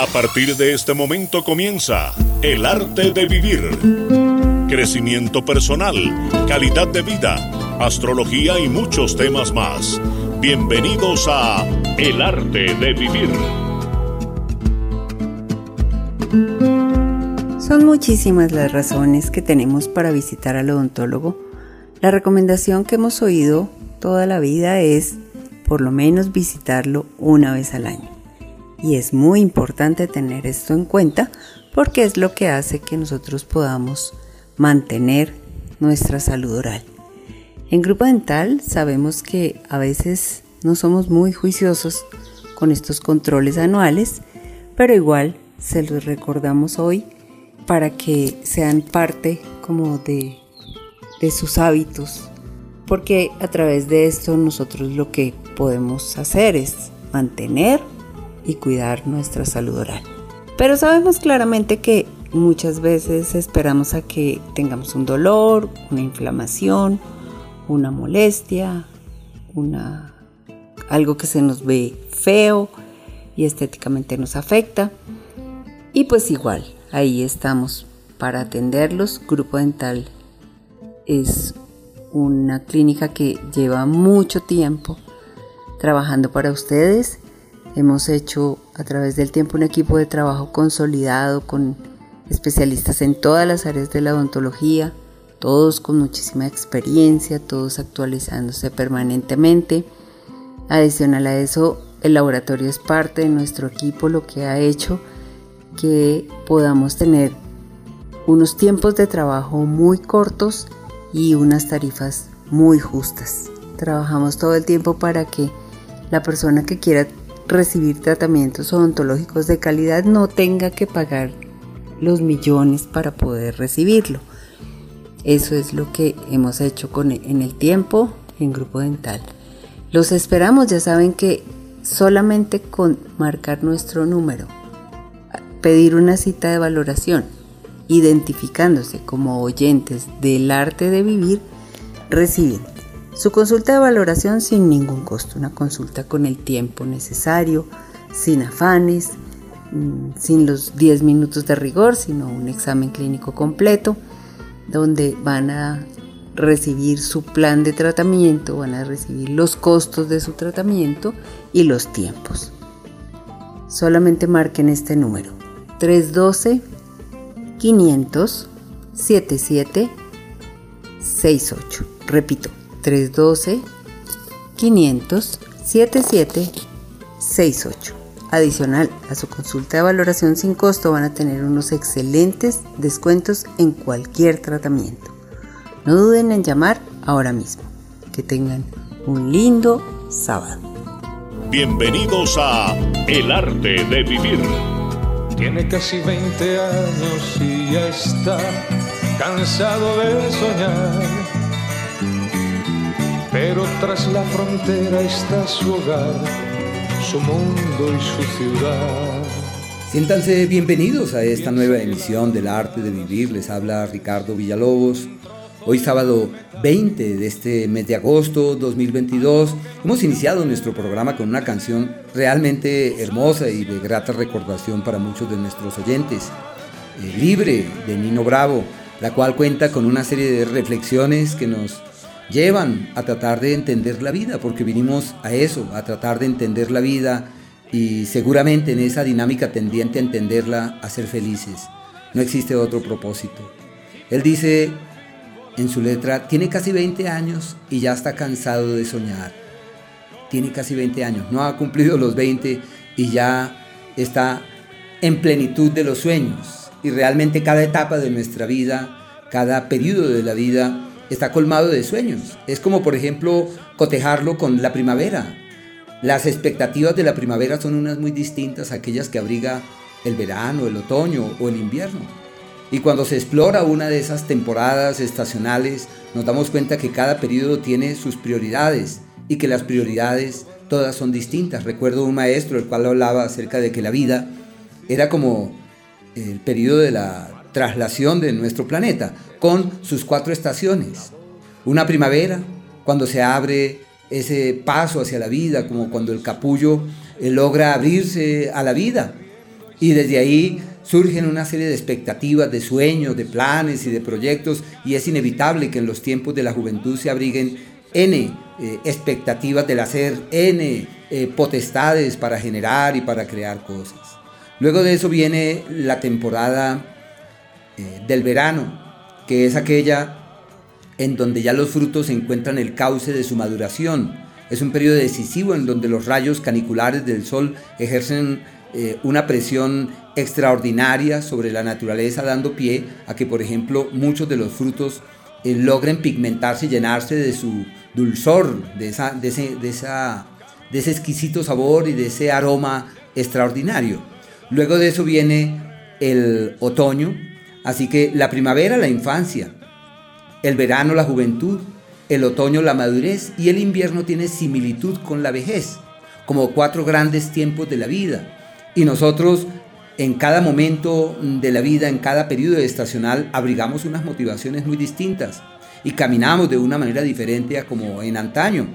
A partir de este momento comienza El arte de vivir. Crecimiento personal, calidad de vida, astrología y muchos temas más. Bienvenidos a El arte de vivir. Son muchísimas las razones que tenemos para visitar al odontólogo. La recomendación que hemos oído toda la vida es por lo menos visitarlo una vez al año. Y es muy importante tener esto en cuenta porque es lo que hace que nosotros podamos mantener nuestra salud oral. En Grupo Dental sabemos que a veces no somos muy juiciosos con estos controles anuales, pero igual se los recordamos hoy para que sean parte como de, de sus hábitos, porque a través de esto nosotros lo que podemos hacer es mantener y cuidar nuestra salud oral. Pero sabemos claramente que muchas veces esperamos a que tengamos un dolor, una inflamación, una molestia, una algo que se nos ve feo y estéticamente nos afecta. Y pues igual, ahí estamos para atenderlos. Grupo Dental es una clínica que lleva mucho tiempo trabajando para ustedes Hemos hecho a través del tiempo un equipo de trabajo consolidado con especialistas en todas las áreas de la odontología, todos con muchísima experiencia, todos actualizándose permanentemente. Adicional a eso, el laboratorio es parte de nuestro equipo, lo que ha hecho que podamos tener unos tiempos de trabajo muy cortos y unas tarifas muy justas. Trabajamos todo el tiempo para que la persona que quiera recibir tratamientos odontológicos de calidad no tenga que pagar los millones para poder recibirlo. Eso es lo que hemos hecho con, e, en el tiempo en Grupo Dental. Los esperamos, ya saben que solamente con marcar nuestro número, pedir una cita de valoración, identificándose como oyentes del arte de vivir, reciben su consulta de valoración sin ningún costo, una consulta con el tiempo necesario, sin afanes, mm, sin los 10 minutos de rigor, sino un examen clínico completo, donde van a recibir su plan de tratamiento, van a recibir los costos de su tratamiento y los tiempos. Solamente marquen este número, 312 500 7768. Repito, 312 500 7768. Adicional a su consulta de valoración sin costo van a tener unos excelentes descuentos en cualquier tratamiento. No duden en llamar ahora mismo. Que tengan un lindo sábado. Bienvenidos a El arte de vivir. Tiene casi 20 años y ya está cansado de soñar pero tras la frontera está su hogar, su mundo y su ciudad. Siéntanse bienvenidos a esta nueva emisión del Arte de Vivir. Les habla Ricardo Villalobos. Hoy sábado 20 de este mes de agosto 2022 hemos iniciado nuestro programa con una canción realmente hermosa y de grata recordación para muchos de nuestros oyentes. Eh, Libre de Nino Bravo, la cual cuenta con una serie de reflexiones que nos llevan a tratar de entender la vida, porque vinimos a eso, a tratar de entender la vida y seguramente en esa dinámica tendiente a entenderla, a ser felices. No existe otro propósito. Él dice en su letra, tiene casi 20 años y ya está cansado de soñar. Tiene casi 20 años, no ha cumplido los 20 y ya está en plenitud de los sueños. Y realmente cada etapa de nuestra vida, cada periodo de la vida, está colmado de sueños. Es como, por ejemplo, cotejarlo con la primavera. Las expectativas de la primavera son unas muy distintas a aquellas que abriga el verano, el otoño o el invierno. Y cuando se explora una de esas temporadas estacionales, nos damos cuenta que cada periodo tiene sus prioridades y que las prioridades todas son distintas. Recuerdo un maestro el cual hablaba acerca de que la vida era como el periodo de la traslación de nuestro planeta, con sus cuatro estaciones. Una primavera, cuando se abre ese paso hacia la vida, como cuando el capullo eh, logra abrirse a la vida. Y desde ahí surgen una serie de expectativas, de sueños, de planes y de proyectos y es inevitable que en los tiempos de la juventud se abriguen N eh, expectativas del hacer, N eh, potestades para generar y para crear cosas. Luego de eso viene la temporada eh, del verano, que es aquella en donde ya los frutos encuentran el cauce de su maduración. Es un periodo decisivo en donde los rayos caniculares del sol ejercen una presión extraordinaria sobre la naturaleza, dando pie a que, por ejemplo, muchos de los frutos logren pigmentarse y llenarse de su dulzor, de, esa, de, ese, de, esa, de ese exquisito sabor y de ese aroma extraordinario. Luego de eso viene el otoño, así que la primavera la infancia, el verano la juventud, el otoño la madurez y el invierno tiene similitud con la vejez, como cuatro grandes tiempos de la vida. Y nosotros en cada momento de la vida, en cada periodo estacional, abrigamos unas motivaciones muy distintas y caminamos de una manera diferente a como en antaño.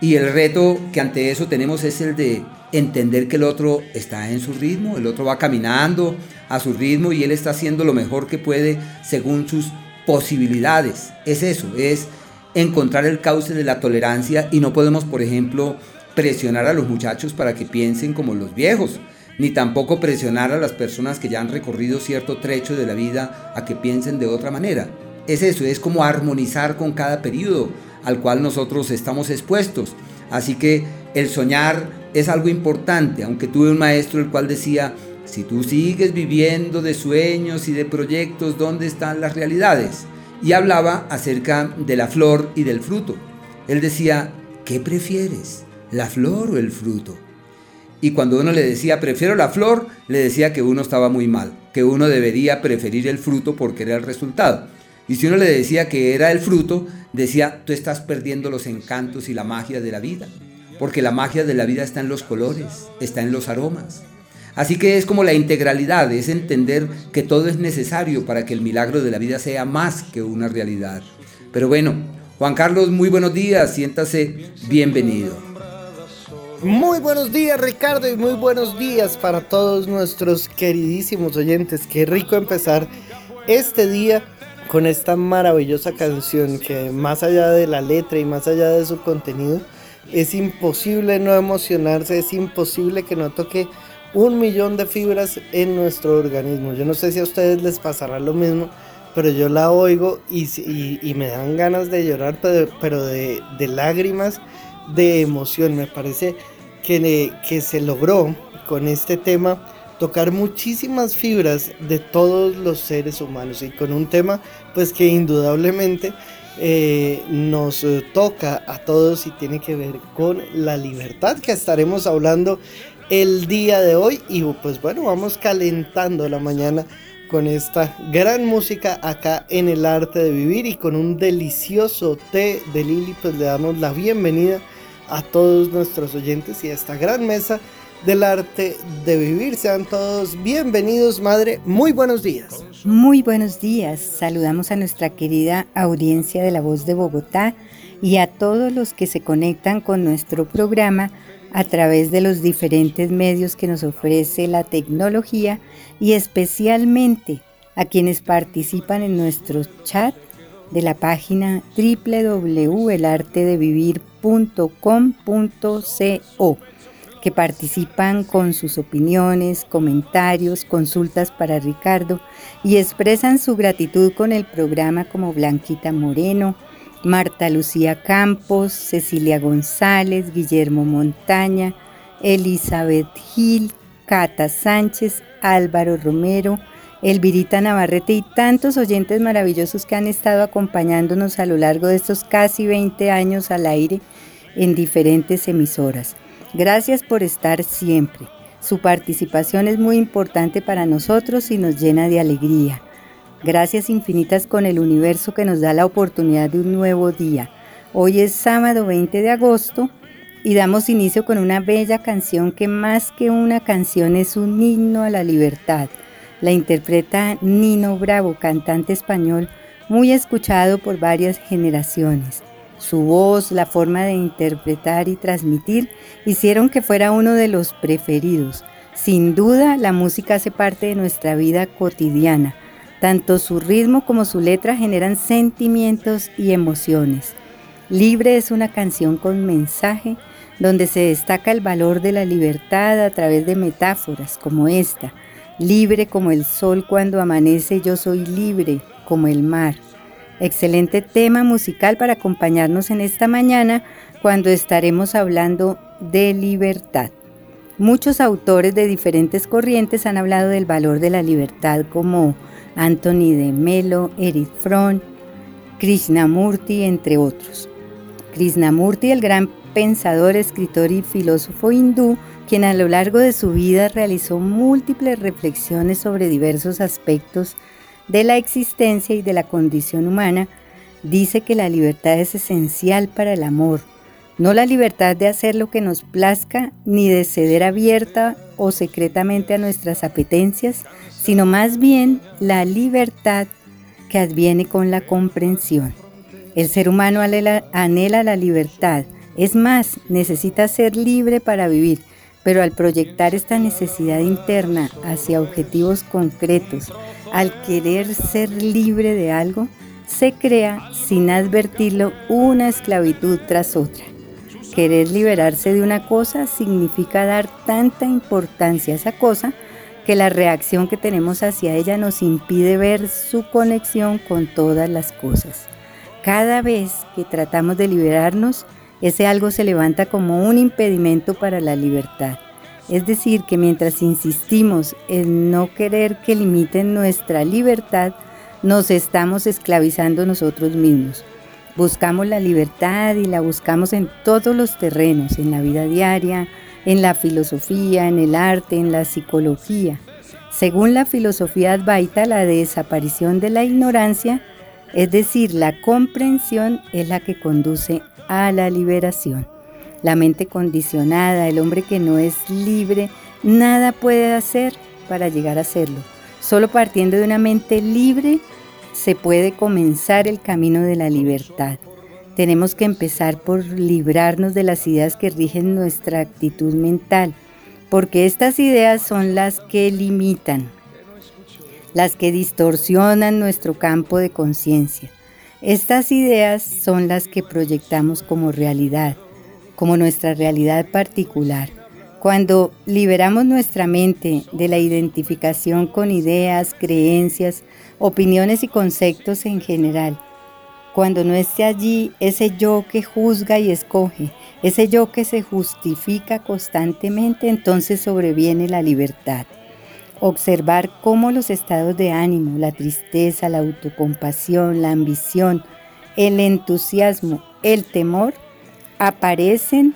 Y el reto que ante eso tenemos es el de entender que el otro está en su ritmo, el otro va caminando a su ritmo y él está haciendo lo mejor que puede según sus posibilidades. Es eso, es encontrar el cauce de la tolerancia y no podemos, por ejemplo, presionar a los muchachos para que piensen como los viejos, ni tampoco presionar a las personas que ya han recorrido cierto trecho de la vida a que piensen de otra manera es eso, es como armonizar con cada periodo al cual nosotros estamos expuestos. Así que el soñar es algo importante, aunque tuve un maestro el cual decía, si tú sigues viviendo de sueños y de proyectos, ¿dónde están las realidades? Y hablaba acerca de la flor y del fruto. Él decía, ¿qué prefieres? ¿La flor o el fruto? Y cuando uno le decía, prefiero la flor, le decía que uno estaba muy mal, que uno debería preferir el fruto porque era el resultado. Y si uno le decía que era el fruto, decía, tú estás perdiendo los encantos y la magia de la vida. Porque la magia de la vida está en los colores, está en los aromas. Así que es como la integralidad, es entender que todo es necesario para que el milagro de la vida sea más que una realidad. Pero bueno, Juan Carlos, muy buenos días, siéntase bienvenido. Muy buenos días Ricardo y muy buenos días para todos nuestros queridísimos oyentes. Qué rico empezar este día con esta maravillosa canción que más allá de la letra y más allá de su contenido, es imposible no emocionarse, es imposible que no toque un millón de fibras en nuestro organismo. Yo no sé si a ustedes les pasará lo mismo, pero yo la oigo y, y, me dan ganas de llorar, pero, de, lágrimas, de emoción. Me parece que, que se logró con este tema tocar muchísimas fibras de todos los seres humanos y con un tema pues que indudablemente eh, nos toca a todos y tiene que ver con la libertad que estaremos hablando el día de hoy y pues bueno vamos calentando la mañana con esta gran música acá en el arte de vivir y con un delicioso té de Lili pues le damos la bienvenida a todos nuestros oyentes y a esta gran mesa del arte de vivir. Sean todos bienvenidos, madre. Muy buenos días. Muy buenos días. Saludamos a nuestra querida audiencia de La Voz de Bogotá y a todos los que se conectan con nuestro programa a través de los diferentes medios que nos ofrece la tecnología y especialmente a quienes participan en nuestro chat de la página www.elartedevivir.com.co que participan con sus opiniones, comentarios, consultas para Ricardo y expresan su gratitud con el programa como Blanquita Moreno, Marta Lucía Campos, Cecilia González, Guillermo Montaña, Elizabeth Gil, Cata Sánchez, Álvaro Romero, Elvirita Navarrete y tantos oyentes maravillosos que han estado acompañándonos a lo largo de estos casi 20 años al aire en diferentes emisoras. Gracias por estar siempre. Su participación es muy importante para nosotros y nos llena de alegría. Gracias infinitas con el universo que nos da la oportunidad de un nuevo día. Hoy es sábado 20 de agosto y damos inicio con una bella canción que más que una canción es un himno a la libertad. La interpreta Nino Bravo, cantante español muy escuchado por varias generaciones. Su voz, la forma de interpretar y transmitir hicieron que fuera uno de los preferidos. Sin duda, la música hace parte de nuestra vida cotidiana. Tanto su ritmo como su letra generan sentimientos y emociones. Libre es una canción con mensaje donde se destaca el valor de la libertad a través de metáforas como esta. Libre como el sol cuando amanece, yo soy libre como el mar. Excelente tema musical para acompañarnos en esta mañana cuando estaremos hablando de libertad. Muchos autores de diferentes corrientes han hablado del valor de la libertad como Anthony de Melo, Eric Fromm, Krishnamurti, entre otros. Krishnamurti, el gran pensador, escritor y filósofo hindú, quien a lo largo de su vida realizó múltiples reflexiones sobre diversos aspectos de la existencia y de la condición humana, dice que la libertad es esencial para el amor, no la libertad de hacer lo que nos plazca ni de ceder abierta o secretamente a nuestras apetencias, sino más bien la libertad que adviene con la comprensión. El ser humano anhela, la libertad, es más, necesita ser libre para vivir, pero al proyectar esta necesidad interna hacia objetivos concretos, al querer ser libre de algo, se crea, sin advertirlo, una esclavitud tras otra. Querer liberarse de una cosa significa dar tanta importancia a esa cosa que la reacción que tenemos hacia ella nos impide ver su conexión con todas las cosas. Cada vez que tratamos de liberarnos, ese algo se levanta como un impedimento para la libertad. Es decir, que mientras insistimos en no querer que limiten nuestra libertad, nos estamos esclavizando nosotros mismos. Buscamos la libertad y la buscamos en todos los terrenos, en la vida diaria, en la filosofía, en el arte, en la psicología. Según la filosofía Advaita, la desaparición de la ignorancia, es decir, la comprensión, es la que conduce a la liberación. La mente condicionada, el hombre que no es libre, nada puede hacer para llegar a serlo. Solo partiendo de una mente libre se puede comenzar el camino de la libertad. Tenemos que empezar por librarnos de las ideas que rigen nuestra actitud mental, porque estas ideas son las que limitan, las que distorsionan nuestro campo de conciencia. Estas ideas son las que proyectamos como realidad como nuestra realidad particular. Cuando liberamos nuestra mente de la identificación con ideas, creencias, opiniones y conceptos en general, cuando no esté allí ese yo que juzga y escoge, ese yo que se justifica constantemente, entonces sobreviene la libertad. Observar cómo los estados de ánimo, la tristeza, la autocompasión, la ambición, el entusiasmo, el temor, aparecen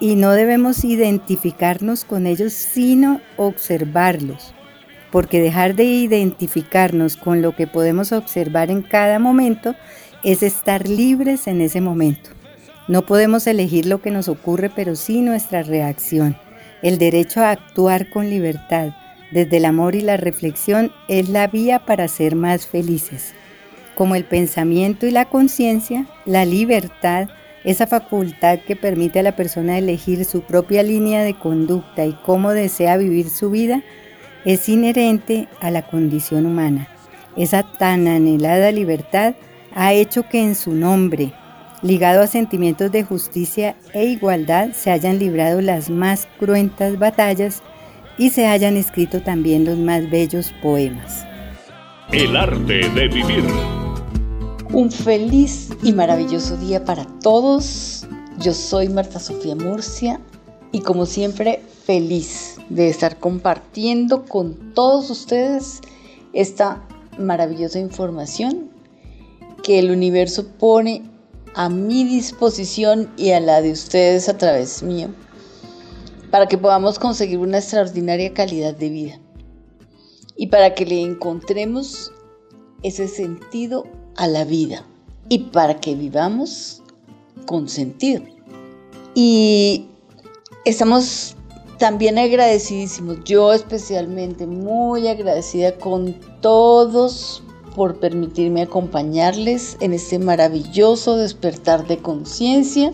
y no debemos identificarnos con ellos, sino observarlos. Porque dejar de identificarnos con lo que podemos observar en cada momento es estar libres en ese momento. No podemos elegir lo que nos ocurre, pero sí nuestra reacción. El derecho a actuar con libertad desde el amor y la reflexión es la vía para ser más felices. Como el pensamiento y la conciencia, la libertad esa facultad que permite a la persona elegir su propia línea de conducta y cómo desea vivir su vida es inherente a la condición humana. Esa tan anhelada libertad ha hecho que en su nombre, ligado a sentimientos de justicia e igualdad, se hayan librado las más cruentas batallas y se hayan escrito también los más bellos poemas. El arte de vivir. Un feliz y maravilloso día para todos. Yo soy Marta Sofía Murcia y como siempre feliz de estar compartiendo con todos ustedes esta maravillosa información que el universo pone a mi disposición y a la de ustedes a través mío para que podamos conseguir una extraordinaria calidad de vida y para que le encontremos ese sentido a la vida y para que vivamos con sentido. Y estamos también agradecidísimos, yo especialmente muy agradecida con todos por permitirme acompañarles en este maravilloso despertar de conciencia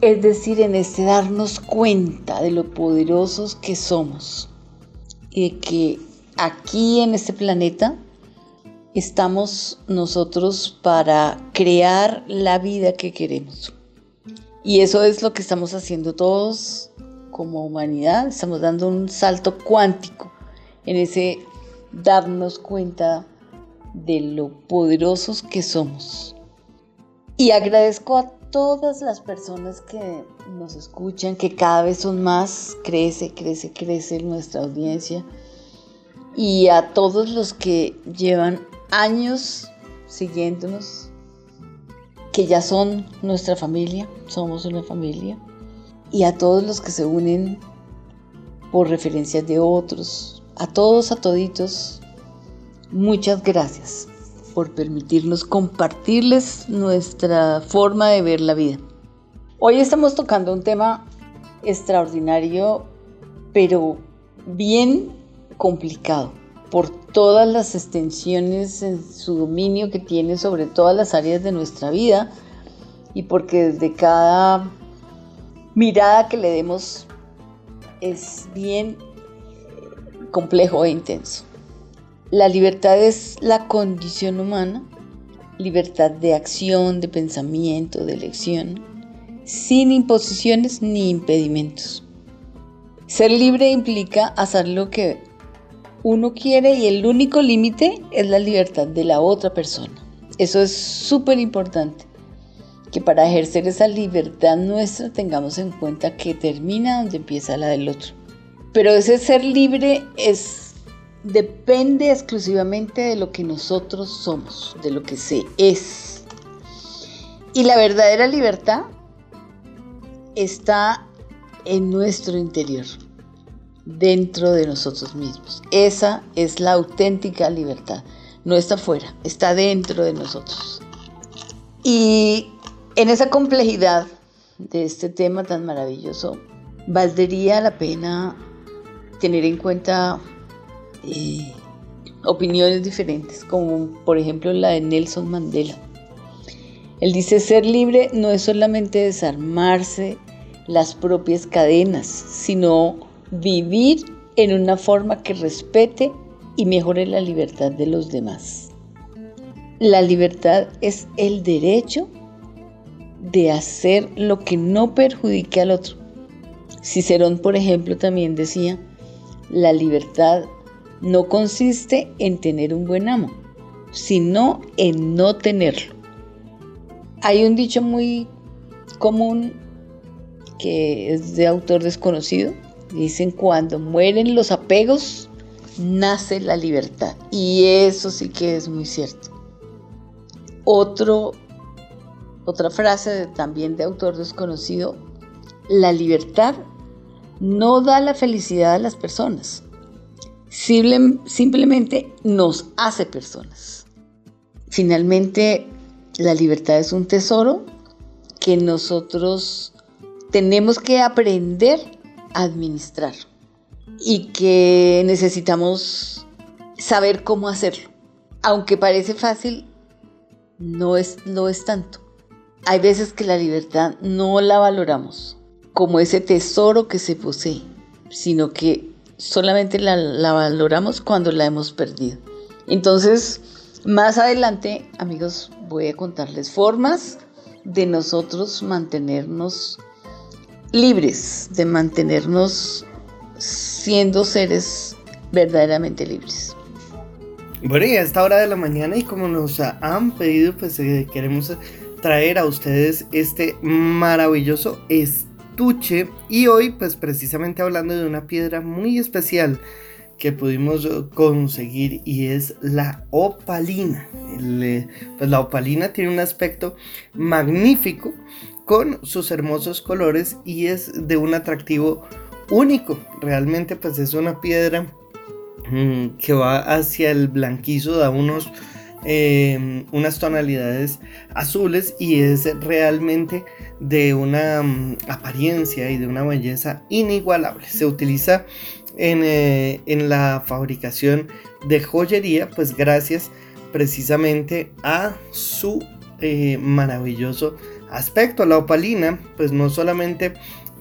Es decir, en este darnos cuenta de lo poderosos que somos y de que aquí en este planeta estamos nosotros para crear la vida que queremos. Y eso es lo que estamos haciendo todos como humanidad. Estamos dando un salto cuántico en ese darnos cuenta de lo poderosos que somos. Y agradezco a todas las personas que nos escuchan, que cada vez son más, crece, crece, crece nuestra audiencia. Y a todos los que llevan años siguiéndonos, que ya son nuestra familia, somos una familia, y a todos los que se unen por referencias de otros, a todos, a toditos, muchas gracias por permitirnos compartirles nuestra forma de ver la vida. Hoy estamos tocando un tema extraordinario, pero bien complicado por todas las extensiones en su dominio que tiene sobre todas las áreas de nuestra vida y porque desde cada mirada que le demos es bien complejo e intenso. La libertad es la condición humana, libertad de acción, de pensamiento, de elección, sin imposiciones ni impedimentos. Ser libre implica hacer lo que uno quiere y el único límite es la libertad de la otra persona. Eso es súper importante, que para ejercer esa libertad nuestra tengamos en cuenta que termina donde empieza la del otro. Pero ese ser libre es depende exclusivamente de lo que nosotros somos, de lo que se es. Y la verdadera libertad está en nuestro interior dentro de nosotros mismos. Esa es la auténtica libertad. No está fuera, está dentro de nosotros. Y en esa complejidad de este tema tan maravilloso, valdría la pena tener en cuenta eh, opiniones diferentes, como por ejemplo la de Nelson Mandela. Él dice, ser libre no es solamente desarmarse las propias cadenas, sino vivir en una forma que respete y mejore la libertad de los demás. La libertad es el derecho de hacer lo que no perjudique al otro. Cicerón, por ejemplo, también decía, la libertad no consiste en tener un buen amo, sino en no tenerlo. Hay un dicho muy común que es de autor desconocido, Dicen, cuando mueren los apegos, nace la libertad. Y eso sí que es muy cierto. Otro, otra frase también de autor desconocido, la libertad no da la felicidad a las personas, simplemente nos hace personas. Finalmente, la libertad es un tesoro que nosotros tenemos que aprender administrar y que necesitamos saber cómo hacerlo. Aunque parece fácil, no es, no es tanto. Hay veces que la libertad no la valoramos como ese tesoro que se posee, sino que solamente la, la valoramos cuando la hemos perdido. Entonces, más adelante, amigos, voy a contarles formas de nosotros mantenernos libres, de mantenernos siendo seres verdaderamente libres. Bueno, y a esta hora de la mañana y como nos han pedido, pues eh, queremos traer a ustedes este maravilloso estuche y hoy pues precisamente hablando de una piedra muy especial que pudimos conseguir y es la opalina. Eh, pues la opalina tiene un aspecto magnífico con sus hermosos colores y es de un atractivo único. Realmente pues es una piedra mm, que va hacia el blanquizo, da unos, em, unas tonalidades azules y es realmente de una mm, apariencia y de una belleza inigualable. Se utiliza en, eh, en la fabricación de joyería pues gracias precisamente a su eh, maravilloso aspecto. La opalina, pues no solamente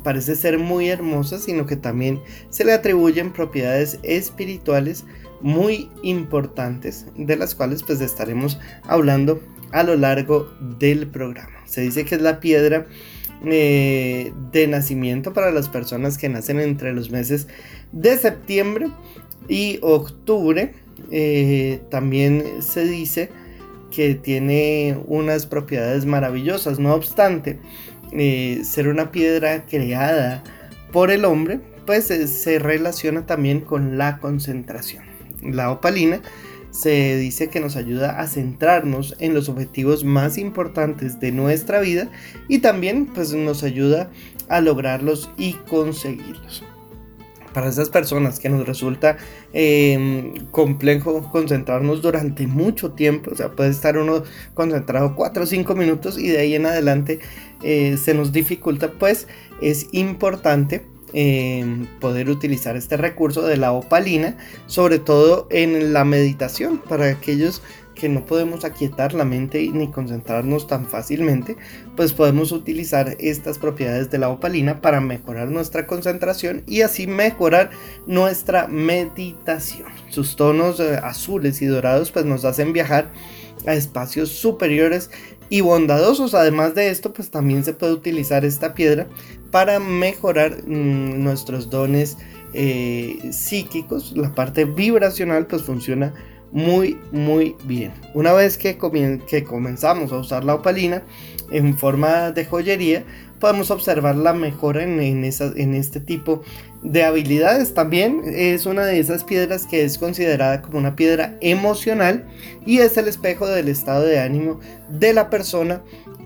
parece ser muy hermosa, sino que también se le atribuyen propiedades espirituales muy importantes, de las cuales pues estaremos hablando a lo largo del programa. Se dice que es la piedra eh, de nacimiento para las personas que nacen entre los meses de septiembre y octubre. Eh, también se dice que tiene unas propiedades maravillosas. No obstante, eh, ser una piedra creada por el hombre, pues eh, se relaciona también con la concentración. La opalina se dice que nos ayuda a centrarnos en los objetivos más importantes de nuestra vida y también pues nos ayuda a lograrlos y conseguirlos para esas personas que nos resulta em, complejo concentrarnos durante mucho tiempo, o sea, puede estar uno concentrado 4 o 5 minutos y de ahí en adelante eh, se nos dificulta, pues es importante em, poder utilizar este recurso de la opalina, sobre todo en la meditación, para aquellos que no podemos aquietar la mente ni concentrarnos tan fácilmente, pues podemos utilizar estas propiedades de la opalina para mejorar nuestra concentración y así mejorar nuestra meditación. Sus tonos eh, azules y dorados pues nos hacen viajar a espacios superiores y bondadosos. Además de esto, pues también se puede utilizar esta piedra para mejorar mm, nuestros dones eh, psíquicos. La parte vibracional pues funciona muy muy bien. Una vez que, que comenzamos a usar la opalina en forma de joyería, podemos observar la mejora en, en, en, este tipo de habilidades. También es una de esas piedras que es considerada como una piedra emocional y es el espejo del estado de ánimo de la persona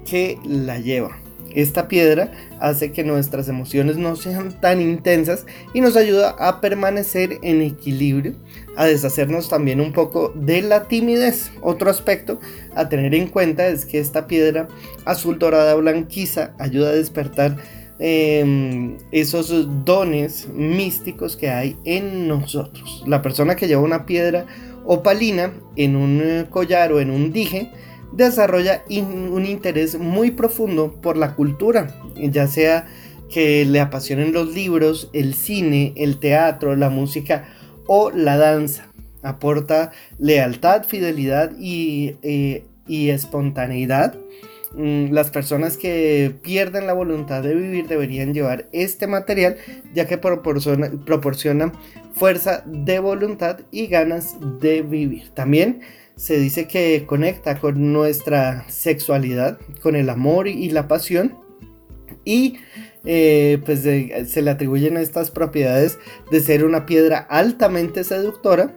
que la lleva. Esta piedra hace que nuestras emociones no sean tan intensas y nos ayuda a permanecer en equilibrio, a deshacernos también un poco de la timidez. Otro aspecto a tener en cuenta es que esta piedra azul dorada blanquiza ayuda a despertar em, esos dones místicos que hay en nosotros. La persona que lleva una piedra opalina en un collar o en un dije, desarrolla un interés muy profundo por la cultura, ya sea que le apasionen los libros, el cine, el teatro, la música o la danza. Aporta lealtad, fidelidad y, eh, espontaneidad. Mm, las personas que pierden la voluntad de vivir deberían llevar este material ya que proporciona fuerza de voluntad y ganas de vivir. También se dice que conecta con nuestra sexualidad, con el amor y la pasión. Y eh, pues se le atribuyen estas propiedades de ser una piedra altamente seductora.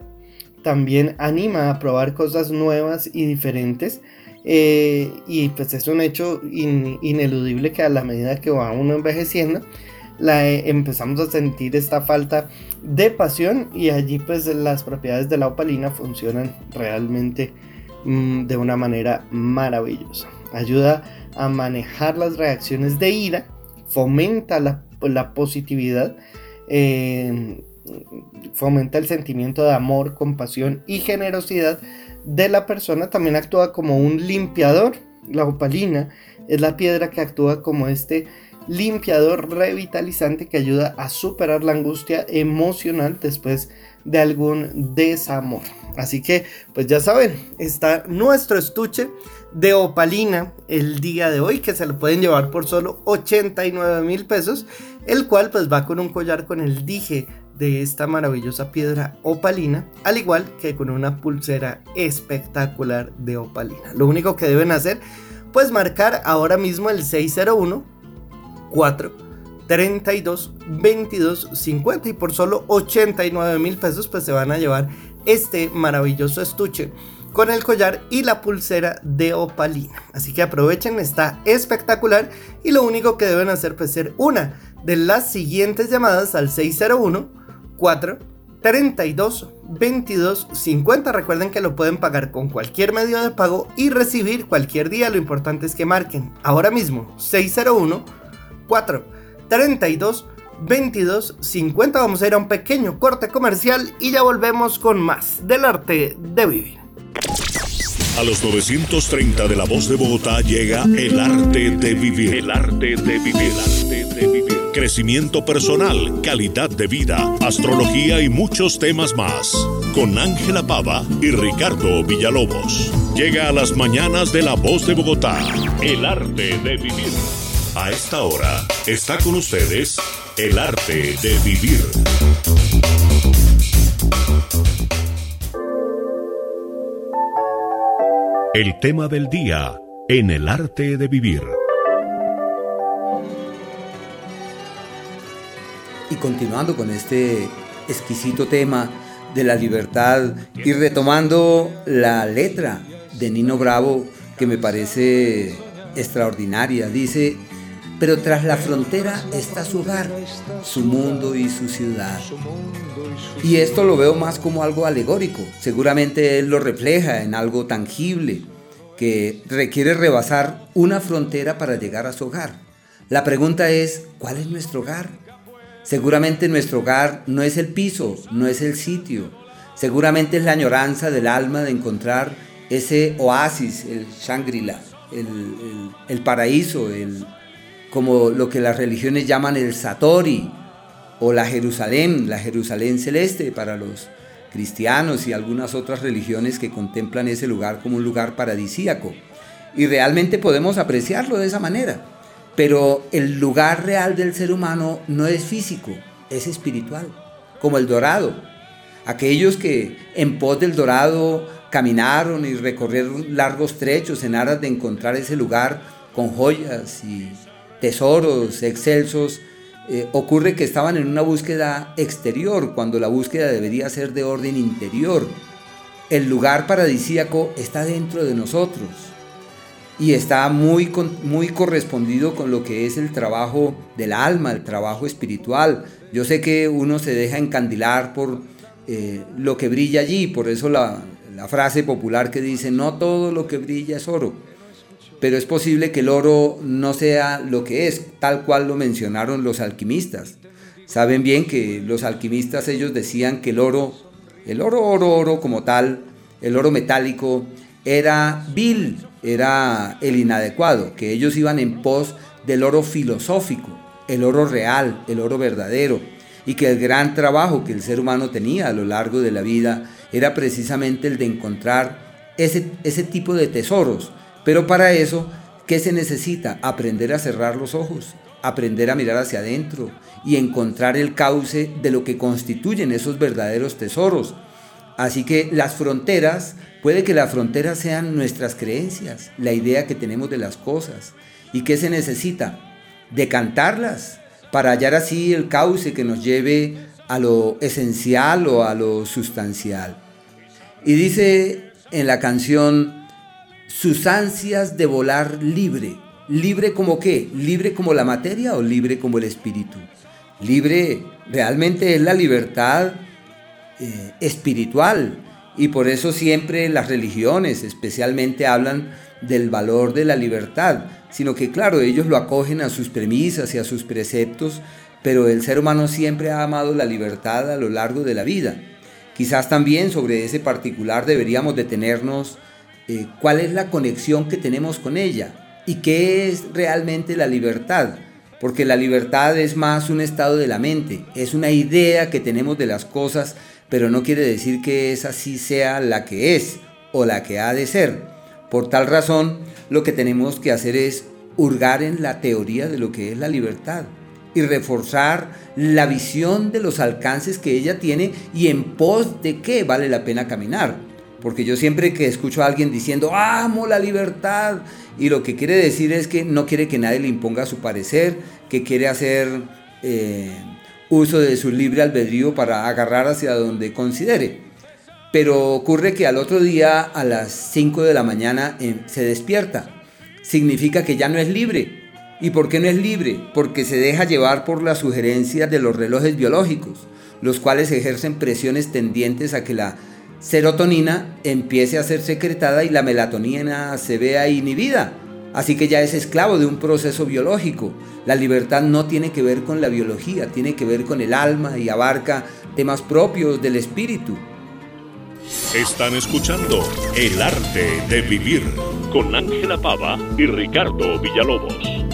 También anima a probar cosas nuevas y diferentes. Eh, y pues es un hecho ineludible que a la medida que va uno envejeciendo, la, eh, empezamos a sentir esta falta de pasión y allí pues las propiedades de la opalina funcionan realmente mm, de una manera maravillosa. Ayuda a manejar las reacciones de ira, fomenta la, positividad, em, fomenta el sentimiento de amor, compasión y generosidad de la persona. También actúa como un limpiador. La opalina es la piedra que actúa como este limpiador revitalizante que ayuda a superar la angustia emocional después de algún desamor. Así que, pues ya saben, está nuestro estuche de opalina el día de hoy que se lo pueden llevar por solo 89 mil pesos, el cual pues va con un collar con el dije de esta maravillosa piedra opalina, al igual que con una pulsera espectacular de opalina. Lo único que deben hacer pues marcar ahora mismo el 601 4 32 22 50 y por solo 89 mil pesos pues se van a llevar este maravilloso estuche con el collar y la pulsera de opalina. Así que aprovechen, está espectacular y lo único que deben hacer pues ser una de las siguientes llamadas al 601 4 32 22 50. Recuerden que lo pueden pagar con cualquier medio de pago y recibir cualquier día. Lo importante es que marquen ahora mismo 601 4 32 22 50. Vamos a ir a un pequeño corte comercial y ya volvemos con más del arte de vivir. A los 930 de la voz de Bogotá llega El arte de vivir. El arte de vivir. El arte de vivir. Crecimiento personal, calidad de vida, astrología y muchos temas más. Con Ángela Pava y Ricardo Villalobos. Llega a las mañanas de la voz de Bogotá. El arte de vivir. A esta hora está con ustedes El arte de vivir. El tema del día en el arte de vivir. Y continuando con este exquisito tema de la libertad y retomando la letra de Nino Bravo que me parece extraordinaria, dice, pero tras la frontera está su hogar, su mundo y su ciudad. Y esto lo veo más como algo alegórico. Seguramente él lo refleja en algo tangible que requiere rebasar una frontera para llegar a su hogar. La pregunta es, ¿cuál es nuestro hogar? Seguramente nuestro hogar no es el piso, no es el sitio. Seguramente es la añoranza del alma de encontrar ese oasis, el Shangri-La, el, paraíso, el, como lo que las religiones llaman el Satori, o la Jerusalén, la Jerusalén celeste para los cristianos y algunas otras religiones que contemplan ese lugar como un lugar paradisíaco. Y realmente podemos apreciarlo de esa manera. Pero el lugar real del ser humano no es físico, es espiritual, como el dorado. Aquellos que en pos del dorado caminaron y recorrieron largos trechos en aras de encontrar ese lugar con joyas y tesoros excelsos, eh, ocurre que estaban en una búsqueda exterior cuando la búsqueda debería ser de orden interior. El lugar paradisíaco está dentro de nosotros y está muy, muy correspondido con lo que es el trabajo del alma, el trabajo espiritual. Yo sé que uno se deja encandilar por eh, lo que brilla allí, por eso la, la frase popular que dice, no todo lo que brilla es oro, pero es posible que el oro no sea lo que es, tal cual lo mencionaron los alquimistas. Saben bien que los alquimistas ellos decían que el oro, el oro, oro, oro como tal, el oro metálico, era vil, era el inadecuado, que ellos iban en pos del oro filosófico, el oro real, el oro verdadero, y que el gran trabajo que el ser humano tenía a lo largo de la vida era precisamente el de encontrar ese, ese tipo de tesoros. Pero para eso, ¿qué se necesita? Aprender a cerrar los ojos, aprender a mirar hacia adentro y encontrar el cauce de lo que constituyen esos verdaderos tesoros. Así que las fronteras Puede que las fronteras sean nuestras creencias, la idea que tenemos de las cosas. ¿Y qué se necesita? Decantarlas para hallar así el cauce que nos lleve a lo esencial o a lo sustancial. Y dice en la canción, sus ansias de volar libre. ¿Libre como qué? ¿Libre como la materia o libre como el espíritu? Libre realmente es la libertad eh, espiritual, y por eso siempre las religiones especialmente hablan del valor de la libertad, sino que claro, ellos lo acogen a sus premisas y a sus preceptos, pero el ser humano siempre ha amado la libertad a lo largo de la vida. Quizás también sobre ese particular deberíamos detenernos eh, cuál es la conexión que tenemos con ella y qué es realmente la libertad, porque la libertad es más un estado de la mente, es una idea que tenemos de las cosas pero no quiere decir que esa sí sea la que es o la que ha de ser. Por tal razón, lo que tenemos que hacer es hurgar en la teoría de lo que es la libertad y reforzar la visión de los alcances que ella tiene y en pos de qué vale la pena caminar. Porque yo siempre que escucho a alguien diciendo, amo la libertad, y lo que quiere decir es que no quiere que nadie le imponga su parecer, que quiere hacer eh, uso de su libre albedrío para agarrar hacia donde considere. Pero ocurre que al otro día a las 5 de la mañana em, se despierta. Significa que ya no es libre. ¿Y por qué no es libre? Porque se deja llevar por las sugerencias de los relojes biológicos, los cuales ejercen presiones tendientes a que la serotonina empiece a ser secretada y la melatonina se vea inhibida Así que ya es esclavo de un proceso biológico. La libertad no tiene que ver con la biología, tiene que ver con el alma y abarca temas propios del espíritu. Están escuchando El arte de vivir con Ángela Pava y Ricardo Villalobos.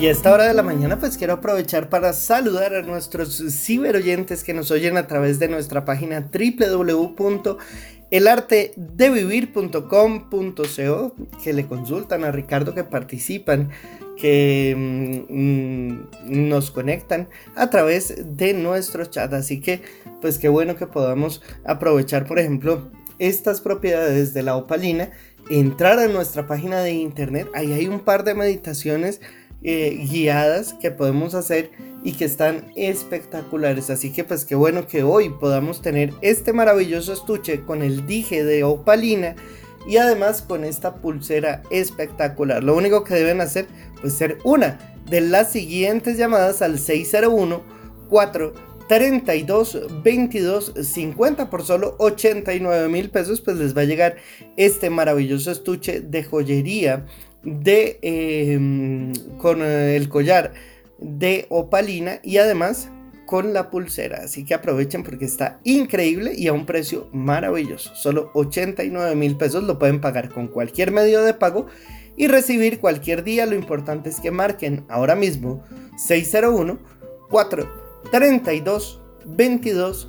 Y a esta hora de la mañana pues quiero aprovechar para saludar a nuestros ciberoyentes que nos oyen a través de nuestra página www.elartedevivir.com.co que le consultan a Ricardo que participan que mm, mm, nos conectan a través de nuestro chat. Así que, pues qué bueno que podamos aprovechar, por ejemplo, estas propiedades de la opalina, entrar a nuestra página de internet. Ahí hay un par de meditaciones eh, guiadas que podemos hacer y que están espectaculares. Así que pues qué bueno que hoy podamos tener este maravilloso estuche con el dije de opalina y además con esta pulsera espectacular. Lo único que deben hacer pues ser una de las siguientes llamadas al 601 432 22 50 por solo 89 mil pesos pues les va a llegar este maravilloso estuche de joyería de em, con el collar de opalina y además con la pulsera. Así que aprovechen porque está increíble y a un precio maravilloso. Solo 89 mil pesos lo pueden pagar con cualquier medio de pago y recibir cualquier día. Lo importante es que marquen ahora mismo 601 432 22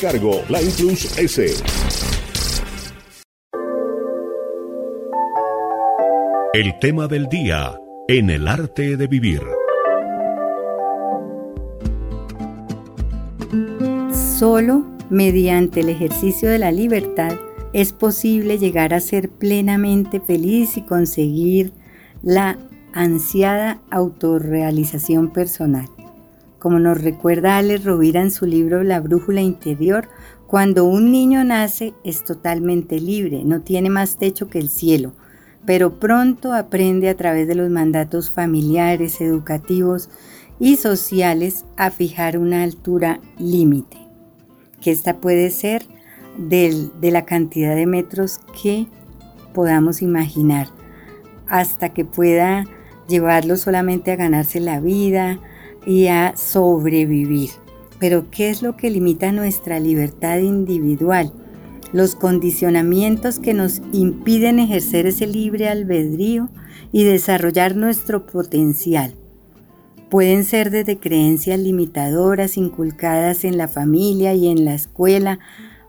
cargo, la Plus S. El tema del día en el arte de vivir. Solo mediante el ejercicio de la libertad es posible llegar a ser plenamente feliz y conseguir la ansiada autorrealización personal. Como nos recuerda Alex Rovira en su libro La brújula interior, cuando un niño nace es totalmente libre, no tiene más techo que el cielo, pero pronto aprende a través de los mandatos familiares, educativos y sociales a fijar una altura límite, que esta puede ser de la cantidad de metros que podamos imaginar, hasta que pueda llevarlo solamente a ganarse la vida, y a sobrevivir. Pero ¿qué es lo que limita nuestra libertad individual? Los condicionamientos que nos impiden ejercer ese libre albedrío y desarrollar nuestro potencial. Pueden ser desde creencias limitadoras inculcadas en la familia y en la escuela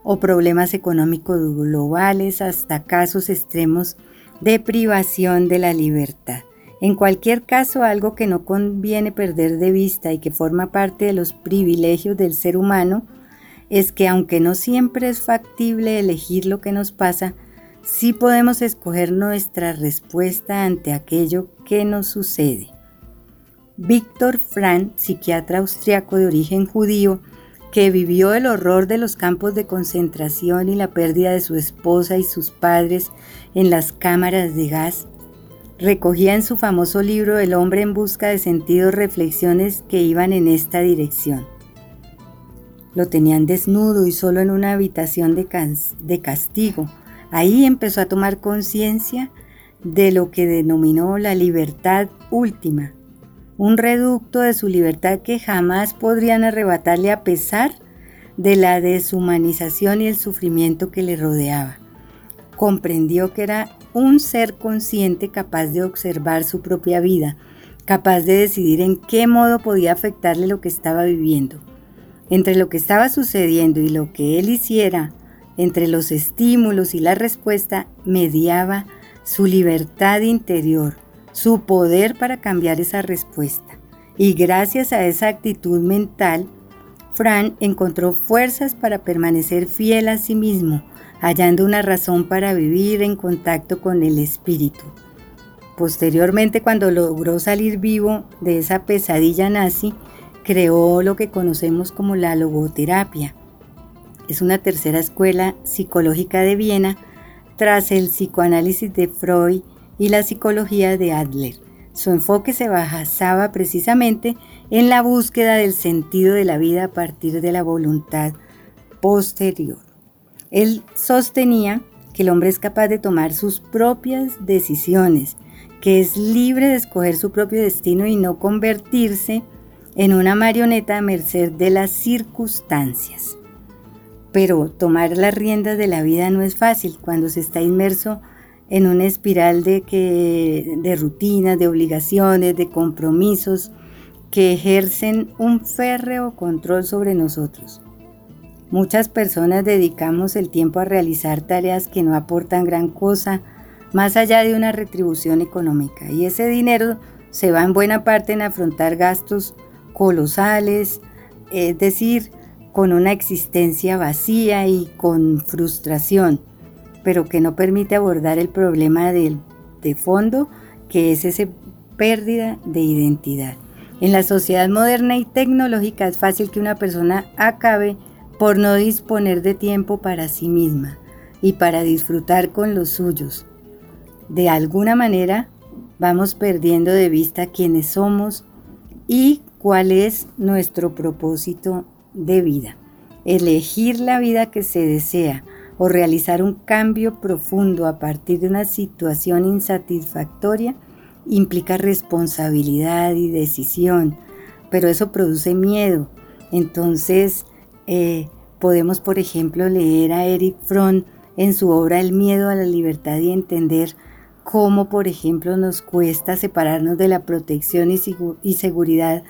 o problemas económicos globales hasta casos extremos de privación de la libertad. En cualquier caso, algo que no conviene perder de vista y que forma parte de los privilegios del ser humano es que aunque no siempre es factible elegir lo que nos pasa, sí podemos escoger nuestra respuesta ante aquello que nos sucede. Víctor Frank, psiquiatra austriaco de origen judío, que vivió el horror de los campos de concentración y la pérdida de su esposa y sus padres en las cámaras de gas, recogía en su famoso libro El hombre en busca de sentido reflexiones que iban en esta dirección. Lo tenían desnudo y solo en una habitación de, de castigo. Ahí empezó a tomar conciencia de lo que denominó la libertad última, un reducto de su libertad que jamás podrían arrebatarle a pesar de la deshumanización y el sufrimiento que le rodeaba. Comprendió que era un ser consciente capaz de observar su propia vida, capaz de decidir en qué modo podía afectarle lo que estaba viviendo. Entre lo que estaba sucediendo y lo que él hiciera, entre los estímulos y la respuesta, mediaba su libertad interior, su poder para cambiar esa respuesta. Y gracias a esa actitud mental, Fran encontró fuerzas para permanecer fiel a sí mismo, hallando una razón para vivir en contacto con el espíritu. Posteriormente, cuando logró salir vivo de esa pesadilla nazi, creó lo que conocemos como la logoterapia. Es una tercera escuela psicológica de Viena tras el psicoanálisis de Freud y la psicología de Adler. Su enfoque se basaba precisamente en la búsqueda del sentido de la vida a partir de la voluntad posterior. Él sostenía que el hombre es capaz de tomar sus propias decisiones, que es libre de escoger su propio destino y no convertirse en una marioneta a merced de las circunstancias. Pero tomar las riendas de la vida no es fácil cuando se está inmerso en una espiral de, que, de rutinas, de obligaciones, de compromisos que ejercen un férreo control sobre nosotros. Muchas personas dedicamos el tiempo a realizar tareas que no aportan gran cosa más allá de una retribución económica y ese dinero se va en buena parte en afrontar gastos colosales, es decir, con una existencia vacía y con frustración, pero que no permite abordar el problema de, de fondo que es esa pérdida de identidad. En la sociedad moderna y tecnológica es fácil que una persona acabe por no disponer de tiempo para sí misma y para disfrutar con los suyos. De alguna manera vamos perdiendo de vista quiénes somos y cuál es nuestro propósito de vida. Elegir la vida que se desea o realizar un cambio profundo a partir de una situación insatisfactoria implica responsabilidad y decisión, pero eso produce miedo. Entonces, eh, podemos, por ejemplo, leer a Eric Fromm en su obra El miedo a la libertad y entender cómo, por ejemplo, nos cuesta separarnos de la protección y, seguridad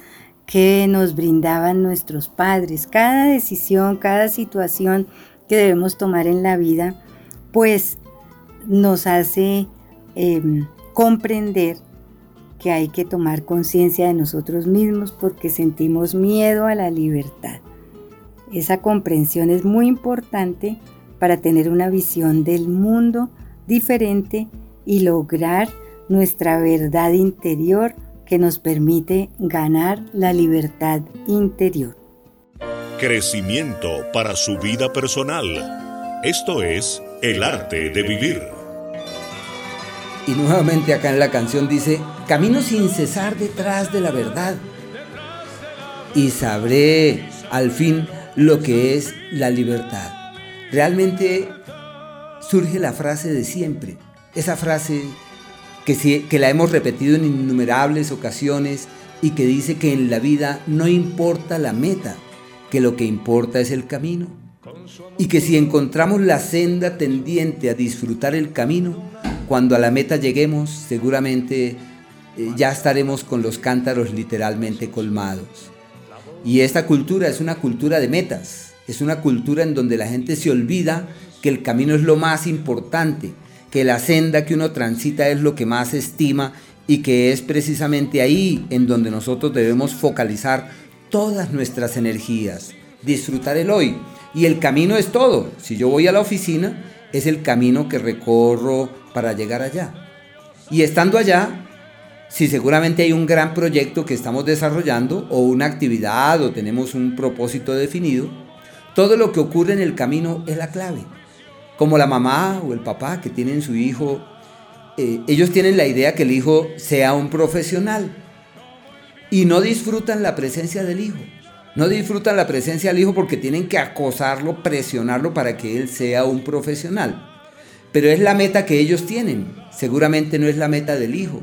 que nos brindaban nuestros padres. Cada decisión, cada situación que debemos tomar en la vida, pues nos hace em, comprender que hay que tomar conciencia de nosotros mismos porque sentimos miedo a la libertad. Esa comprensión es muy importante para tener una visión del mundo diferente y lograr nuestra verdad interior que nos permite ganar la libertad interior. Crecimiento para su vida personal. Esto es el arte de vivir. Y nuevamente acá en la canción dice, camino sin cesar detrás de la verdad. Y sabré al fin lo que es la libertad. Realmente surge la frase de siempre, esa frase que, la hemos repetido en innumerables ocasiones y que dice que en la vida no importa la meta, que lo que importa es el camino. Y que si encontramos la senda tendiente a disfrutar el camino, cuando a la meta lleguemos, seguramente eh, ya estaremos con los cántaros literalmente colmados. Y esta cultura es una cultura de metas, es una cultura en donde la gente se olvida que el camino es lo más importante, que la senda que uno transita es lo que más estima y que es precisamente ahí en donde nosotros debemos focalizar todas nuestras energías, disfrutar el hoy. Y el camino es todo. Si yo voy a la oficina, es el camino que recorro para llegar allá. Y estando allá, si seguramente hay un gran proyecto que estamos desarrollando o una actividad o tenemos un propósito definido, todo lo que ocurre en el camino es la clave. Como la mamá o el papá que tienen su hijo, eh, ellos tienen la idea que el hijo sea un profesional y no disfrutan la presencia del hijo. No disfrutan la presencia del hijo porque tienen que acosarlo, presionarlo para que él sea un profesional. Pero es la meta que ellos tienen. Seguramente no es la meta del hijo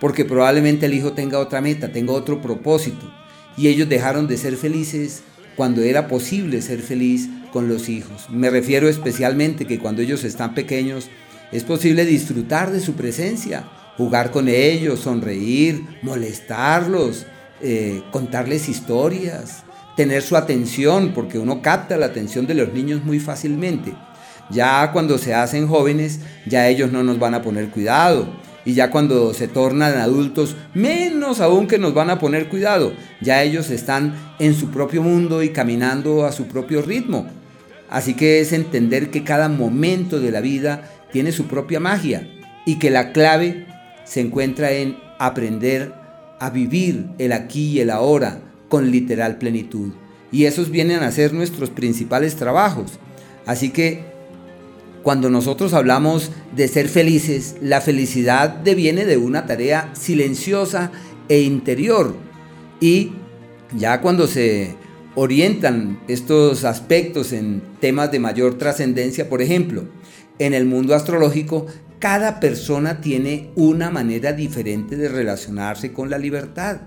porque probablemente el hijo tenga otra meta, tenga otro propósito. Y ellos dejaron de ser felices cuando era posible ser feliz con los hijos. Me refiero especialmente que cuando ellos están pequeños es posible disfrutar de su presencia, jugar con ellos, sonreír, molestarlos, eh, contarles historias, tener su atención, porque uno capta la atención de los niños muy fácilmente. Ya cuando se hacen jóvenes, ya ellos no nos van a poner cuidado y ya cuando se tornan adultos, menos aún que nos van a poner cuidado. Ya ellos están en su propio mundo y caminando a su propio ritmo. Así que es entender que cada momento de la vida tiene su propia magia y que la clave se encuentra en aprender a vivir el aquí y el ahora con literal plenitud. Y esos vienen a ser nuestros principales trabajos. Así que cuando nosotros hablamos de ser felices, la felicidad deviene de una tarea silenciosa e interior. Y ya cuando se orientan estos aspectos en temas de mayor trascendencia, por ejemplo, en el mundo astrológico, cada persona tiene una manera diferente de relacionarse con la libertad.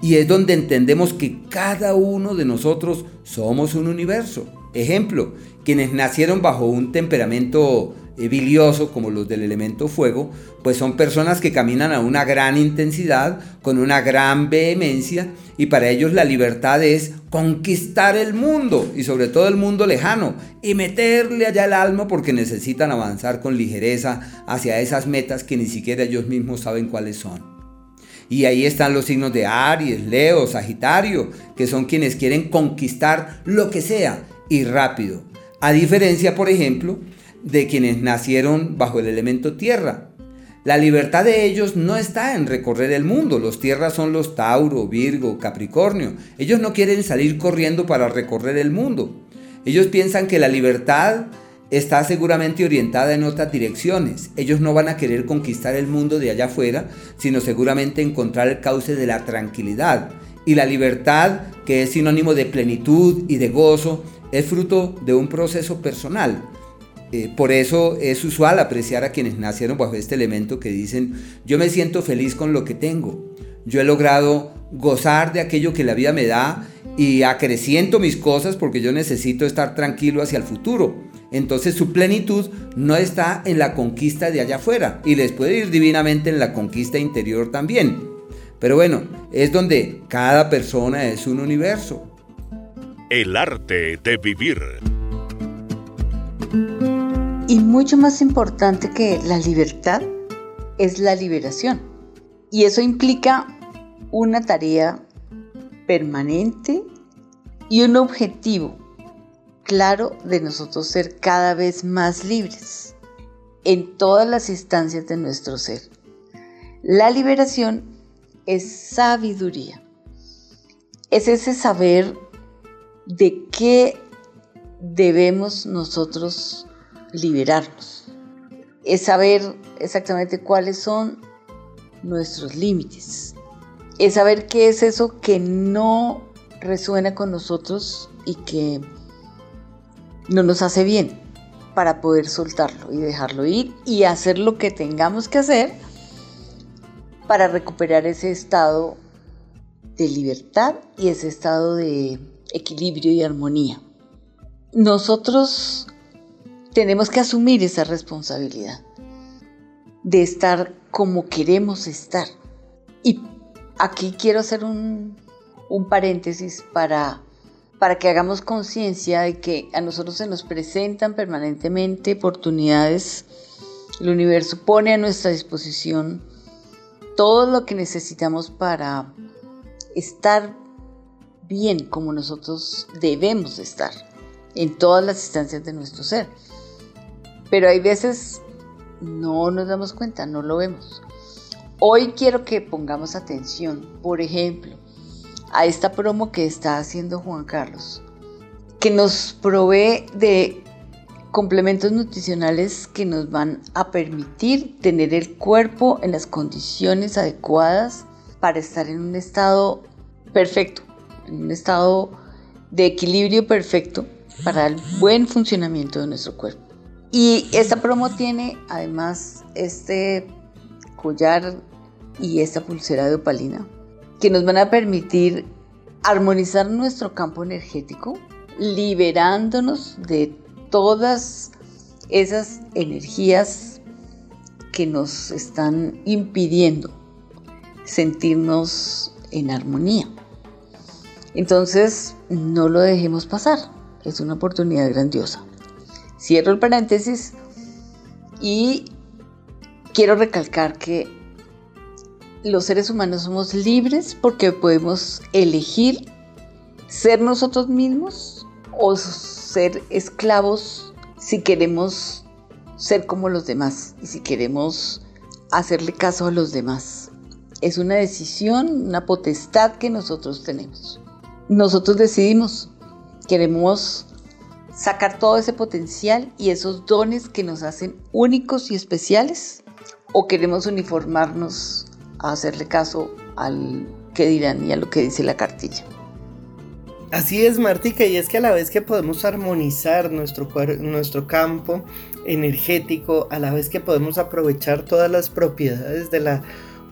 Y es donde entendemos que cada uno de nosotros somos un universo. Ejemplo, quienes nacieron bajo un temperamento eh, bilioso como los del elemento fuego, pues son personas que caminan a una gran intensidad, con una gran vehemencia, y para ellos la libertad es conquistar el mundo, y sobre todo el mundo lejano, y meterle allá el alma porque necesitan avanzar con ligereza hacia esas metas que ni siquiera ellos mismos saben cuáles son. Y ahí están los signos de Aries, Leo, Sagitario, que son quienes quieren conquistar lo que sea y rápido. A diferencia, por ejemplo, de quienes nacieron bajo el elemento tierra. La libertad de ellos no está en recorrer el mundo. Los tierras son los Tauro, Virgo, Capricornio. Ellos no quieren salir corriendo para recorrer el mundo. Ellos piensan que la libertad está seguramente orientada en otras direcciones. Ellos no van a querer conquistar el mundo de allá afuera, sino seguramente encontrar el cauce de la tranquilidad. Y la libertad, que es sinónimo de plenitud y de gozo, es fruto de un proceso personal. Eh, por eso es usual apreciar a quienes nacieron bajo este elemento que dicen, yo me siento feliz con lo que tengo, yo he logrado gozar de aquello que la vida me da y acreciento mis cosas porque yo necesito estar tranquilo hacia el futuro. Entonces su plenitud no está en la conquista de allá afuera y les puede ir divinamente en la conquista interior también. Pero bueno, es donde cada persona es un universo. El arte de vivir. Y mucho más importante que la libertad es la liberación. Y eso implica una tarea permanente y un objetivo claro de nosotros ser cada vez más libres en todas las instancias de nuestro ser. La liberación es sabiduría. Es ese saber de qué debemos nosotros liberarnos. Es saber exactamente cuáles son nuestros límites. Es saber qué es eso que no resuena con nosotros y que no nos hace bien para poder soltarlo y dejarlo ir y hacer lo que tengamos que hacer para recuperar ese estado de libertad y ese estado de equilibrio y armonía. Nosotros tenemos que asumir esa responsabilidad de estar como queremos estar. Y aquí quiero hacer un, un paréntesis para, para que hagamos conciencia de que a nosotros se nos presentan permanentemente oportunidades. El universo pone a nuestra disposición todo lo que necesitamos para estar bien como nosotros debemos estar en todas las instancias de nuestro ser. Pero hay veces no nos damos cuenta, no lo vemos. Hoy quiero que pongamos atención, por ejemplo, a esta promo que está haciendo Juan Carlos, que nos provee de complementos nutricionales que nos van a permitir tener el cuerpo en las condiciones adecuadas para estar en un estado perfecto, en un estado de equilibrio perfecto para el buen funcionamiento de nuestro cuerpo. Y esta promo tiene además este collar y esta pulsera de opalina que nos van a permitir armonizar nuestro campo energético, liberándonos de todas esas energías que nos están impidiendo sentirnos en armonía. Entonces, no lo dejemos pasar. Es una oportunidad grandiosa. Cierro el paréntesis y quiero recalcar que los seres humanos somos libres porque podemos elegir ser nosotros mismos o ser esclavos si queremos ser como los demás y si queremos hacerle caso a los demás. es una decisión, una potestad que nosotros tenemos. Nosotros decidimos, queremos sacar todo ese potencial y esos dones que nos hacen únicos y especiales o queremos uniformarnos a hacerle caso al que dirán y a lo que dice la cartilla. Así es, Martica, y es que a la vez que podemos armonizar nuestro, nuestro campo energético, a la vez que podemos aprovechar todas las propiedades de la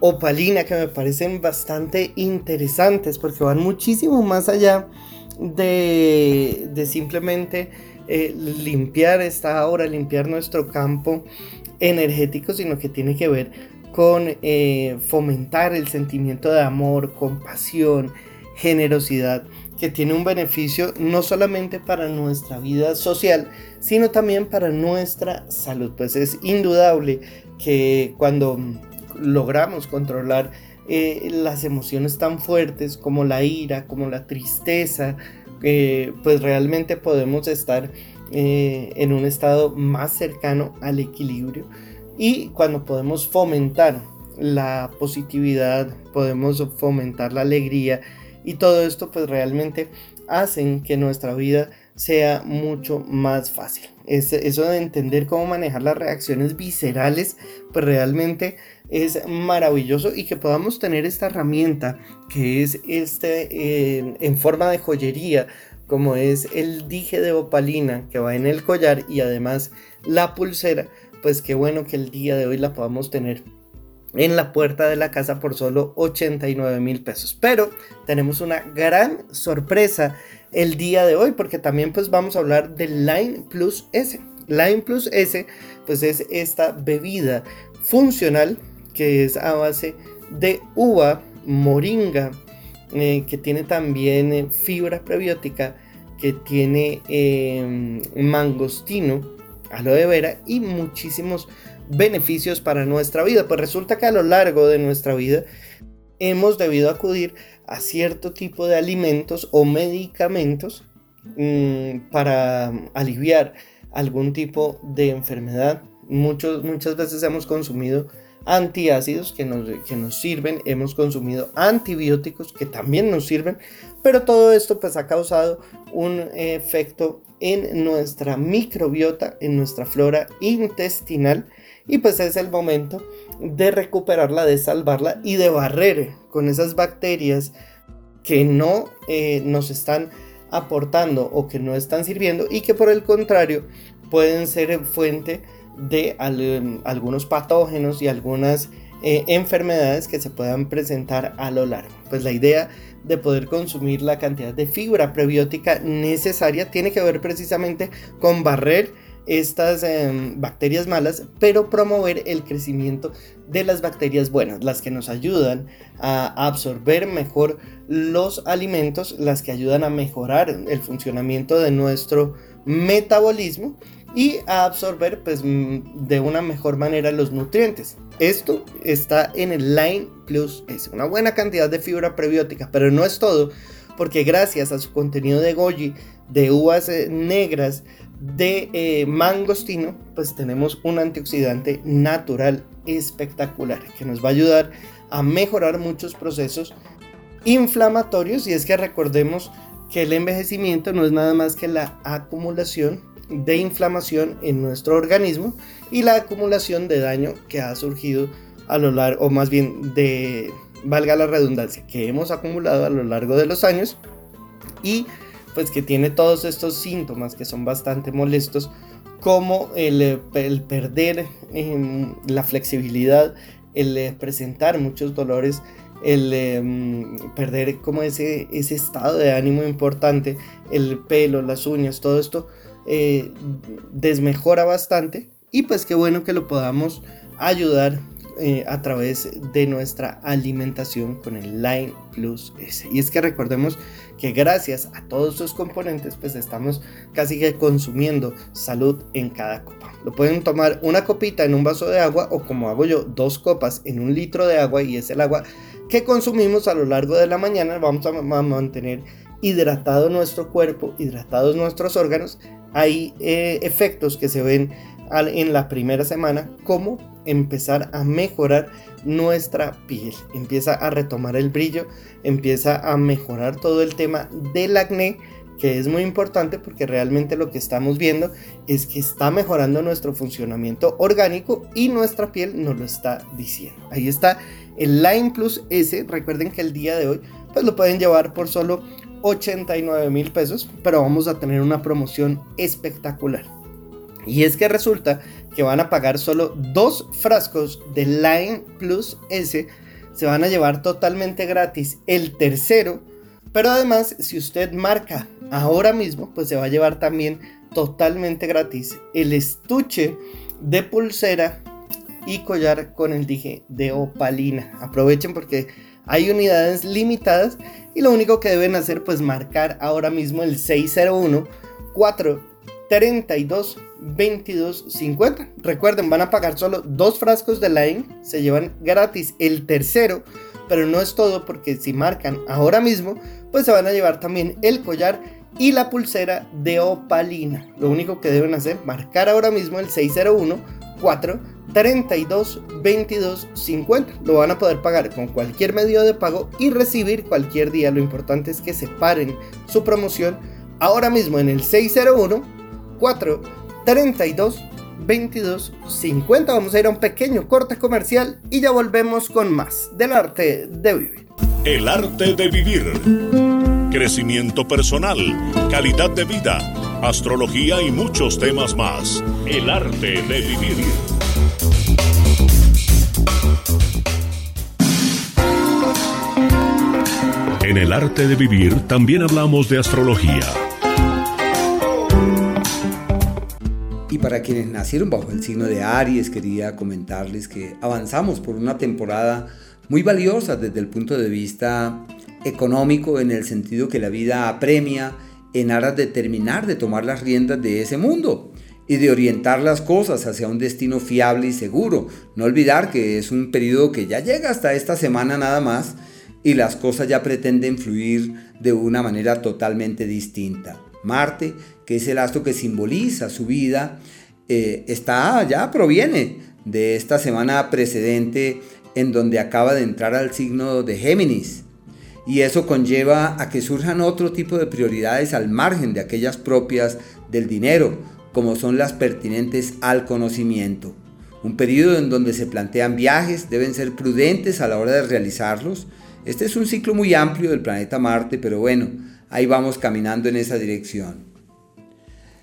opalina que me parecen bastante interesantes porque van muchísimo más allá de, simplemente eh, limpiar esta hora, limpiar nuestro campo energético, sino que tiene que ver con eh, fomentar el sentimiento de amor, compasión, generosidad que tiene un beneficio no solamente para nuestra vida social, sino también para nuestra salud. Pues es indudable que cuando logramos controlar eh, las emociones tan fuertes como la ira, como la tristeza, eh, pues realmente podemos estar eh, en un estado más cercano al equilibrio. Y cuando podemos fomentar la positividad, podemos fomentar la alegría, y todo esto pues realmente hacen que nuestra vida sea mucho más fácil. eso de entender cómo manejar las reacciones viscerales, pues realmente es maravilloso y que podamos tener esta herramienta que es este eh, en forma de joyería, como es el dije de opalina que va en el collar y además la pulsera, pues qué bueno que el día de hoy la podamos tener en la puerta de la casa por solo 89 mil pesos. Pero tenemos una gran sorpresa el día de hoy porque también pues vamos a hablar del Line Plus S. Line Plus S pues es esta bebida funcional que es a base de uva, moringa, eh, que tiene también eh, fibra prebiótica, que tiene eh, mangostino, aloe vera y muchísimos beneficios para nuestra vida. Pues resulta que a lo largo de nuestra vida hemos debido acudir a cierto tipo de alimentos o medicamentos mm, para aliviar algún tipo de enfermedad. Muchos, muchas veces hemos consumido antiácidos que nos, que nos sirven, hemos consumido antibióticos que también nos sirven, pero todo esto pues ha causado un efecto en nuestra microbiota, en nuestra flora intestinal y pues es el momento de recuperarla, de salvarla y de barrer con esas bacterias que no eh, nos están aportando o que no están sirviendo y que por el contrario pueden ser fuente de algunos patógenos y algunas eh, enfermedades que se puedan presentar a lo largo. Pues la idea de poder consumir la cantidad de fibra prebiótica necesaria tiene que ver precisamente con barrer estas em, bacterias malas, pero promover el crecimiento de las bacterias buenas, las que nos ayudan a absorber mejor los alimentos, las que ayudan a mejorar el funcionamiento de nuestro metabolismo y a absorber pues, de una mejor manera los nutrientes. Esto está en el Line Plus es una buena cantidad de fibra prebiótica, pero no es todo, porque gracias a su contenido de goji, de uvas eh, negras, de eh, mangostino, pues tenemos un antioxidante natural espectacular que nos va a ayudar a mejorar muchos procesos inflamatorios y es que recordemos que el envejecimiento no es nada más que la acumulación de inflamación en nuestro organismo y la acumulación de daño que ha surgido a lo largo, o más bien de, valga la redundancia, que hemos acumulado a lo largo de los años y pues que tiene todos estos síntomas que son bastante molestos, como el, perder em, la flexibilidad, el eh, presentar muchos dolores, el em, perder como ese, ese estado de ánimo importante, el pelo, las uñas, todo esto eh, desmejora bastante y pues qué bueno que lo podamos ayudar eh, a través de nuestra alimentación con el Line Plus S. Y es que recordemos que gracias a todos sus componentes pues estamos casi que consumiendo salud en cada copa. Lo pueden tomar una copita en un vaso de agua o como hago yo, dos copas en un litro de agua y es el agua que consumimos a lo largo de la mañana. Vamos a mantener hidratado nuestro cuerpo, hidratados nuestros órganos. Hay eh, efectos que se ven en la primera semana cómo empezar a mejorar nuestra piel. Empieza a retomar el brillo, empieza a mejorar todo el tema del acné que es muy importante porque realmente lo que estamos viendo es que está mejorando nuestro funcionamiento orgánico y nuestra piel nos lo está diciendo. Ahí está el Line Plus S. Recuerden que el día de hoy pues lo pueden llevar por solo 89 mil pesos, pero vamos a tener una promoción espectacular. Y es que resulta que van a pagar solo dos frascos de Line Plus S. Se van a llevar totalmente gratis el tercero pero además, si usted marca ahora mismo, pues se va a llevar también totalmente gratis el estuche de pulsera y collar con el dije de opalina. Aprovechen porque hay unidades limitadas y lo único que deben hacer pues marcar ahora mismo el 601 432 2250. Recuerden, van a pagar solo dos frascos de line, se llevan gratis el tercero pero no es todo porque si marcan ahora mismo, pues se van a llevar también el collar y la pulsera de opalina. Lo único que deben hacer, marcar ahora mismo el 601 4 32 22 50. Lo van a poder pagar con cualquier medio de pago y recibir cualquier día. Lo importante es que separen su promoción ahora mismo en el 601 4 32 22.50. Vamos a ir a un pequeño corte comercial y ya volvemos con más del arte de vivir. El arte de vivir. Crecimiento personal, calidad de vida, astrología y muchos temas más. El arte de vivir. En el arte de vivir también hablamos de astrología Y para quienes nacieron bajo el signo de Aries, quería comentarles que avanzamos por una temporada muy valiosa desde el punto de vista económico, en el sentido que la vida apremia en aras de terminar de tomar las riendas de ese mundo y de orientar las cosas hacia un destino fiable y seguro. No olvidar que es un periodo que ya llega hasta esta semana nada más y las cosas ya pretenden fluir de una manera totalmente distinta. Marte que es el astro que simboliza su vida, eh, está ya proviene de esta semana precedente en donde acaba de entrar al signo de Géminis. Y eso conlleva a que surjan otro tipo de prioridades al margen de aquellas propias del dinero, como son las pertinentes al conocimiento. Un periodo en donde se plantean viajes, deben ser prudentes a la hora de realizarlos. Este es un ciclo muy amplio del planeta Marte, pero bueno, ahí vamos caminando en esa dirección.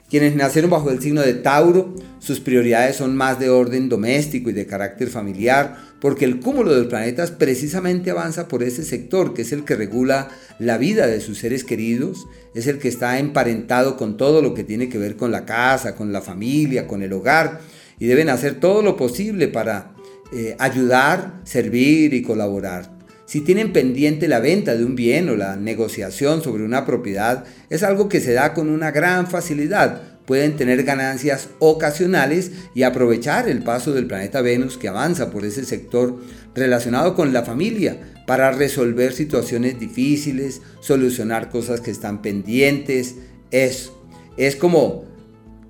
Quienes nacieron bajo el signo de Tauro, sus prioridades son más de orden doméstico y de carácter familiar, porque el cúmulo de planetas precisamente avanza por ese sector, que es el que regula la vida de sus seres queridos, es el que está emparentado con todo lo que tiene que ver con la casa, con la familia, con el hogar, y deben hacer todo lo posible para eh, ayudar, servir y colaborar. Si tienen pendiente la venta de un bien o la negociación sobre una propiedad, es algo que se da con una gran facilidad. Pueden tener ganancias ocasionales y aprovechar el paso del planeta Venus que avanza por ese sector relacionado con la familia para resolver situaciones difíciles, solucionar cosas que están pendientes. Eso es como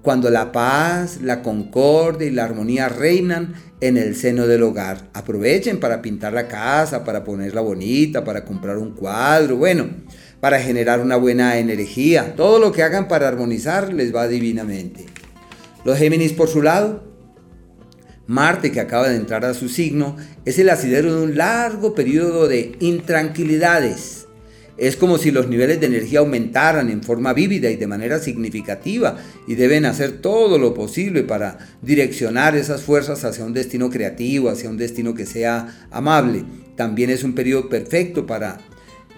cuando la paz, la concordia y la armonía reinan en el seno del hogar. Aprovechen para pintar la casa, para ponerla bonita, para comprar un cuadro, bueno, para generar una buena energía. Todo lo que hagan para armonizar les va divinamente. Los Géminis por su lado, Marte que acaba de entrar a su signo es el asidero de un largo periodo de intranquilidades es como si los niveles de energía aumentaran en forma vívida y de manera significativa y deben hacer todo lo posible para direccionar esas fuerzas hacia un destino creativo, hacia un destino que sea amable. También es un periodo perfecto para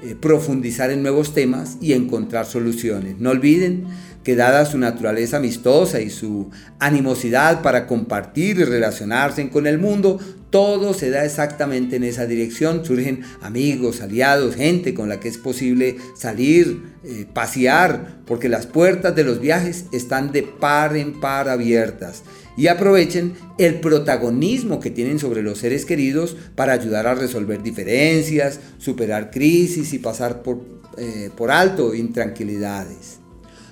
eh, profundizar en nuevos temas y encontrar soluciones. No olviden que dada su naturaleza amistosa y su animosidad para compartir y relacionarse con el mundo, todo se da exactamente en esa dirección. Surgen amigos, aliados, gente con la que es posible salir, eh, pasear, porque las puertas de los viajes están de par en par abiertas. Y aprovechen el protagonismo que tienen sobre los seres queridos para ayudar a resolver diferencias, superar crisis y pasar por, eh, por alto intranquilidades.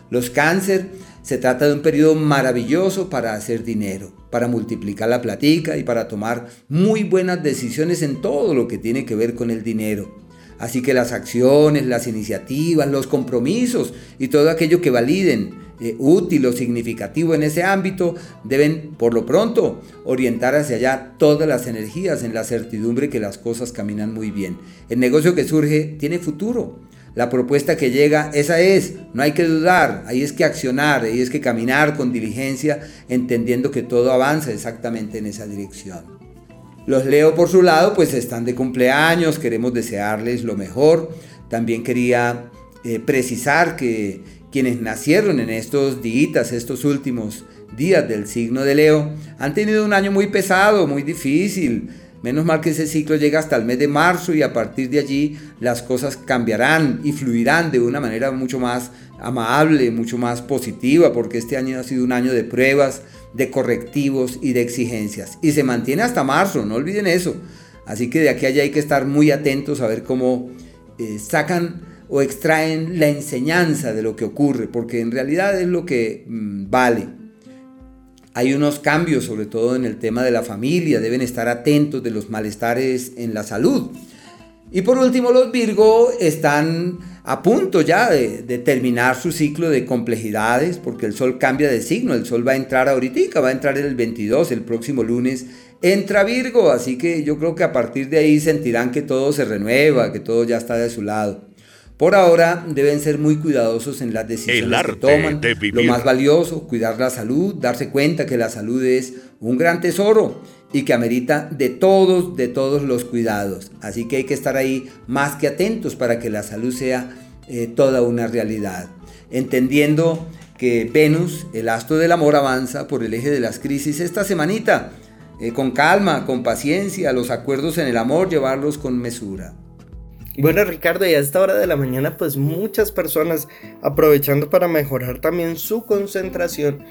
Los cáncer Se trata de un periodo maravilloso para hacer dinero, para multiplicar la platica y para tomar muy buenas decisiones en todo lo que tiene que ver con el dinero. Así que las acciones, las iniciativas, los compromisos y todo aquello que validen eh, útil o significativo en ese ámbito deben, por lo pronto, orientar hacia allá todas las energías en la certidumbre que las cosas caminan muy bien. El negocio que surge tiene futuro. La propuesta que llega, esa es, no hay que dudar, ahí es que accionar, ahí es que caminar con diligencia, entendiendo que todo avanza exactamente en esa dirección. Los Leo por su lado pues están de cumpleaños, queremos desearles lo mejor. También quería eh, precisar que quienes nacieron en estos días, estos últimos días del signo de Leo, han tenido un año muy pesado, muy difícil. Menos mal que ese ciclo llega hasta el mes de marzo y a partir de allí las cosas cambiarán y fluirán de una manera mucho más amable, mucho más positiva, porque este año ha sido un año de pruebas, de correctivos y de exigencias. Y se mantiene hasta marzo, no olviden eso. Así que de aquí a allá hay que estar muy atentos a ver cómo eh, sacan o extraen la enseñanza de lo que ocurre, porque en realidad es lo que mm, vale. Hay unos cambios, sobre todo en el tema de la familia, deben estar atentos de los malestares en la salud. Y por último, los Virgo están a punto ya de, terminar su ciclo de complejidades, porque el Sol cambia de signo, el Sol va a entrar ahorita, va a entrar el 22, el próximo lunes, entra Virgo, así que yo creo que a partir de ahí sentirán que todo se renueva, que todo ya está de su lado. Por ahora deben ser muy cuidadosos en las decisiones que toman. Lo más valioso, cuidar la salud, darse cuenta que la salud es un gran tesoro y que amerita de todos, de todos los cuidados. Así que hay que estar ahí más que atentos para que la salud sea eh, toda una realidad. Entendiendo que Venus, el astro del amor, avanza por el eje de las crisis esta semanita. Eh, con calma, con paciencia, los acuerdos en el amor, llevarlos con mesura. Bueno Ricardo, y a esta hora de la mañana pues muchas personas aprovechando para mejorar también su concentración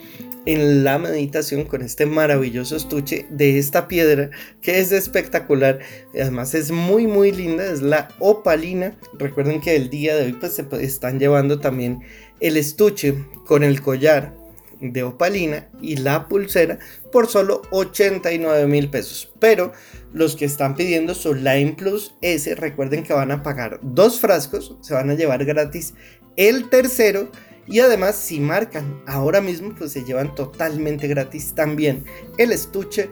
en la meditación con este maravilloso estuche de esta piedra que es espectacular. Además es muy muy linda, es la opalina. Recuerden que el día de hoy pues se están llevando también el estuche con el collar de opalina y la pulsera por solo 89 mil pesos. Pero los que están pidiendo su Line Plus S, recuerden que van a pagar dos frascos, se van a llevar gratis el tercero. Y además, si marcan ahora mismo, pues se llevan totalmente gratis también el estuche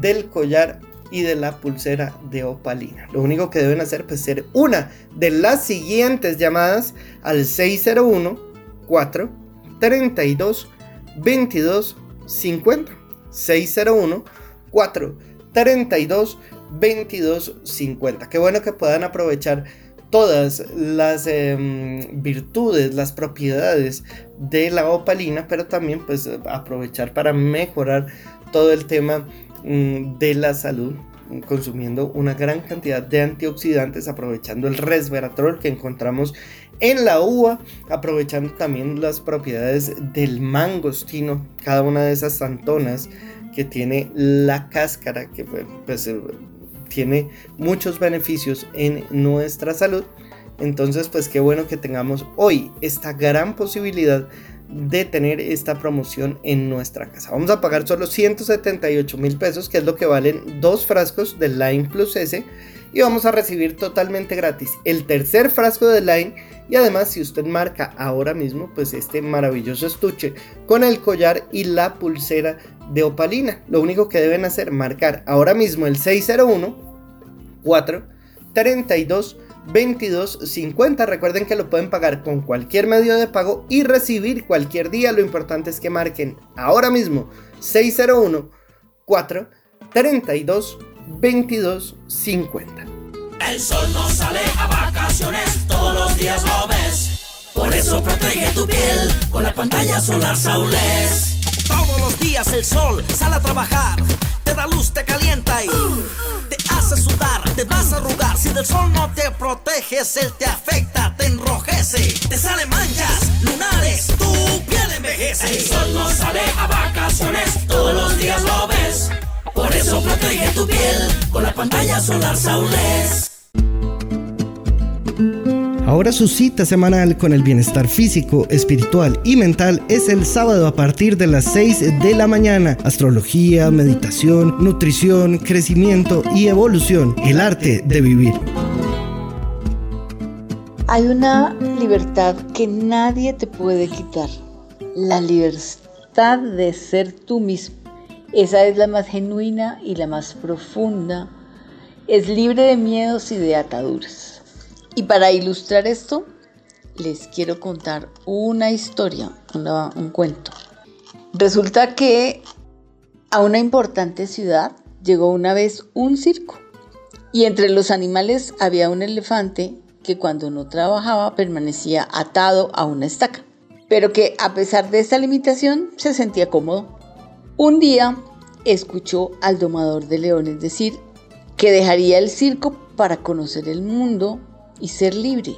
del collar y de la pulsera de opalina. Lo único que deben hacer pues ser una de las siguientes llamadas al 601 4 32 22 50 601 4 32 22 50. Qué bueno que puedan aprovechar todas las em, virtudes, las propiedades de la opalina, pero también pues aprovechar para mejorar todo el tema mm, de la salud consumiendo una gran cantidad de antioxidantes, aprovechando el resveratrol que encontramos en la uva, aprovechando también las propiedades del mangostino, cada una de esas santonas que tiene la cáscara, que pues, eh, tiene muchos beneficios en nuestra salud. Entonces, pues qué bueno que tengamos hoy esta gran posibilidad de tener esta promoción en nuestra casa. Vamos a pagar solo 178 mil pesos, que es lo que valen dos frascos de Line Plus S. Y vamos a recibir totalmente gratis el tercer frasco de Line. Y además, si usted marca ahora mismo, pues este maravilloso estuche con el collar y la pulsera de opalina. Lo único que deben hacer, marcar ahora mismo el 601 4 32 22.50. Recuerden que lo pueden pagar con cualquier medio de pago y recibir cualquier día. Lo importante es que marquen ahora mismo 601 4 32 22 50. El sol no sale a vacaciones, todos los días lo ves. Por eso protege tu piel con la pantalla solar Saules. Todos los días el sol sale a trabajar, te da luz, te calienta y te hace sudar, te vas a arrugar. Si del sol no te proteges, él te afecta, te enrojece, te salen manchas, lunares, tu piel envejece. El sol no sale a vacaciones, todos los días lo ves. Por eso protege tu piel con la pantalla solar Saules. Ahora su cita semanal con el bienestar físico, espiritual y mental es el sábado a partir de las 6 de la mañana. Astrología, meditación, nutrición, crecimiento y evolución. El arte de vivir. Hay una libertad que nadie te puede quitar. La libertad de ser tú mismo. Esa es la más genuina y la más profunda. Es libre de miedos y de ataduras. Y para ilustrar esto, les quiero contar una historia, un cuento. Resulta que a una importante ciudad llegó una vez un circo y entre los animales había un elefante que cuando no trabajaba permanecía atado a una estaca, pero que a pesar de esta limitación se sentía cómodo. Un día escuchó al domador de leones decir que dejaría el circo para conocer el mundo y ser libre,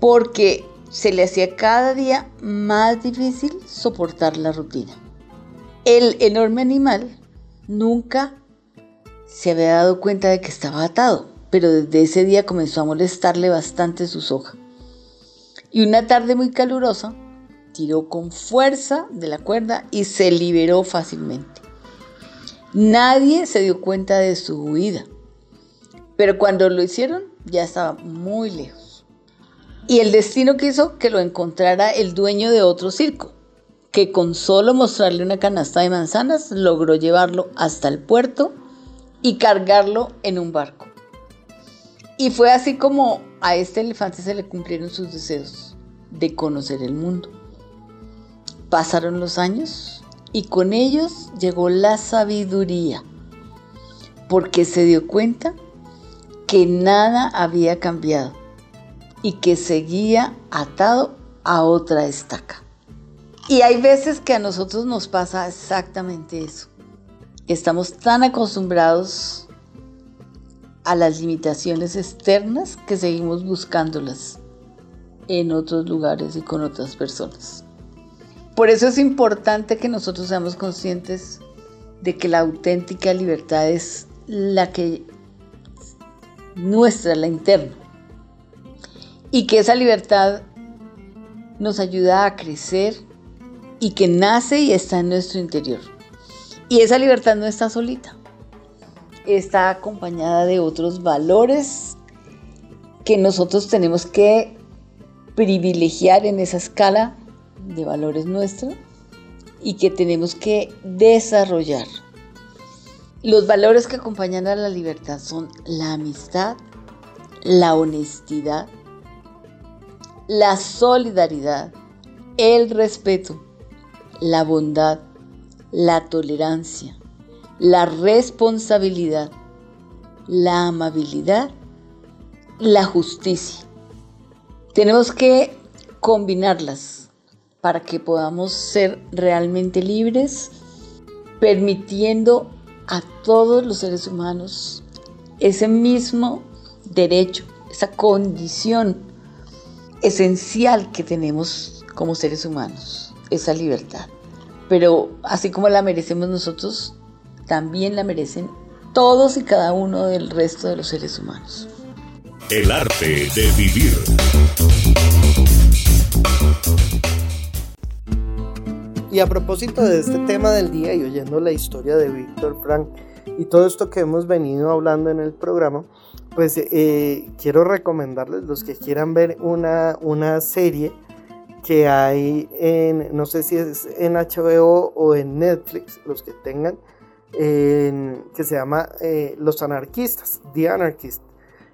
porque se le hacía cada día más difícil soportar la rutina. El enorme animal nunca se había dado cuenta de que estaba atado pero desde ese día comenzó a molestarle bastante su soja. Y una tarde muy calurosa, tiró con fuerza de la cuerda y se liberó fácilmente. Nadie se dio cuenta de su huida, pero cuando lo hicieron ya estaba muy lejos. Y el destino quiso que lo encontrara el dueño de otro circo, que con solo mostrarle una canasta de manzanas logró llevarlo hasta el puerto y cargarlo en un barco. Y fue así como a este elefante se le cumplieron sus deseos de conocer el mundo. Pasaron los años y con ellos llegó la sabiduría, porque se dio cuenta que nada había cambiado y que seguía atado a otra estaca. Y hay veces que a nosotros nos pasa exactamente eso. Estamos tan acostumbrados a las limitaciones externas que seguimos buscándolas en otros lugares y con otras personas. Por eso es importante que nosotros seamos conscientes de que la auténtica libertad es la que nuestra, la interna. Y que esa libertad nos ayuda a crecer y que nace y está en nuestro interior. Y esa libertad no está solita está acompañada de otros valores que nosotros tenemos que privilegiar en esa escala de valores nuestros y que tenemos que desarrollar. Los valores que acompañan a la libertad son la amistad, la honestidad, la solidaridad, el respeto, la bondad, la tolerancia, la responsabilidad, la amabilidad, la justicia. Tenemos que combinarlas para que podamos ser realmente libres, permitiendo a todos los seres humanos ese mismo derecho, esa condición esencial que tenemos como seres humanos, esa libertad. Pero así como la merecemos nosotros, también la merecen todos y cada uno del resto de los seres humanos. El arte de vivir. Y a propósito de este tema del día y oyendo la historia de Víctor Frank y todo esto que hemos venido hablando en el programa, pues eh, quiero recomendarles los que quieran ver una, una serie que hay en, no sé si es en HBO o en Netflix, los que tengan, que se llama eh, Los Anarquistas, The Anarchist.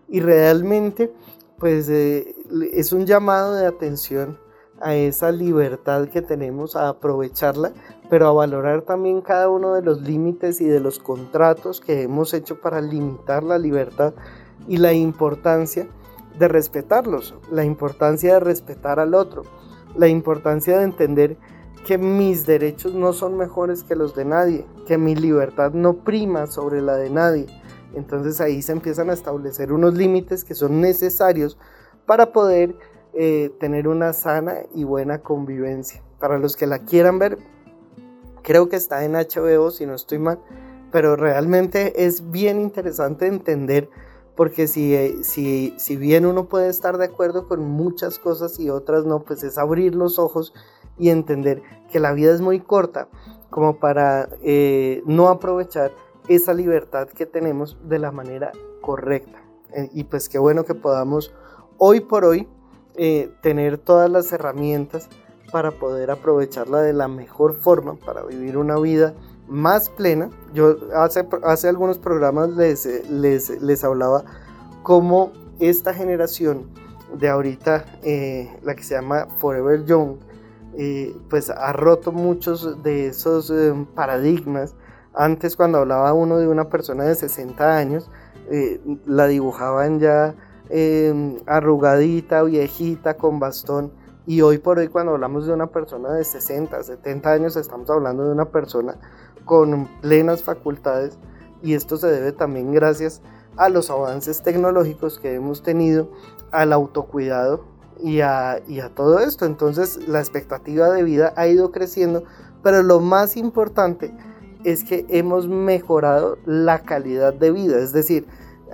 Y realmente, pues eh, es un llamado de atención a esa libertad que tenemos, a aprovecharla, pero a valorar también cada uno de los límites y de los contratos que hemos hecho para limitar la libertad y la importancia de respetarlos, la importancia de respetar al otro, la importancia de entender que mis derechos no son mejores que los de nadie, que mi libertad no prima sobre la de nadie. Entonces ahí se empiezan a establecer unos límites que son necesarios para poder eh, tener una sana y buena convivencia. Para los que la quieran ver, creo que está en HBO si no estoy mal, pero realmente es bien interesante entender porque si, eh, si, si bien uno puede estar de acuerdo con muchas cosas y otras no, pues es abrir los ojos y entender que la vida es muy corta como para eh, no aprovechar esa libertad que tenemos de la manera correcta. Eh, y pues qué bueno que podamos hoy por hoy tener todas las herramientas para poder aprovecharla de la mejor forma, para vivir una vida más plena. Yo hace, hace algunos programas les, les, les hablaba cómo esta generación de ahorita, eh, la que se llama Forever Young, eh, pues ha roto muchos de esos eh, paradigmas. Antes cuando hablaba uno de una persona de 60 años, la dibujaban ya arrugadita, viejita, con bastón. Y hoy por hoy cuando hablamos de una persona de 60, 70 años, estamos hablando de una persona con plenas facultades y esto se debe también gracias a los avances tecnológicos que hemos tenido, al autocuidado y a, y a todo esto. Entonces la expectativa de vida ha ido creciendo, pero lo más importante es que hemos mejorado la calidad de vida, es decir,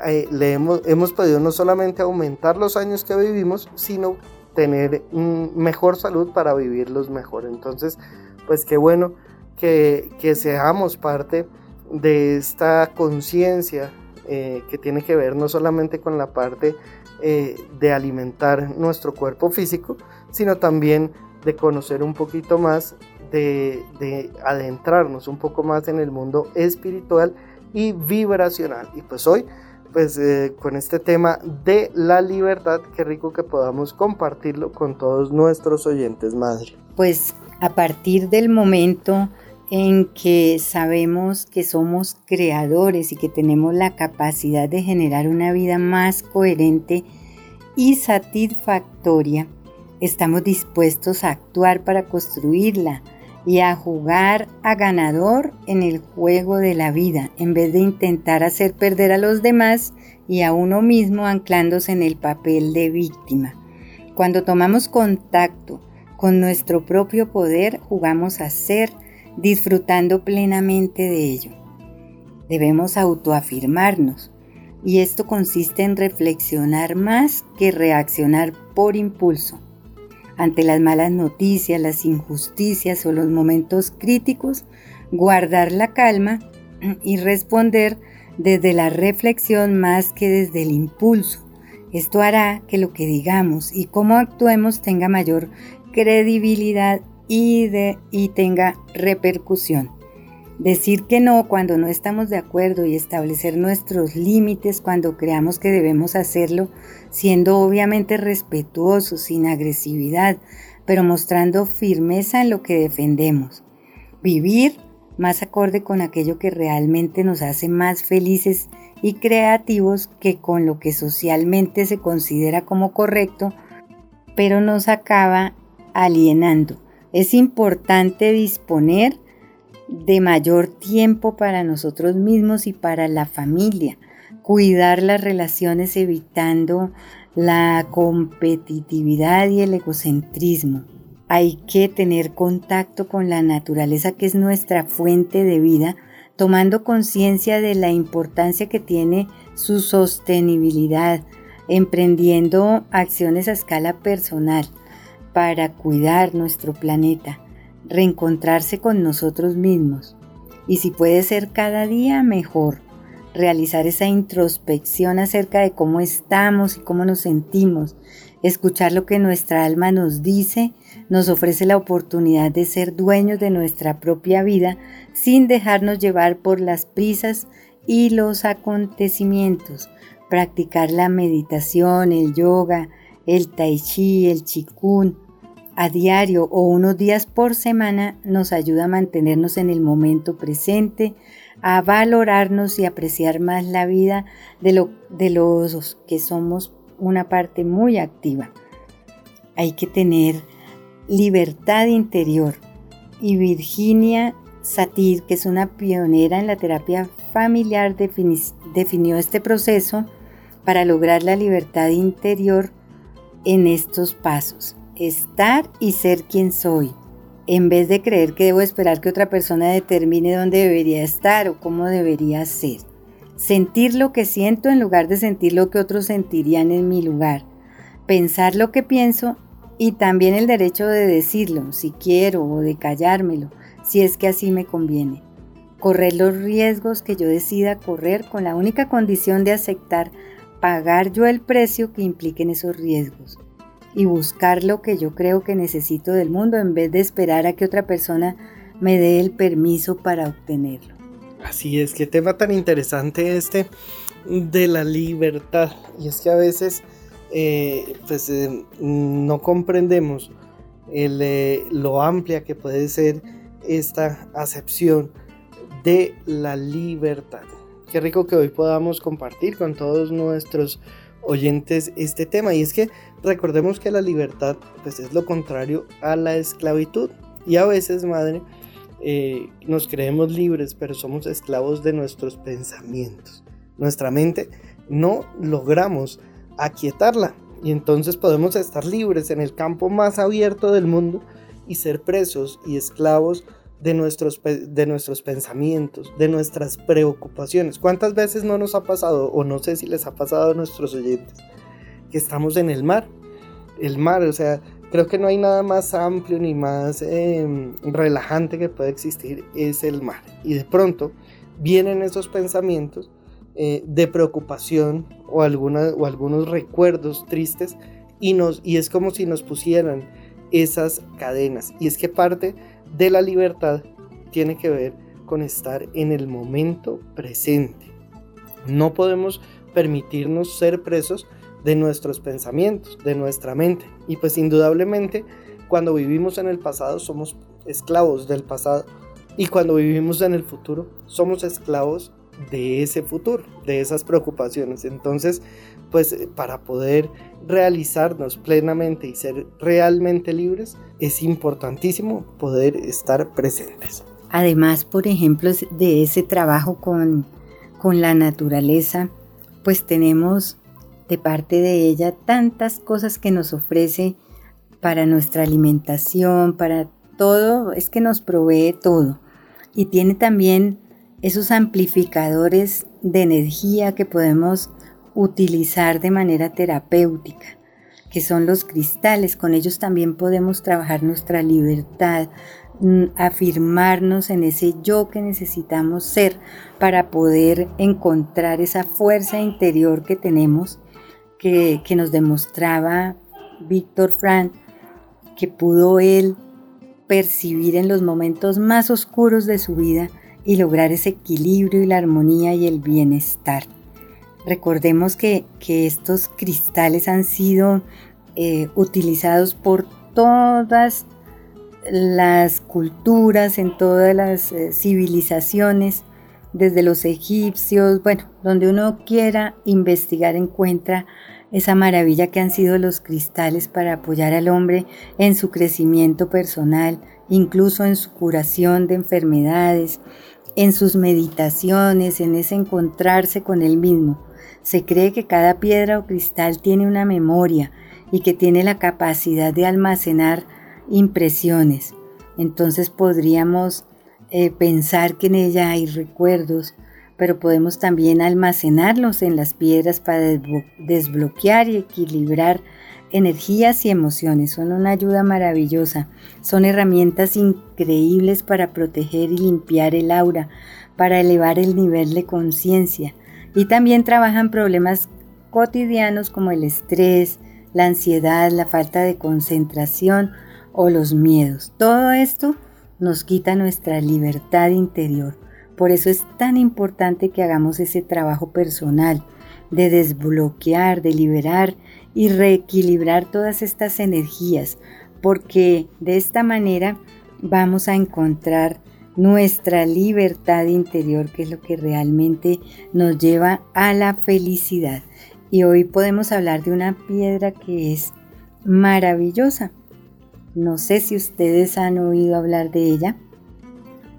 eh, le hemos, hemos podido no solamente aumentar los años que vivimos, sino tener mejor salud para vivirlos mejor. Entonces, pues qué bueno que, seamos parte de esta conciencia eh, que tiene que ver no solamente con la parte eh, de alimentar nuestro cuerpo físico, sino también de conocer un poquito más, de, adentrarnos un poco más en el mundo espiritual y vibracional. Y pues hoy, pues eh, con este tema de la libertad, qué rico que podamos compartirlo con todos nuestros oyentes, madre. Pues a partir del momento en que sabemos que somos creadores y que tenemos la capacidad de generar una vida más coherente y satisfactoria, estamos dispuestos a actuar para construirla y a jugar a ganador en el juego de la vida, en vez de intentar hacer perder a los demás y a uno mismo anclándose en el papel de víctima. Cuando tomamos contacto con nuestro propio poder, jugamos a ser disfrutando plenamente de ello. Debemos autoafirmarnos y esto consiste en reflexionar más que reaccionar por impulso. Ante las malas noticias, las injusticias o los momentos críticos, guardar la calma y responder desde la reflexión más que desde el impulso. Esto hará que lo que digamos y cómo actuemos tenga mayor credibilidad y, tenga repercusión. Decir que no cuando no estamos de acuerdo y establecer nuestros límites cuando creamos que debemos hacerlo, siendo obviamente respetuosos, sin agresividad, pero mostrando firmeza en lo que defendemos. Vivir más acorde con aquello que realmente nos hace más felices y creativos que con lo que socialmente se considera como correcto, pero nos acaba alienando es importante disponer de mayor tiempo para nosotros mismos y para la familia, cuidar las relaciones evitando la competitividad y el egocentrismo. Hay que tener contacto con la naturaleza que es nuestra fuente de vida, tomando conciencia de la importancia que tiene su sostenibilidad, emprendiendo acciones a escala personal para cuidar nuestro planeta, reencontrarse con nosotros mismos y si puede ser cada día mejor, realizar esa introspección acerca de cómo estamos y cómo nos sentimos, escuchar lo que nuestra alma nos dice, nos ofrece la oportunidad de ser dueños de nuestra propia vida sin dejarnos llevar por las prisas y los acontecimientos, practicar la meditación, el yoga, el tai chi, el chikun, a diario o unos días por semana nos ayuda a mantenernos en el momento presente, a valorarnos y apreciar más la vida de, lo, de los que somos una parte muy activa. Hay que tener libertad interior. Y Virginia Satir, que es una pionera en la terapia familiar, definió este proceso para lograr la libertad interior en estos pasos estar y ser quien soy, en vez de creer que debo esperar que otra persona determine dónde debería estar o cómo debería ser. sentir lo que siento en lugar de sentir lo que otros sentirían en mi lugar, pensar lo que pienso y también el derecho de decirlo, si quiero, o de callármelo, si es que así me conviene. Correr los riesgos que yo decida correr con la única condición de aceptar pagar yo el precio que impliquen esos riesgos y buscar lo que yo creo que necesito del mundo en vez de esperar a que otra persona me dé el permiso para obtenerlo. Así es, qué tema tan interesante este de la libertad. Y es que a veces eh, pues, eh, no comprendemos eh, lo amplia que puede ser esta acepción de la libertad. Qué rico que hoy podamos compartir con todos nuestros oyentes este tema. Y es que recordemos que la libertad pues, es lo contrario a la esclavitud. Y a veces, madre, eh, nos creemos libres, pero somos esclavos de nuestros pensamientos. Nuestra mente no logramos aquietarla y entonces podemos estar libres en el campo más abierto del mundo y ser presos y esclavos de nuestros, de nuestros pensamientos, de nuestras preocupaciones. ¿Cuántas veces no nos ha pasado, o no sé si les ha pasado a nuestros oyentes, que estamos en el mar? El mar, o sea, Creo que no hay nada más amplio ni más em, relajante que pueda existir, es el mar. Y de pronto vienen esos pensamientos eh, de preocupación o, alguna, o algunos recuerdos tristes y, nos, y es como si nos pusieran esas cadenas. Y es que parte de la libertad tiene que ver con estar en el momento presente. No podemos permitirnos ser presos de nuestros pensamientos, de nuestra mente. Y pues indudablemente cuando vivimos en el pasado somos esclavos del pasado y cuando vivimos en el futuro somos esclavos de ese futuro, de esas preocupaciones. Entonces, pues para poder realizarnos plenamente y ser realmente libres, es importantísimo poder estar presentes. Además, por ejemplo, de ese trabajo con, con la naturaleza, pues tenemos de parte de ella tantas cosas que nos ofrece para nuestra alimentación, para todo, es que nos provee todo. Y tiene también esos amplificadores de energía que podemos utilizar de manera terapéutica, que son los cristales. Con ellos también podemos trabajar nuestra libertad, mm, afirmarnos en ese yo que necesitamos ser para poder encontrar esa fuerza interior que tenemos que, nos demostraba Víctor Frank, que pudo él percibir en los momentos más oscuros de su vida y lograr ese equilibrio y la armonía y el bienestar. Recordemos que, estos cristales han sido eh, utilizados por todas las culturas, en todas las eh, civilizaciones, desde los egipcios, bueno, donde uno quiera investigar encuentra esa maravilla que han sido los cristales para apoyar al hombre en su crecimiento personal, incluso en su curación de enfermedades, en sus meditaciones, en ese encontrarse con él mismo. Se cree que cada piedra o cristal tiene una memoria y que tiene la capacidad de almacenar impresiones. Entonces podríamos eh, pensar que en ella hay recuerdos, pero podemos también almacenarlos en las piedras para desbloquear y equilibrar energías y emociones. Son una ayuda maravillosa. Son herramientas increíbles para proteger y limpiar el aura, para elevar el nivel de conciencia. Y también trabajan problemas cotidianos como el estrés, la ansiedad, la falta de concentración o los miedos. Todo esto nos quita nuestra libertad interior. Por eso es tan importante que hagamos ese trabajo personal de desbloquear, de liberar y reequilibrar todas estas energías, porque de esta manera vamos a encontrar nuestra libertad interior, que es lo que realmente nos lleva a la felicidad. Y hoy podemos hablar de una piedra que es maravillosa, no sé si ustedes han oído hablar de ella,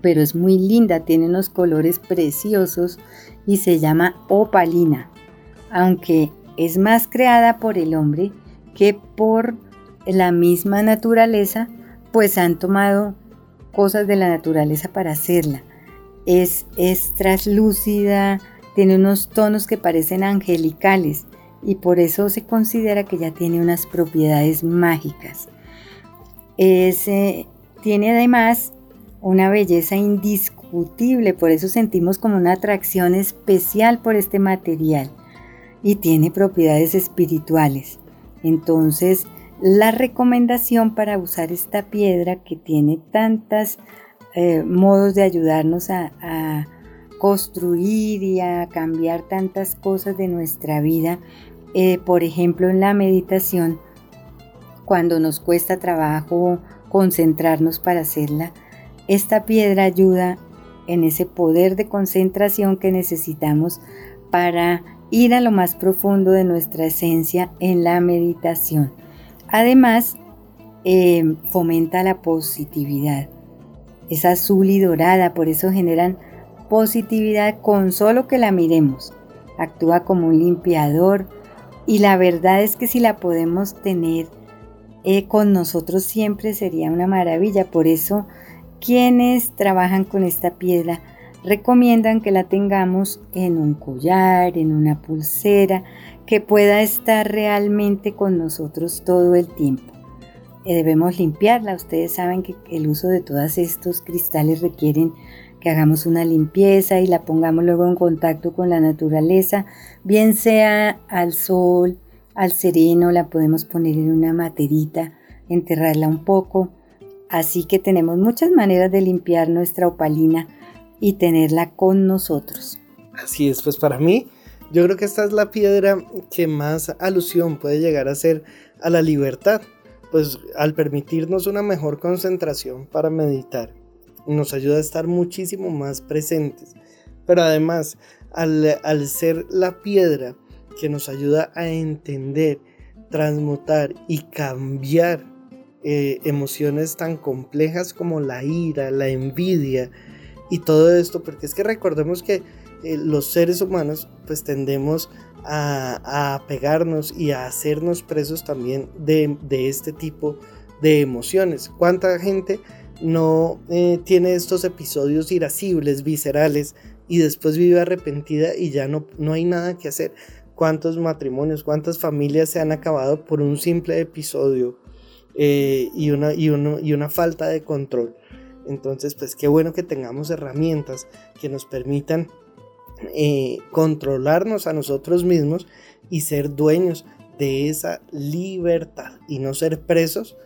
pero es muy linda, tiene unos colores preciosos y se llama opalina, aunque es más creada por el hombre que por la misma naturaleza, pues han tomado cosas de la naturaleza para hacerla. Es, es traslúcida, tiene unos tonos que parecen angelicales y por eso se considera que ya tiene unas propiedades mágicas. tiene además una belleza indiscutible, por eso sentimos como una atracción especial por este material y tiene propiedades espirituales. Entonces, la recomendación para usar esta piedra que tiene tantos eh, modos de ayudarnos a construir y a cambiar tantas cosas de nuestra vida eh, por ejemplo, en la meditación, cuando nos cuesta trabajo concentrarnos para hacerla, esta piedra ayuda en ese poder de concentración que necesitamos para ir a lo más profundo de nuestra esencia en la meditación. Además, eh, fomenta la positividad. Es azul y dorada, por eso generan positividad con solo que la miremos. Actúa como un limpiador, y la verdad es que si la podemos tener eh, con nosotros siempre sería una maravilla. Por eso quienes trabajan con esta piedra recomiendan que la tengamos en un collar, en una pulsera, que pueda estar realmente con nosotros todo el tiempo. Eh, debemos limpiarla. Ustedes saben que el uso de todos estos cristales requieren que hagamos una limpieza y la pongamos luego en contacto con la naturaleza, bien sea al sol, al sereno, la podemos poner en una materita, enterrarla un poco. Así que tenemos muchas maneras de limpiar nuestra opalina y tenerla con nosotros. Así es, pues para mí, yo creo que esta es la piedra que más alusión puede llegar a ser a la libertad, pues al permitirnos una mejor concentración para meditar nos ayuda a estar muchísimo más presentes. Pero además, al, ser la piedra que nos ayuda a entender, transmutar y cambiar eh, emociones tan complejas como la ira, la envidia y todo esto, porque es que recordemos que eh, los seres humanos pues tendemos a, a, apegarnos y a hacernos presos también de, de este tipo de emociones. ¿Cuánta gente no eh, tiene estos episodios irascibles, viscerales, y después vive arrepentida y ya no, no hay nada que hacer. ¿Cuántos matrimonios, cuántas familias se han acabado por un simple episodio eh, y, una, y, y una falta de control? Entonces, pues qué bueno que tengamos herramientas que nos permitan eh, controlarnos a nosotros mismos y ser dueños de esa libertad y no ser presos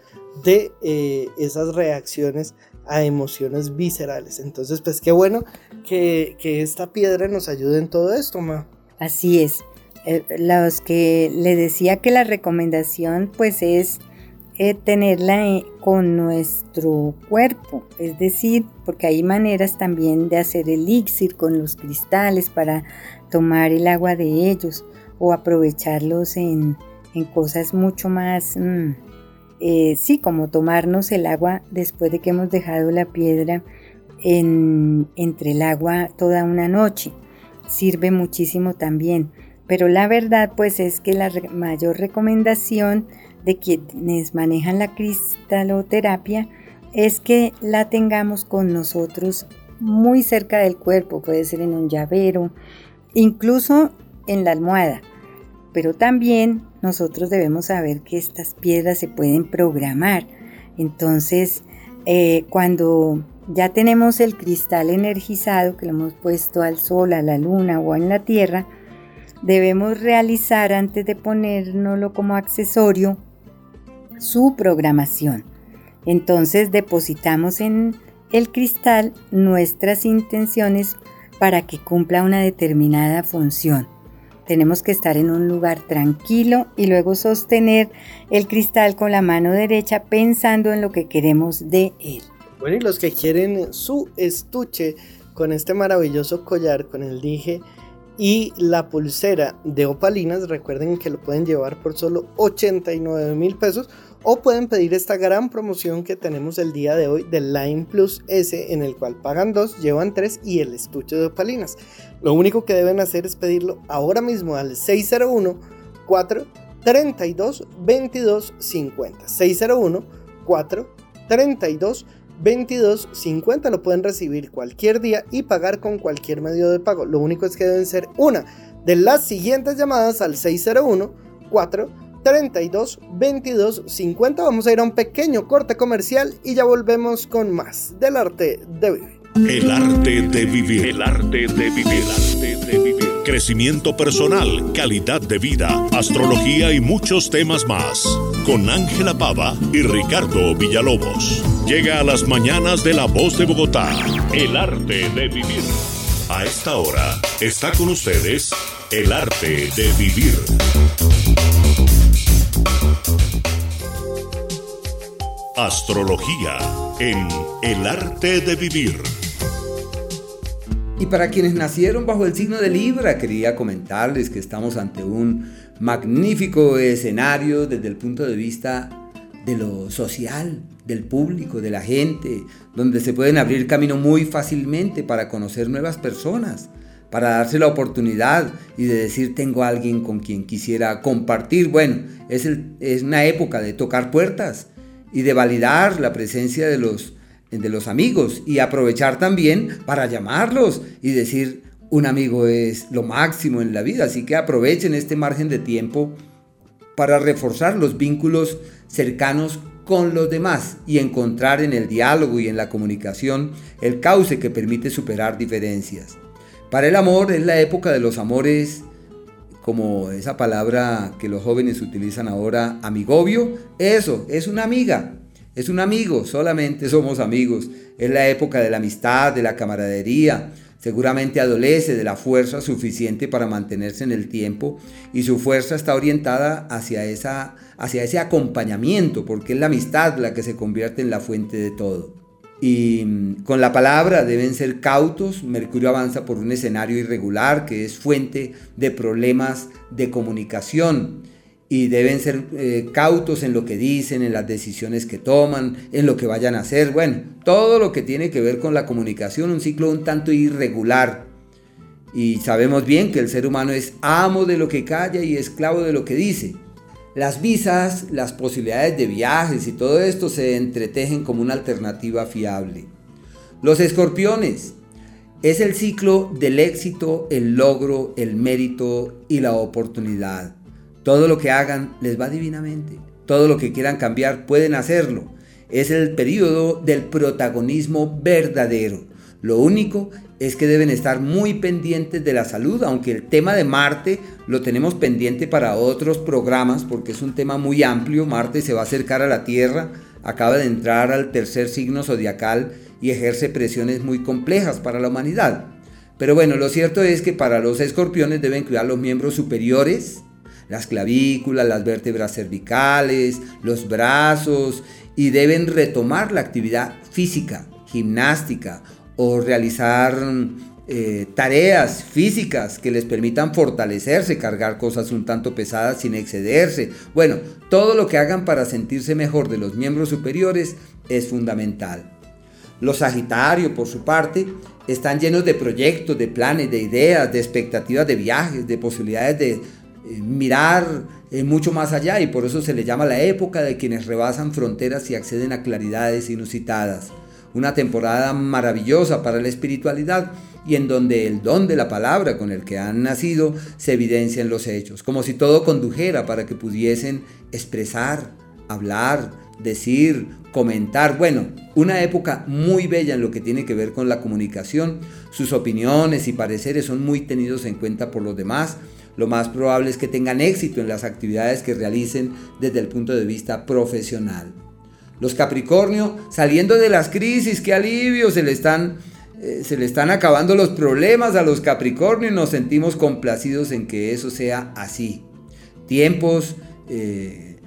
de eh, esas reacciones a emociones viscerales. Entonces, pues qué bueno que, esta piedra nos ayude en todo esto, ma. Así es. Los que le decía que la recomendación pues es eh, tenerla con nuestro cuerpo, es decir, porque hay maneras también de hacer elixir con los cristales para tomar el agua de ellos o aprovecharlos en, cosas mucho más... Mm, eh, sí, como tomarnos el agua después de que hemos dejado la piedra entre el agua toda una noche. Sirve muchísimo también. Pero la verdad pues es que la mayor recomendación de quienes manejan la cristaloterapia es que la tengamos con nosotros muy cerca del cuerpo, puede ser en un llavero, incluso en la almohada. Pero también nosotros debemos saber que estas piedras se pueden programar. Entonces, eh, cuando ya tenemos el cristal energizado que lo hemos puesto al sol, a la luna o en la tierra, debemos realizar antes de ponérnoslo como accesorio su programación. Entonces depositamos en el cristal nuestras intenciones para que cumpla una determinada función. Tenemos que estar en un lugar tranquilo y luego sostener el cristal con la mano derecha pensando en lo que queremos de él. Bueno, y los que quieren su estuche con este maravilloso collar, con el dije y la pulsera de opalinas, recuerden que lo pueden llevar por solo 89 mil pesos o pueden pedir esta gran promoción que tenemos el día de hoy del Line Plus S en el cual pagan dos, llevan tres y el estuche de opalinas. Lo único que deben hacer es pedirlo ahora mismo al 601 432 2250 601 432 2250 lo pueden recibir cualquier día y pagar con cualquier medio de pago. Lo único es que deben ser una de las siguientes llamadas al 601 4 32 22 50. Vamos a ir a un pequeño corte comercial y ya volvemos con más del arte de vivir. El arte de vivir. El arte de vivir. El arte de vivir. Crecimiento personal, calidad de vida, astrología y muchos temas más. Con Ángela Pava y Ricardo Villalobos. Llega a las mañanas de La Voz de Bogotá. El arte de vivir. A esta hora está con ustedes El arte de vivir. Astrología en El arte de vivir. Y para quienes nacieron bajo el signo de Libra, quería comentarles que estamos ante un magnífico escenario desde el punto de vista de lo social, del público, de la gente, donde se pueden abrir camino muy fácilmente para conocer nuevas personas, para darse la oportunidad y de decir tengo alguien con quien quisiera compartir. Bueno, es, es una época de tocar puertas y de validar la presencia de los de los amigos y aprovechar también para llamarlos y decir un amigo es lo máximo en la vida, así que aprovechen este margen de tiempo para reforzar los vínculos cercanos con los demás y encontrar en el diálogo y en la comunicación el cauce que permite superar diferencias. Para el amor es la época de los amores, como esa palabra que los jóvenes utilizan ahora, amigobio, eso, es una amiga, es un amigo, solamente somos amigos. Es la época de la amistad, de la camaradería. Seguramente adolece de la fuerza suficiente para mantenerse en el tiempo y su fuerza está orientada hacia, esa, hacia ese acompañamiento, porque es la amistad la que se convierte en la fuente de todo. Y mm, con la palabra deben ser cautos. Mercurio avanza por un escenario irregular que es fuente de problemas de comunicación y deben ser eh, cautos en lo que dicen, en las decisiones que toman, en lo que vayan a hacer. Bueno, todo lo que tiene que ver con la comunicación, un ciclo un tanto irregular. Y sabemos bien que el ser humano es amo de lo que calla y esclavo de lo que dice. Las visas, las posibilidades de viajes y todo esto se entretejen como una alternativa fiable. Los escorpiones es el ciclo del éxito, el logro, el mérito y la oportunidad. Todo lo que hagan les va divinamente. Todo lo que quieran cambiar pueden hacerlo. Es el periodo del protagonismo verdadero. Lo único es que deben estar muy pendientes de la salud, aunque el tema de Marte lo tenemos pendiente para otros programas porque es un tema muy amplio. Marte se va a acercar a la Tierra, acaba de entrar al tercer signo zodiacal y ejerce presiones muy complejas para la humanidad. Pero bueno, lo cierto es que para los escorpiones deben cuidar los miembros superiores, las clavículas, las vértebras cervicales, los brazos y deben retomar la actividad física, gimnástica o realizar eh, tareas físicas que les permitan fortalecerse, cargar cosas un tanto pesadas sin excederse. Bueno, todo lo que hagan para sentirse mejor de los miembros superiores es fundamental. Los Sagitarios, por su parte, están llenos de proyectos, de planes, de ideas, de expectativas de viajes, de posibilidades de eh, mirar eh, mucho más allá y por eso se le llama la época de quienes rebasan fronteras y acceden a claridades inusitadas. Una temporada maravillosa para la espiritualidad y en donde el don de la palabra con el que han nacido se evidencia en los hechos, como si todo condujera para que pudiesen expresar, hablar, decir, comentar. Bueno, una época muy bella en lo que tiene que ver con la comunicación. Sus opiniones y pareceres son muy tenidos en cuenta por los demás lo más probable es que tengan éxito en las actividades que realicen desde el punto de vista profesional. Los Capricornio, saliendo de las crisis, qué alivio, se le están, eh, se le están acabando los problemas a los Capricornio y nos sentimos complacidos en que eso sea así. Tiempos, eh,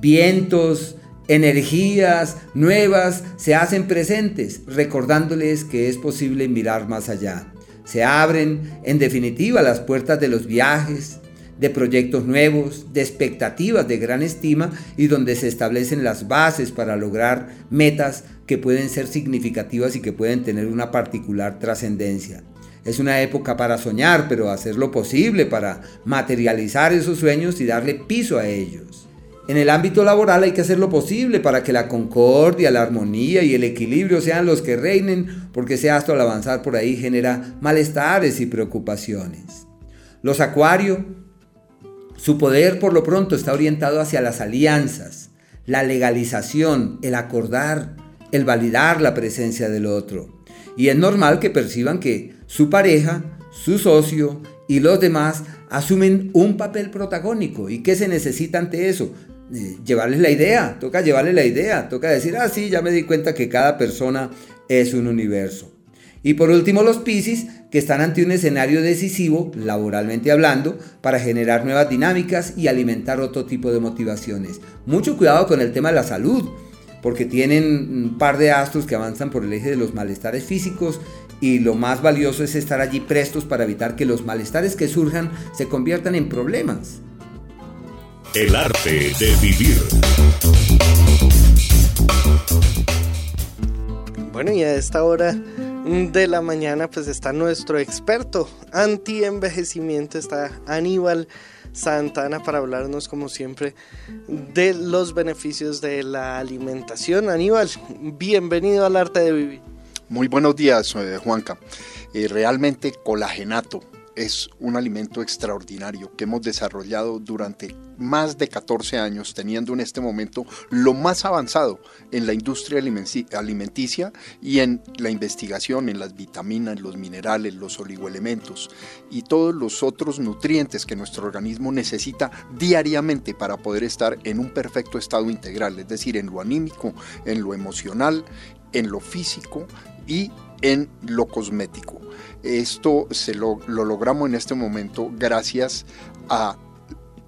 vientos, energías nuevas se hacen presentes, recordándoles que es posible mirar más allá. Se abren, en definitiva, las puertas de los viajes, de proyectos nuevos, de expectativas de gran estima y donde se establecen las bases para lograr metas que pueden ser significativas y que pueden tener una particular trascendencia. Es una época para soñar, pero hacer lo posible para materializar esos sueños y darle piso a ellos. En el ámbito laboral hay que hacer lo posible para que la concordia, la armonía y el equilibrio sean los que reinen, porque ese astro al avanzar por ahí genera malestares y preocupaciones. Los acuario, su poder por lo pronto está orientado hacia las alianzas, la legalización, el acordar, el validar la presencia del otro. Y es normal que perciban que su pareja, su socio y los demás asumen un papel protagónico. ¿Y qué se necesita ante eso? Eh, llevarles la idea, toca llevarles la idea, toca decir, ah, sí, ya me di cuenta que cada persona es un universo. Y por último los Piscis, que están ante un escenario decisivo, laboralmente hablando, para generar nuevas dinámicas y alimentar otro tipo de motivaciones. Mucho cuidado con el tema de la salud, porque tienen un par de astros que avanzan por el eje de los malestares físicos y lo más valioso es estar allí prestos para evitar que los malestares que surjan se conviertan en problemas. El arte de vivir. Bueno, y a esta hora de la mañana pues está nuestro experto anti-envejecimiento, está Aníbal Santana para hablarnos como siempre de los beneficios de la alimentación. Aníbal, bienvenido al arte de vivir. Muy buenos días, eh, Juanca. Eh, realmente colagenato es un alimento extraordinario que hemos desarrollado durante más de 14 años, teniendo en este momento lo más avanzado en la industria alimenticia y en la investigación en las vitaminas, los minerales, los oligoelementos y todos los otros nutrientes que nuestro organismo necesita diariamente para poder estar en un perfecto estado integral, es decir, en lo anímico, en lo emocional, en lo físico y en lo cosmético. Esto se lo, logramos en este momento gracias a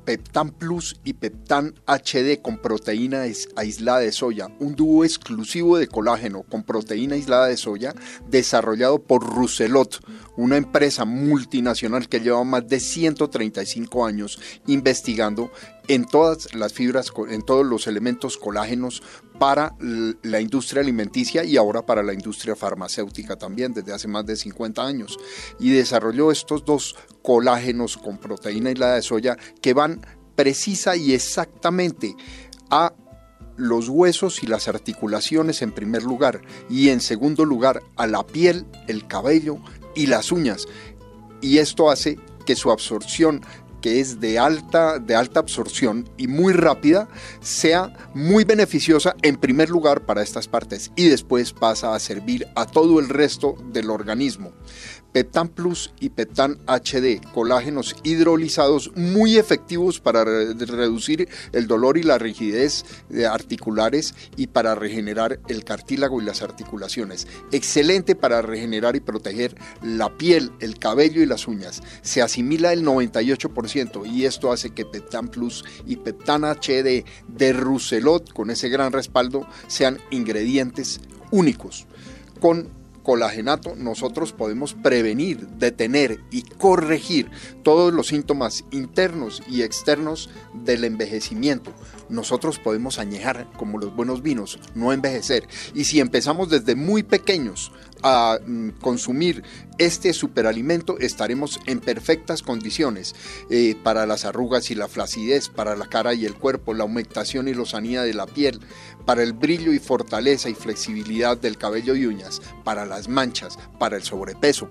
Peptan Plus y Peptan HD con proteína aislada de soya, un dúo exclusivo de colágeno con proteína aislada de soya desarrollado por Rousselot, una empresa multinacional que lleva más de 135 años investigando en todas las fibras, en todos los elementos colágenos para la industria alimenticia y ahora para la industria farmacéutica también desde hace más de 50 años. Y desarrolló estos dos colágenos con proteína aislada de soya que van precisa y exactamente a los huesos y las articulaciones en primer lugar y en segundo lugar a la piel, el cabello y las uñas. Y esto hace que su absorción que es de alta, de alta absorción y muy rápida, sea muy beneficiosa en primer lugar para estas partes y después pasa a servir a todo el resto del organismo. Peptan Plus y Peptan HD, colágenos hidrolizados muy efectivos para reducir el dolor y la rigidez articulares y para regenerar el cartílago y las articulaciones. Excelente para regenerar y proteger la piel, el cabello y las uñas. Se asimila el 98% y esto hace que Peptan Plus y Peptan HD de Rousselot con ese gran respaldo sean ingredientes únicos con colagenato nosotros podemos prevenir, detener y corregir todos los síntomas internos y externos del envejecimiento. Nosotros podemos añejar como los buenos vinos, no envejecer. Y si empezamos desde muy pequeños a mm, consumir este superalimento, estaremos en perfectas condiciones eh, para las arrugas y la flacidez, para la cara y el cuerpo, la humectación y lozanía de la piel, para el brillo y fortaleza y flexibilidad del cabello y uñas, para las manchas, para el sobrepeso.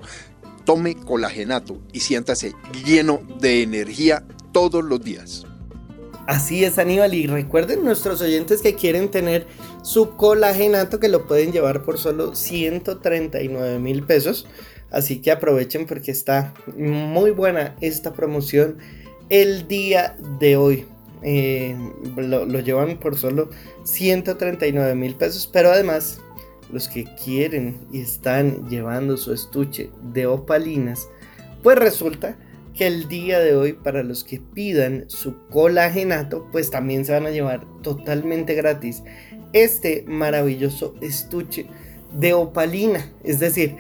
Tome colagenato y siéntase lleno de energía todos los días. Así es, Aníbal. Y recuerden nuestros oyentes que quieren tener su colagenato que lo pueden llevar por solo 139 mil pesos. Así que aprovechen porque está muy buena esta promoción el día de hoy. Eh, lo, llevan por solo 139 mil pesos. Pero además, los que quieren y están llevando su estuche de opalinas, pues resulta que el día de hoy para los que pidan su colagenato pues también se van a llevar totalmente gratis este maravilloso estuche de opalina. Es decir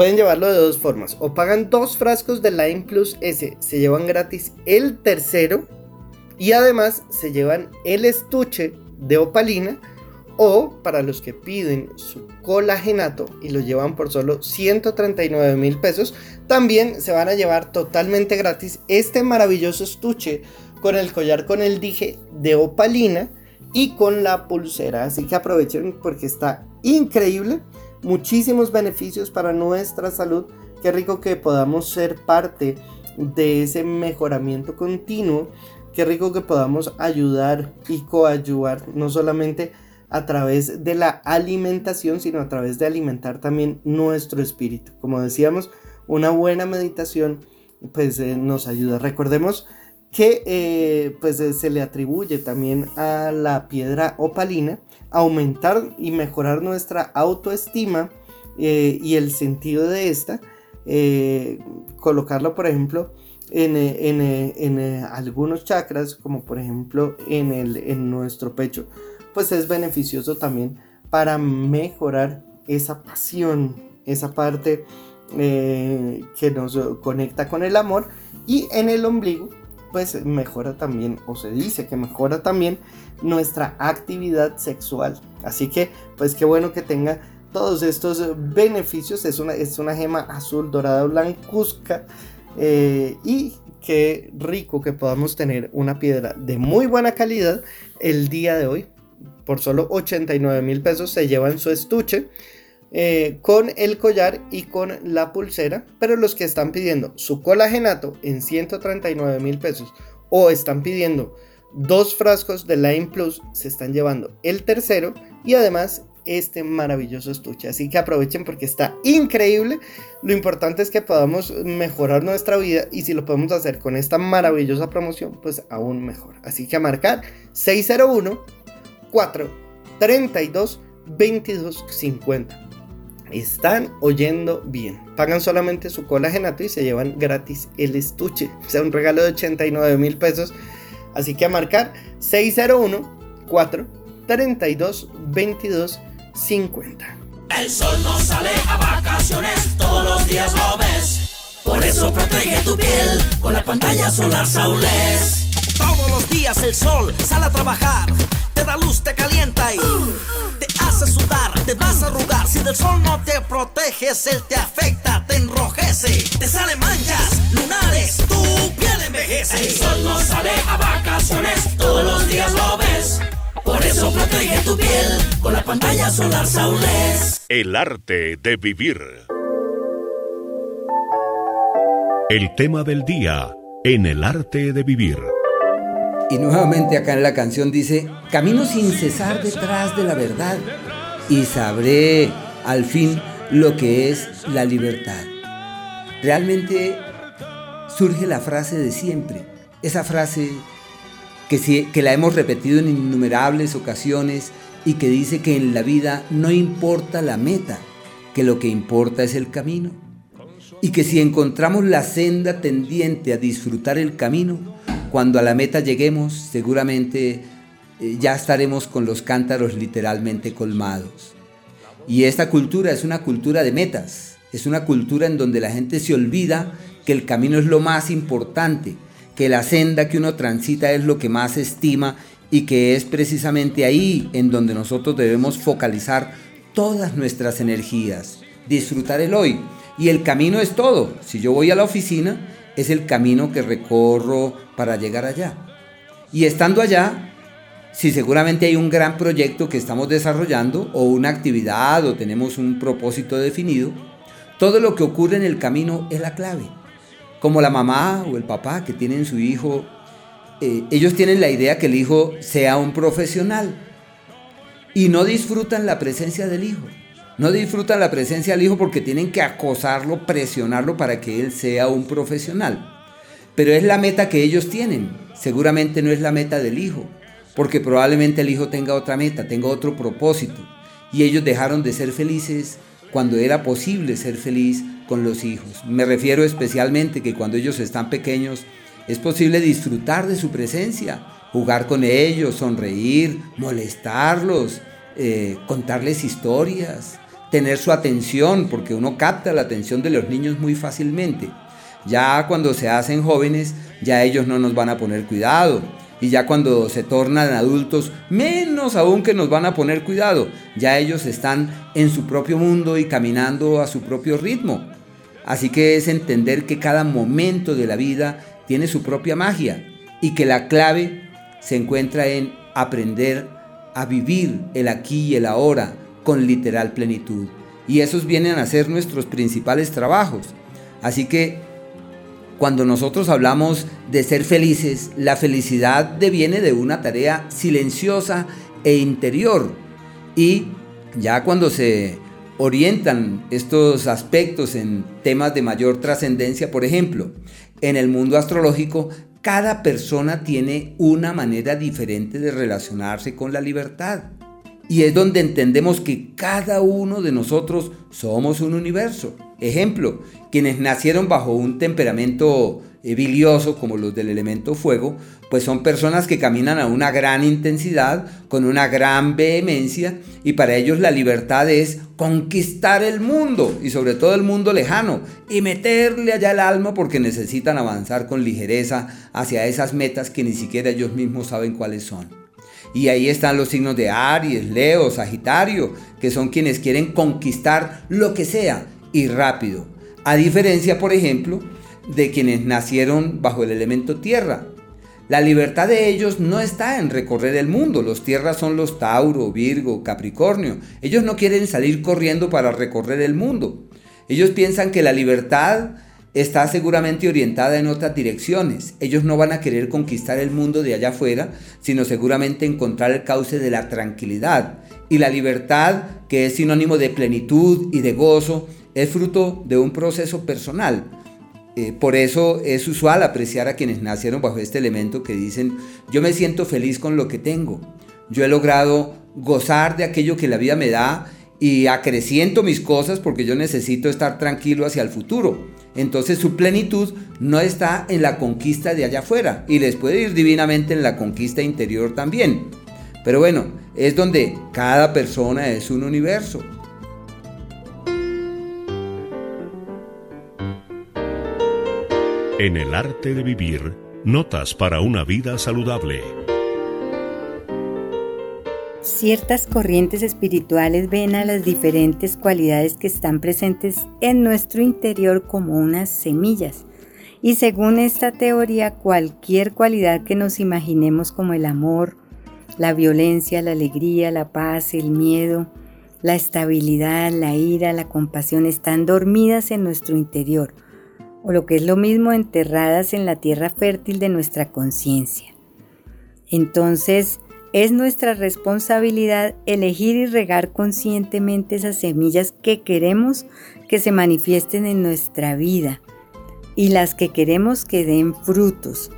pueden llevarlo de dos formas. O pagan dos frascos de Lime Plus S se llevan gratis el tercero y además se llevan el estuche de opalina o para los que piden su colagenato y lo llevan por solo 139 mil pesos, también se van a llevar totalmente gratis este maravilloso estuche con el collar con el dije de opalina y con la pulsera. Así que aprovechen porque está increíble. Muchísimos beneficios para nuestra salud. Qué rico que podamos ser parte de ese mejoramiento continuo. Qué rico que podamos ayudar y coayudar no solamente a través de la alimentación, sino a través de alimentar también nuestro espíritu. Como decíamos, una buena meditación pues eh, nos ayuda. Recordemos que eh, pues eh, se le atribuye también a la piedra opalina aumentar y mejorar nuestra autoestima y el sentido de esta. colocarlo, por ejemplo, en, en, algunos chakras, como por ejemplo en, el, en nuestro pecho pues es beneficioso también para mejorar esa pasión, esa parte eh, que nos conecta con el amor y en el ombligo pues mejora también o se dice que mejora también nuestra actividad sexual. Así que pues qué bueno que tenga todos estos beneficios. Es una, es una gema azul dorada blancuzca eh, y qué rico que podamos tener una piedra de muy buena calidad el día de hoy. Por solo 89 mil pesos se llevan su estuche eh, con el collar y con la pulsera, pero los que están pidiendo su colagenato en 139 mil pesos o están pidiendo dos frascos de Line Plus se están llevando el tercero y además este maravilloso estuche. Así que aprovechen porque está increíble. Lo importante es que podamos mejorar nuestra vida y si lo podemos hacer con esta maravillosa promoción, pues aún mejor. Así que a marcar 601 4 32 22 50. Están oyendo bien. Pagan solamente su colagenato y se llevan gratis el estuche. O sea, un regalo de 89 mil pesos. Así que a marcar 601 4 32 22 50. El sol no sale a vacaciones, todos los días lo ves. Por eso protege tu piel con la pantalla solar Saules. Todos los días el sol sale a trabajar la luz te calienta y te hace sudar, te vas a arrugar. Si del sol no te proteges, él te afecta, te enrojece, te salen manchas, lunares, tu piel envejece. El sol no sale a vacaciones, todos los días lo ves. Por eso protege tu piel con la pantalla solar Saules. El arte de vivir. El tema del día en el arte de vivir. Y nuevamente acá en la canción dice, camino sin cesar detrás de la verdad y sabré al fin lo que es la libertad. Realmente surge la frase de siempre, esa frase que, que la hemos repetido en innumerables ocasiones y que dice que en la vida no importa la meta, que lo que importa es el camino. Y que si encontramos la senda tendiente a disfrutar el camino, cuando a la meta lleguemos, seguramente eh, ya estaremos con los cántaros literalmente colmados. Y esta cultura es una cultura de metas, es una cultura en donde la gente se olvida que el camino es lo más importante, que la senda que uno transita es lo que más estima y que es precisamente ahí en donde nosotros debemos focalizar todas nuestras energías, disfrutar el hoy. Y el camino es todo. Si yo voy a la oficina, es el camino que recorro para llegar allá. Y estando allá, si seguramente hay un gran proyecto que estamos desarrollando o una actividad o tenemos un propósito definido, todo lo que ocurre en el camino es la clave. Como la mamá o el papá que tienen su hijo, eh, ellos tienen la idea que el hijo sea un profesional y no disfrutan la presencia del hijo. No disfrutan la presencia del hijo porque tienen que acosarlo, presionarlo para que él sea un profesional. Pero es la meta que ellos tienen. Seguramente no es la meta del hijo, porque probablemente el hijo tenga otra meta, tenga otro propósito. Y ellos dejaron de ser felices cuando era posible ser feliz con los hijos. Me refiero especialmente que cuando ellos están pequeños es posible disfrutar de su presencia, jugar con ellos, sonreír, molestarlos, eh, contarles historias, tener su atención, porque uno capta la atención de los niños muy fácilmente. Ya cuando se hacen jóvenes, ya ellos no nos van a poner cuidado. Y ya cuando se tornan adultos, menos aún que nos van a poner cuidado. Ya ellos están en su propio mundo y caminando a su propio ritmo. Así que es entender que cada momento de la vida tiene su propia magia y que la clave se encuentra en aprender a vivir el aquí y el ahora con literal plenitud. Y esos vienen a ser nuestros principales trabajos. Así que cuando nosotros hablamos de ser felices, la felicidad deviene de una tarea silenciosa e interior. Y ya cuando se orientan estos aspectos en temas de mayor trascendencia, por ejemplo, en el mundo astrológico, cada persona tiene una manera diferente de relacionarse con la libertad. Y es donde entendemos que cada uno de nosotros somos un universo. Ejemplo, quienes nacieron bajo un temperamento eh, bilioso como los del elemento fuego, pues son personas que caminan a una gran intensidad, con una gran vehemencia, y para ellos la libertad es conquistar el mundo, y sobre todo el mundo lejano, y meterle allá el alma porque necesitan avanzar con ligereza hacia esas metas que ni siquiera ellos mismos saben cuáles son. Y ahí están los signos de Aries, Leo, Sagitario, que son quienes quieren conquistar lo que sea y rápido. A diferencia, por ejemplo, de quienes nacieron bajo el elemento tierra. La libertad de ellos no está en recorrer el mundo. Los tierras son los Tauro, Virgo, Capricornio. Ellos no quieren salir corriendo para recorrer el mundo. Ellos piensan que la libertad está seguramente orientada en otras direcciones. Ellos no van a querer conquistar el mundo de allá afuera, sino seguramente encontrar el cauce de la tranquilidad. Y la libertad, que es sinónimo de plenitud y de gozo, es fruto de un proceso personal. Eh, por eso es usual apreciar a quienes nacieron bajo este elemento que dicen, yo me siento feliz con lo que tengo, yo he logrado gozar de aquello que la vida me da y acreciento mis cosas porque yo necesito estar tranquilo hacia el futuro. Entonces su plenitud no está en la conquista de allá afuera y les puede ir divinamente en la conquista interior también. Pero bueno, es donde cada persona es un universo. En el arte de vivir, notas para una vida saludable. Ciertas corrientes espirituales ven a las diferentes cualidades que están presentes en nuestro interior como unas semillas. Y según esta teoría, cualquier cualidad que nos imaginemos como el amor, la violencia, la alegría, la paz, el miedo, la estabilidad, la ira, la compasión están dormidas en nuestro interior, o lo que es lo mismo enterradas en la tierra fértil de nuestra conciencia. Entonces, es nuestra responsabilidad elegir y regar conscientemente esas semillas que queremos que se manifiesten en nuestra vida y las que queremos que den frutos.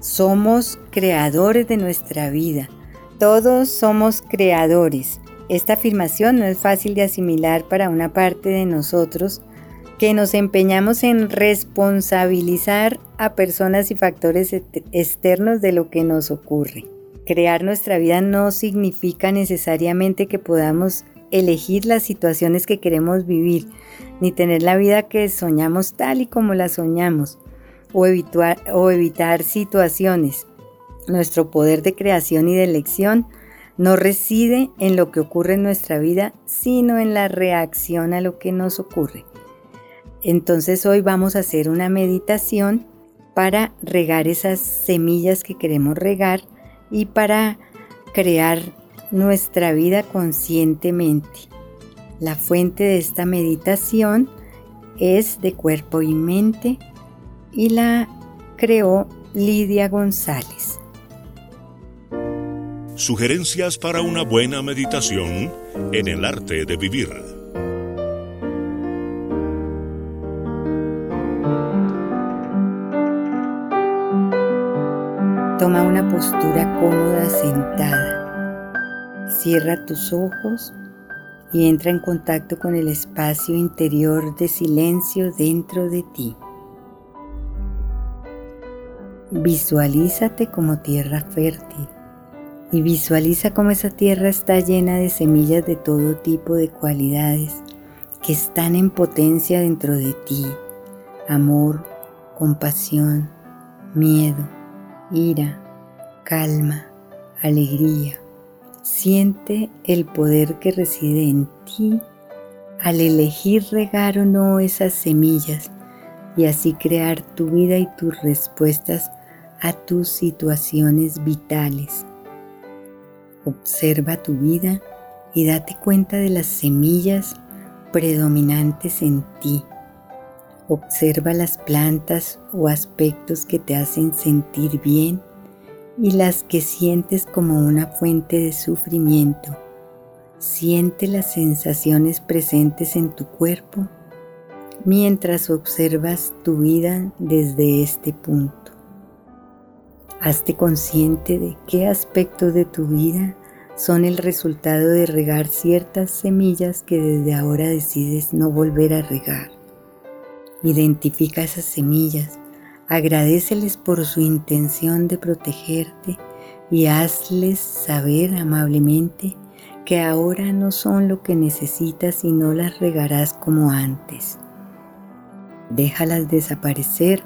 Somos creadores de nuestra vida. Todos somos creadores. Esta afirmación no es fácil de asimilar para una parte de nosotros que nos empeñamos en responsabilizar a personas y factores externos de lo que nos ocurre. Crear nuestra vida no significa necesariamente que podamos elegir las situaciones que queremos vivir, ni tener la vida que soñamos tal y como la soñamos, o evitar, situaciones. Nuestro poder de creación y de elección no reside en lo que ocurre en nuestra vida, sino en la reacción a lo que nos ocurre. Entonces hoy vamos a hacer una meditación para regar esas semillas que queremos regar y para crear nuestra vida conscientemente. La fuente de esta meditación es de cuerpo y mente y la creó Lidia González. Sugerencias para una buena meditación en el arte de vivir. Toma una postura cómoda sentada. Cierra tus ojos y entra en contacto con el espacio interior de silencio dentro de ti. Visualízate como tierra fértil y visualiza cómo esa tierra está llena de semillas de todo tipo de cualidades que están en potencia dentro de ti. Amor, compasión, miedo, ira, calma, alegría. Siente el poder que reside en ti al elegir regar o no esas semillas y así crear tu vida y tus respuestas a tus situaciones vitales. Observa tu vida y date cuenta de las semillas predominantes en ti. Observa las plantas o aspectos que te hacen sentir bien y las que sientes como una fuente de sufrimiento. Siente las sensaciones presentes en tu cuerpo mientras observas tu vida desde este punto. Hazte consciente de qué aspectos de tu vida son el resultado de regar ciertas semillas que desde ahora decides no volver a regar. Identifica esas semillas, agradeceles por su intención de protegerte y hazles saber amablemente que ahora no son lo que necesitas y no las regarás como antes. Déjalas desaparecer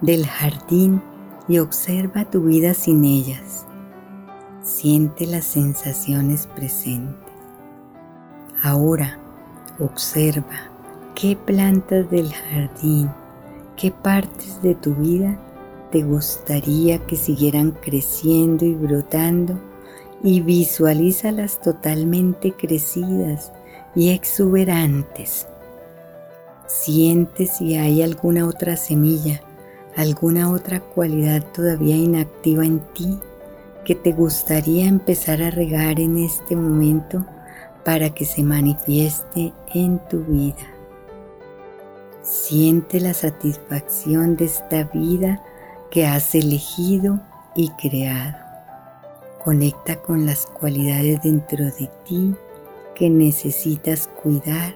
del jardín y observa tu vida sin ellas. Siente las sensaciones presentes. Ahora observa qué plantas del jardín, qué partes de tu vida te gustaría que siguieran creciendo y brotando y visualízalas totalmente crecidas y exuberantes. Siente si hay alguna otra semilla, alguna otra cualidad todavía inactiva en ti que te gustaría empezar a regar en este momento para que se manifieste en tu vida. Siente la satisfacción de esta vida que has elegido y creado. Conecta con las cualidades dentro de ti que necesitas cuidar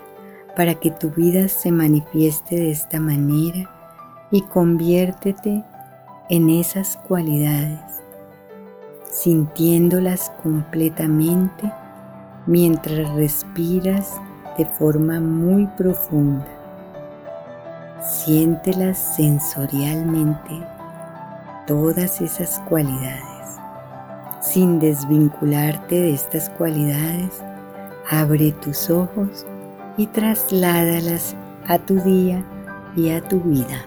para que tu vida se manifieste de esta manera y conviértete en esas cualidades, sintiéndolas completamente mientras respiras de forma muy profunda. Siéntelas sensorialmente, todas esas cualidades. Sin desvincularte de estas cualidades, abre tus ojos y trasládalas a tu día y a tu vida.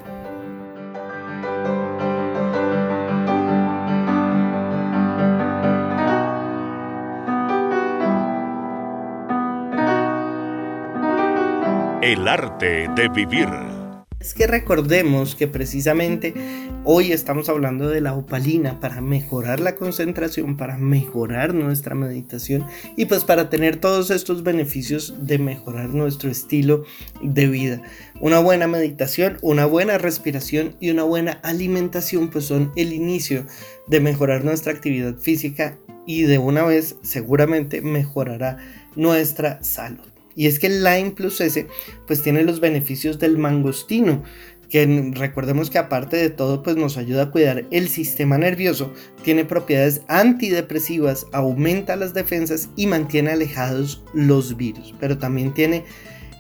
El arte de vivir. Es que recordemos que precisamente hoy estamos hablando de la opalina para mejorar la concentración, para mejorar nuestra meditación y pues para tener todos estos beneficios de mejorar nuestro estilo de vida. Una buena meditación, una buena respiración y una buena alimentación pues son el inicio de mejorar nuestra actividad física y de una vez seguramente mejorará nuestra salud. Y es que el Lime Plus S pues tiene los beneficios del mangostino, que recordemos que aparte de todo pues nos ayuda a cuidar el sistema nervioso, tiene propiedades antidepresivas, aumenta las defensas y mantiene alejados los virus, pero también tiene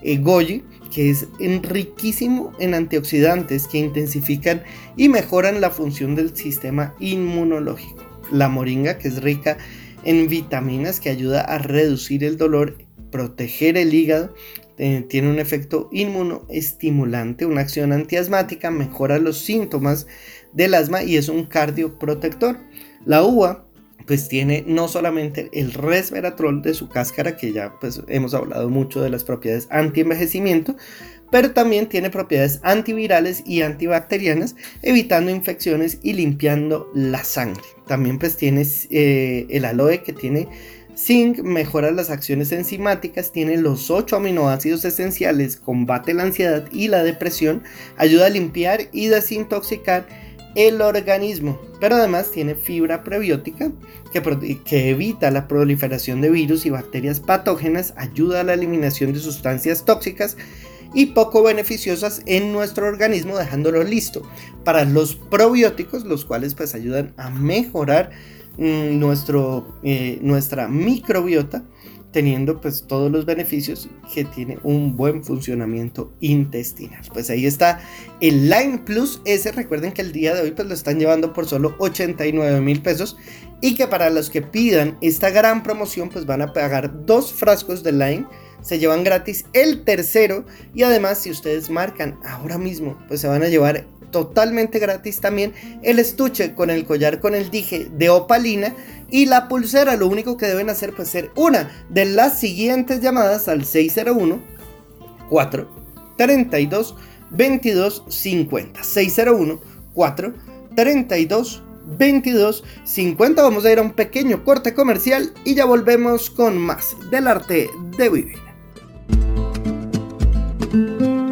eh, goji que es riquísimo en antioxidantes que intensifican y mejoran la función del sistema inmunológico. La moringa que es rica en vitaminas que ayuda a reducir el dolor proteger el hígado, eh, tiene un efecto inmunoestimulante, una acción antiasmática, mejora los síntomas del asma y es un cardioprotector. La uva pues tiene no solamente el resveratrol de su cáscara, que ya pues hemos hablado mucho de las propiedades anti-envejecimiento, pero también tiene propiedades antivirales y antibacterianas, evitando infecciones y limpiando la sangre. También pues tiene eh, el aloe que tiene Zinc mejora las acciones enzimáticas, tiene los 8 aminoácidos esenciales, combate la ansiedad y la depresión, ayuda a limpiar y desintoxicar el organismo, pero además tiene fibra prebiótica que, que, evita la proliferación de virus y bacterias patógenas, ayuda a la eliminación de sustancias tóxicas y poco beneficiosas en nuestro organismo, dejándolo listo para los probióticos, los cuales pues ayudan a mejorar nuestro, eh, nuestra microbiota teniendo pues todos los beneficios que tiene un buen funcionamiento intestinal. Pues ahí está el Line Plus S. Recuerden que el día de hoy pues lo están llevando por solo 89 mil pesos y que para los que pidan esta gran promoción pues van a pagar dos frascos de Line. Se llevan gratis el tercero y además si ustedes marcan ahora mismo pues se van a llevar totalmente gratis también el estuche con el collar con el dije de opalina y la pulsera. Lo único que deben hacer pues ser una de las siguientes llamadas al 601 4 32 22 50 601 4 32 22 50 vamos a ir a un pequeño corte comercial y ya volvemos con más del arte de vivir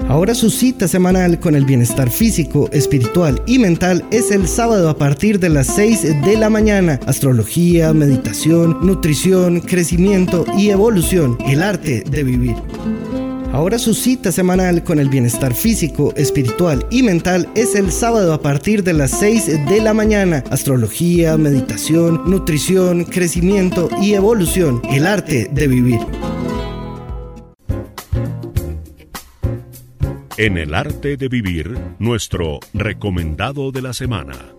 Ahora su cita semanal con el bienestar físico, espiritual y mental es el sábado a partir de las 6 de la mañana. Astrología, meditación, nutrición, crecimiento y evolución. El arte de vivir. Ahora su cita semanal con el bienestar físico, espiritual y mental es el sábado a partir de las 6 de la mañana. Astrología, meditación, nutrición, crecimiento y evolución. El arte de vivir. En el arte de vivir, nuestro recomendado de la semana.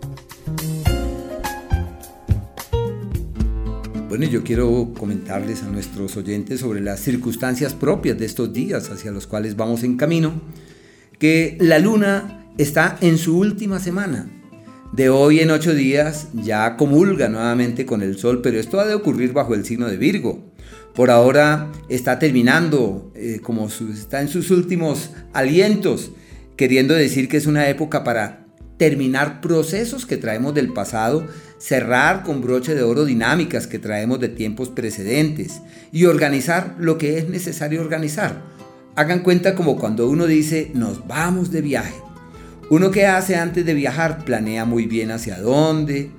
Bueno, yo quiero comentarles a nuestros oyentes sobre las circunstancias propias de estos días hacia los cuales vamos en camino, que la luna está en su última semana. De hoy en ocho días ya comulga nuevamente con el sol, pero esto ha de ocurrir bajo el signo de Virgo por ahora está terminando, eh, como está en sus últimos alientos, queriendo decir que es una época para terminar procesos que traemos del pasado, cerrar con broche de oro dinámicas que traemos de tiempos precedentes y organizar lo que es necesario organizar. Hagan cuenta como cuando uno dice nos vamos de viaje. Uno que hace antes de viajar planea muy bien hacia dónde,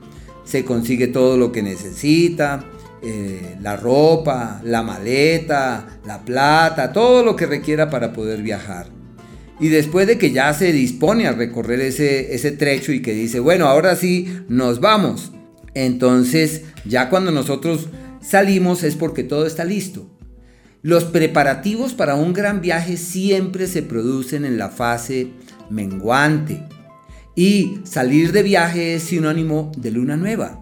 se consigue todo lo que necesita, eh, la ropa, la maleta, la plata, todo lo que requiera para poder viajar. Y después de que ya se dispone a recorrer ese, ese trecho y que dice, bueno, ahora sí, nos vamos. Entonces, ya cuando nosotros salimos es porque todo está listo. Los preparativos para un gran viaje siempre se producen en la fase menguante. Y salir de viaje es sinónimo de luna nueva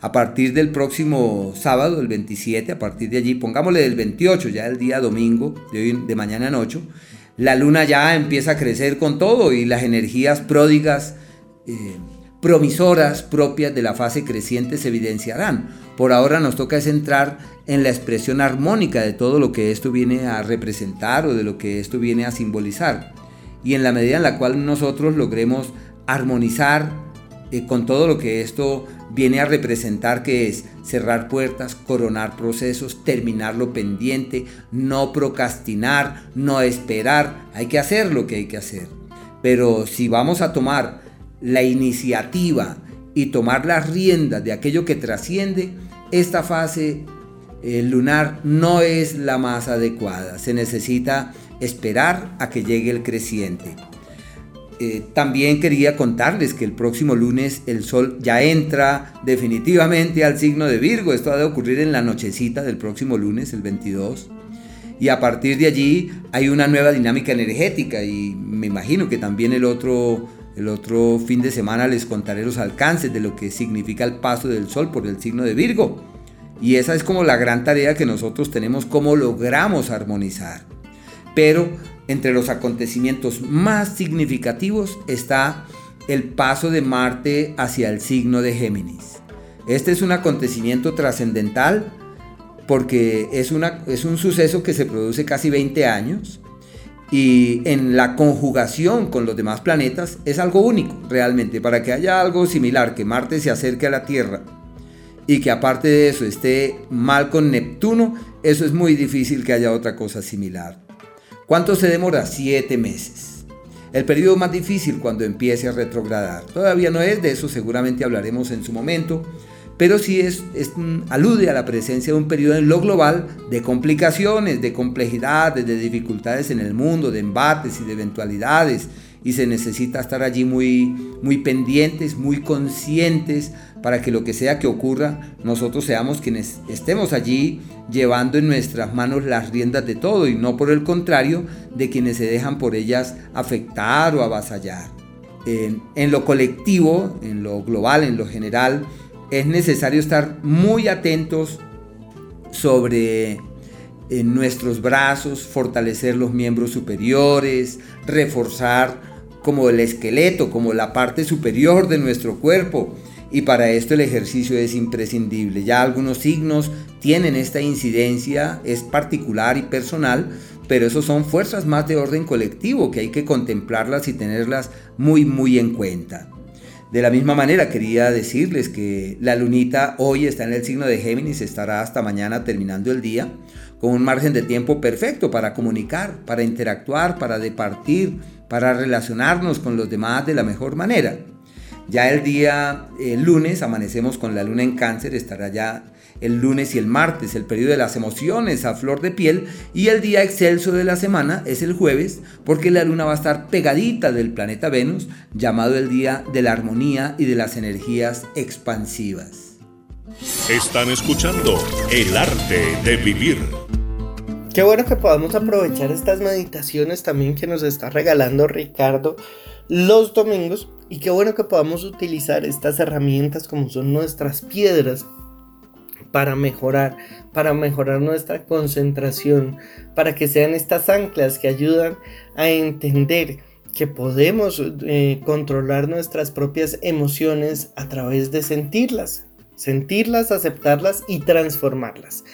a partir del próximo sábado, el 27, a partir de allí, pongámosle del 28, ya el día domingo, de, mañana en 8, la luna ya empieza a crecer con todo y las energías pródigas, eh, promisoras propias de la fase creciente se evidenciarán. Por ahora nos toca centrar en la expresión armónica de todo lo que esto viene a representar o de lo que esto viene a simbolizar. Y en la medida en la cual nosotros logremos armonizar eh, con todo lo que esto viene a representar que es cerrar puertas, coronar procesos, terminar lo pendiente, no procrastinar, no esperar, hay que hacer lo que hay que hacer. Pero si vamos a tomar la iniciativa y tomar las riendas de aquello que trasciende, esta fase eh, lunar no es la más adecuada. Se necesita esperar a que llegue el creciente. Eh, también quería contarles que el próximo lunes el sol ya entra definitivamente al signo de Virgo. Esto ha de ocurrir en la nochecita del próximo lunes, el 22. Y a partir de allí hay una nueva dinámica energética y me imagino que también el otro, el otro fin de semana les contaré los alcances de lo que significa el paso del sol por el signo de Virgo. Y esa es como la gran tarea que nosotros tenemos, cómo logramos armonizar. Pero entre los acontecimientos más significativos está el paso de Marte hacia el signo de Géminis. Este es un acontecimiento trascendental porque es, una, es un suceso que se produce casi 20 años y en la conjugación con los demás planetas es algo único realmente. Para que haya algo similar, que Marte se acerque a la Tierra y que aparte de eso esté mal con Neptuno, eso es muy difícil que haya otra cosa similar. ¿Cuánto se demora? Siete meses. El periodo más difícil cuando empiece a retrogradar. Todavía no es, de eso seguramente hablaremos en su momento, pero sí es, alude a la presencia de un periodo en lo global de complicaciones, de complejidades, de dificultades en el mundo, de embates y de eventualidades, y se necesita estar allí muy, muy pendientes, muy conscientes para que lo que sea que ocurra, nosotros seamos quienes estemos allí llevando en nuestras manos las riendas de todo y no por el contrario de quienes se dejan por ellas afectar o avasallar. En, lo colectivo, en lo global, en lo general, es necesario estar muy atentos sobre nuestros brazos, fortalecer los miembros superiores, reforzar como el esqueleto, como la parte superior de nuestro cuerpo. Y para esto el ejercicio es imprescindible. Ya algunos signos tienen esta incidencia, es particular y personal, pero esos son fuerzas más de orden colectivo que hay que contemplarlas y tenerlas muy muy en cuenta. De la misma manera quería decirles que la lunita hoy está en el signo de Géminis, estará hasta mañana terminando el día, con un margen de tiempo perfecto para comunicar, para interactuar, para departir, para relacionarnos con los demás de la mejor manera. Ya el día el lunes amanecemos con la luna en cáncer, estará ya el lunes y el martes, el periodo de las emociones a flor de piel, y el día excelso de la semana es el jueves, porque la luna va a estar pegadita del planeta Venus, llamado el día de la armonía y de las energías expansivas. Están escuchando El arte de vivir. Qué bueno que podamos aprovechar estas meditaciones también que nos está regalando Ricardo los domingos y qué bueno que podamos utilizar estas herramientas como son nuestras piedras para mejorar, para mejorar nuestra concentración, para que sean estas anclas que ayudan a entender que podemos eh, controlar nuestras propias emociones a través de sentirlas, sentirlas, aceptarlas y transformarlas.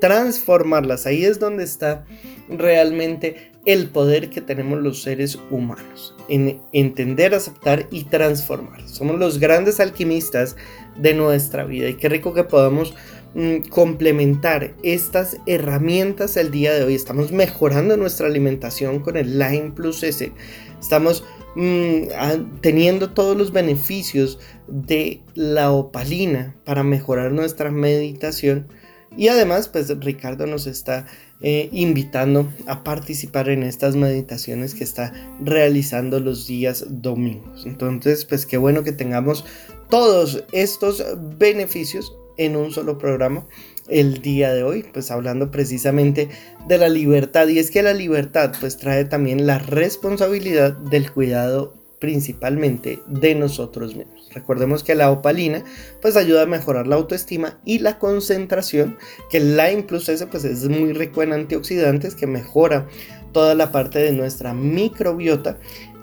Transformarlas, ahí es donde está realmente el poder que tenemos los seres humanos, en entender, aceptar y transformar. Somos los grandes alquimistas de nuestra vida y qué rico que podamos Mm, complementar estas herramientas el día de hoy. Estamos mejorando nuestra alimentación con el Line Plus S. Estamos mm, teniendo todos los beneficios de la opalina para mejorar nuestra meditación. Y además, pues Ricardo nos está eh, invitando a participar en estas meditaciones que está realizando los días domingos. Entonces, pues qué bueno que tengamos todos estos beneficios en un solo programa el día de hoy, pues hablando precisamente de la libertad. Y es que la libertad pues trae también la responsabilidad del cuidado principalmente de nosotros mismos. Recordemos que la opalina pues ayuda a mejorar la autoestima y la concentración, que el Lime Plus S pues es muy rico en antioxidantes que mejora toda la parte de nuestra microbiota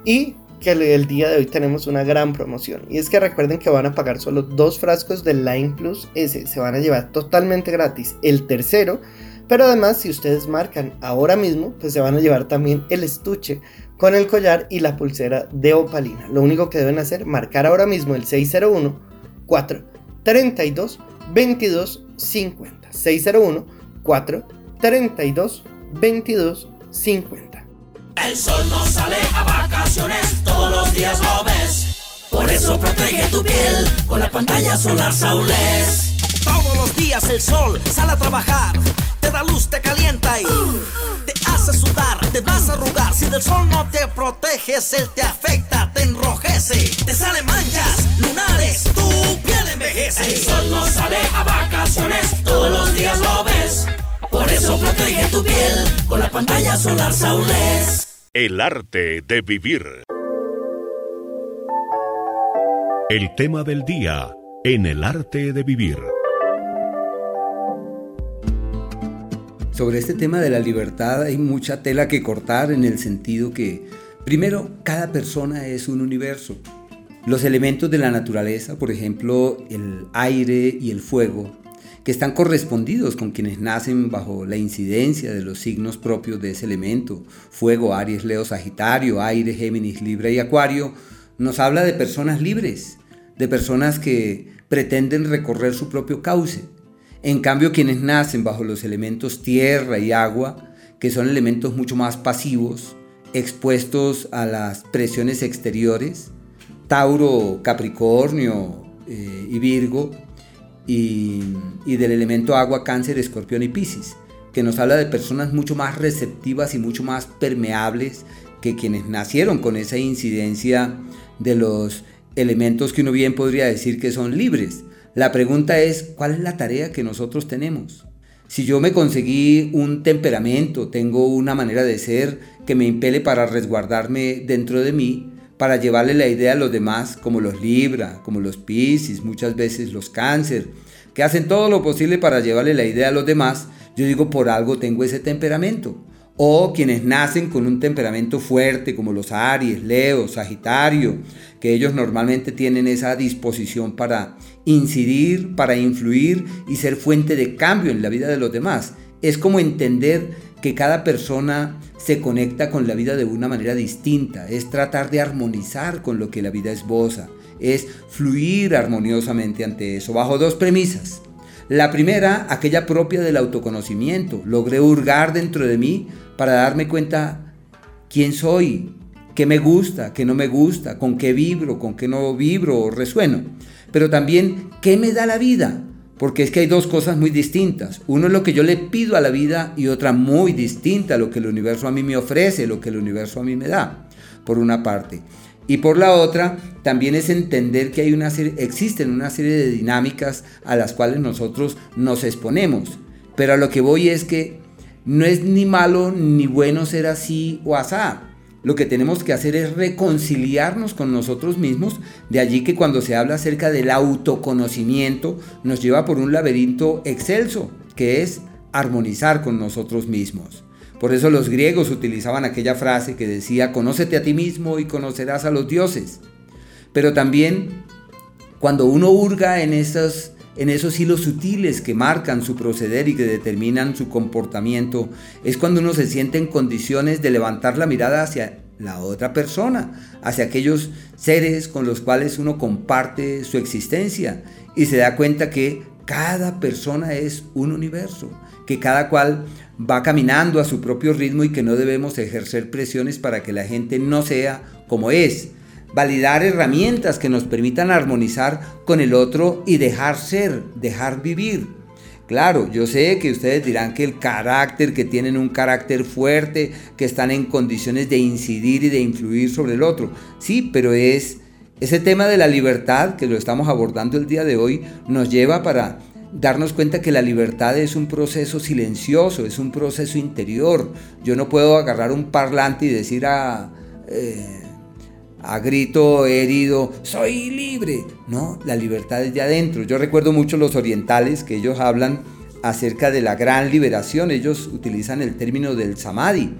y que el día de hoy tenemos una gran promoción. Y es que recuerden que van a pagar solo dos frascos de Line Plus S. Se van a llevar totalmente gratis el tercero. Pero además, si ustedes marcan ahora mismo, pues se van a llevar también el estuche con el collar y la pulsera de opalina. Lo único que deben hacer, marcar ahora mismo el 601 432 22 50. 601 432 22 50. El sol no sale a vacaciones, todos los días lo ves. Por eso protege tu piel con la pantalla solar Saules. Todos los días el sol sale a trabajar, te da luz, te calienta y te hace sudar, te vas a arrugar. Si del sol no te proteges, él te afecta, te enrojece, te salen manchas, lunares, tu piel envejece. El sol no sale a vacaciones, todos los días lo ves. Por eso protege tu piel con la pantalla solar Saules. El arte de vivir. El tema del día en el arte de vivir. Sobre este tema de la libertad hay mucha tela que cortar en el sentido que, primero, cada persona es un universo. Los elementos de la naturaleza, por ejemplo, el aire y el fuego, que están correspondidos con quienes nacen bajo la incidencia de los signos propios de ese elemento, fuego, Aries, Leo, Sagitario, aire, Géminis, Libra y Acuario, nos habla de personas libres, de personas que pretenden recorrer su propio cauce. En cambio, quienes nacen bajo los elementos tierra y agua, que son elementos mucho más pasivos, expuestos a las presiones exteriores, Tauro, Capricornio eh, y Virgo, y, del elemento agua, cáncer, escorpión y piscis, que nos habla de personas mucho más receptivas y mucho más permeables que quienes nacieron con esa incidencia de los elementos que uno bien podría decir que son libres. La pregunta es, ¿cuál es la tarea que nosotros tenemos? Si yo me conseguí un temperamento, tengo una manera de ser que me impele para resguardarme dentro de mí, para llevarle la idea a los demás, como los Libra, como los Piscis, muchas veces los Cáncer, que hacen todo lo posible para llevarle la idea a los demás, yo digo por algo tengo ese temperamento. O quienes nacen con un temperamento fuerte como los Aries, Leo, Sagitario, que ellos normalmente tienen esa disposición para incidir, para influir y ser fuente de cambio en la vida de los demás. Es como entender que cada persona se conecta con la vida de una manera distinta, es tratar de armonizar con lo que la vida esboza, es fluir armoniosamente ante eso, bajo dos premisas. La primera, aquella propia del autoconocimiento. Logré hurgar dentro de mí para darme cuenta quién soy, qué me gusta, qué no me gusta, con qué vibro, con qué no vibro o resueno. Pero también, ¿qué me da la vida? Porque es que hay dos cosas muy distintas. Uno es lo que yo le pido a la vida y otra muy distinta, lo que el universo a mí me ofrece, lo que el universo a mí me da, por una parte. Y por la otra, también es entender que hay una serie, existen una serie de dinámicas a las cuales nosotros nos exponemos. Pero a lo que voy es que no es ni malo ni bueno ser así o asá. Lo que tenemos que hacer es reconciliarnos con nosotros mismos. De allí que cuando se habla acerca del autoconocimiento nos lleva por un laberinto excelso, que es armonizar con nosotros mismos. Por eso los griegos utilizaban aquella frase que decía, conócete a ti mismo y conocerás a los dioses. Pero también cuando uno hurga en esos, en esos hilos sutiles que marcan su proceder y que determinan su comportamiento, es cuando uno se siente en condiciones de levantar la mirada hacia la otra persona, hacia aquellos seres con los cuales uno comparte su existencia y se da cuenta que cada persona es un universo, que cada cual va caminando a su propio ritmo y que no debemos ejercer presiones para que la gente no sea como es. Validar herramientas que nos permitan armonizar con el otro y dejar ser, dejar vivir. Claro, yo sé que ustedes dirán que el carácter, que tienen un carácter fuerte, que están en condiciones de incidir y de influir sobre el otro. Sí, pero es ese tema de la libertad que lo estamos abordando el día de hoy nos lleva para darnos cuenta que la libertad es un proceso silencioso, es un proceso interior. Yo no puedo agarrar un parlante y decir a, eh, a grito herido, soy libre. No, la libertad es de adentro. Yo recuerdo mucho los orientales que ellos hablan acerca de la gran liberación. Ellos utilizan el término del samadhi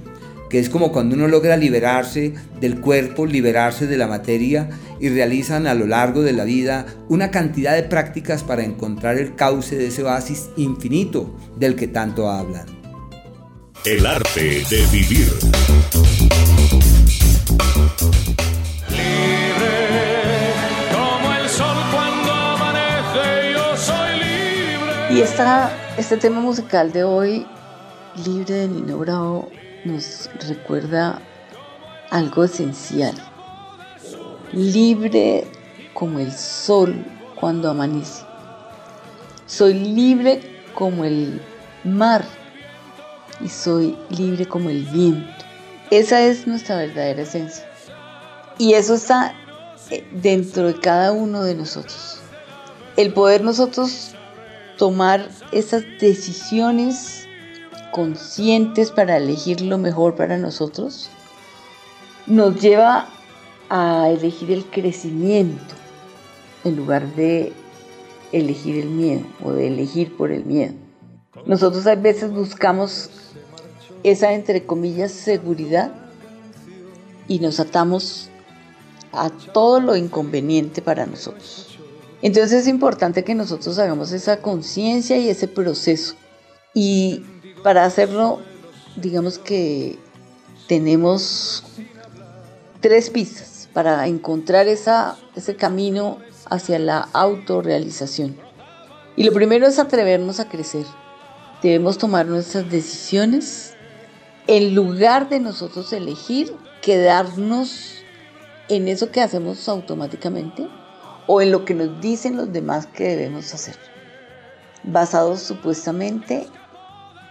que es como cuando uno logra liberarse del cuerpo, liberarse de la materia y realizan a lo largo de la vida una cantidad de prácticas para encontrar el cauce de ese oasis infinito del que tanto hablan. El arte de vivir. Y esta, este tema musical de hoy, Libre de Nino Bravo, nos recuerda algo esencial. Libre como el sol cuando amanece. Soy libre como el mar y soy libre como el viento. Esa es nuestra verdadera esencia. Y eso está eh, dentro de cada uno de nosotros. El poder nosotros tomar esas decisiones conscientes para elegir lo mejor para nosotros, nos lleva a elegir el crecimiento en lugar de elegir el miedo o de elegir por el miedo. Nosotros a veces buscamos esa, entre comillas, seguridad y nos atamos a todo lo inconveniente para nosotros. Entonces es importante que nosotros hagamos esa conciencia y ese proceso. Y para hacerlo, digamos que tenemos tres pistas para encontrar ese camino hacia la autorrealización. Y lo primero es atrevernos a crecer. Debemos tomar nuestras decisiones en lugar de nosotros elegir quedarnos en eso que hacemos automáticamente o en lo que nos dicen los demás que debemos hacer, basados supuestamente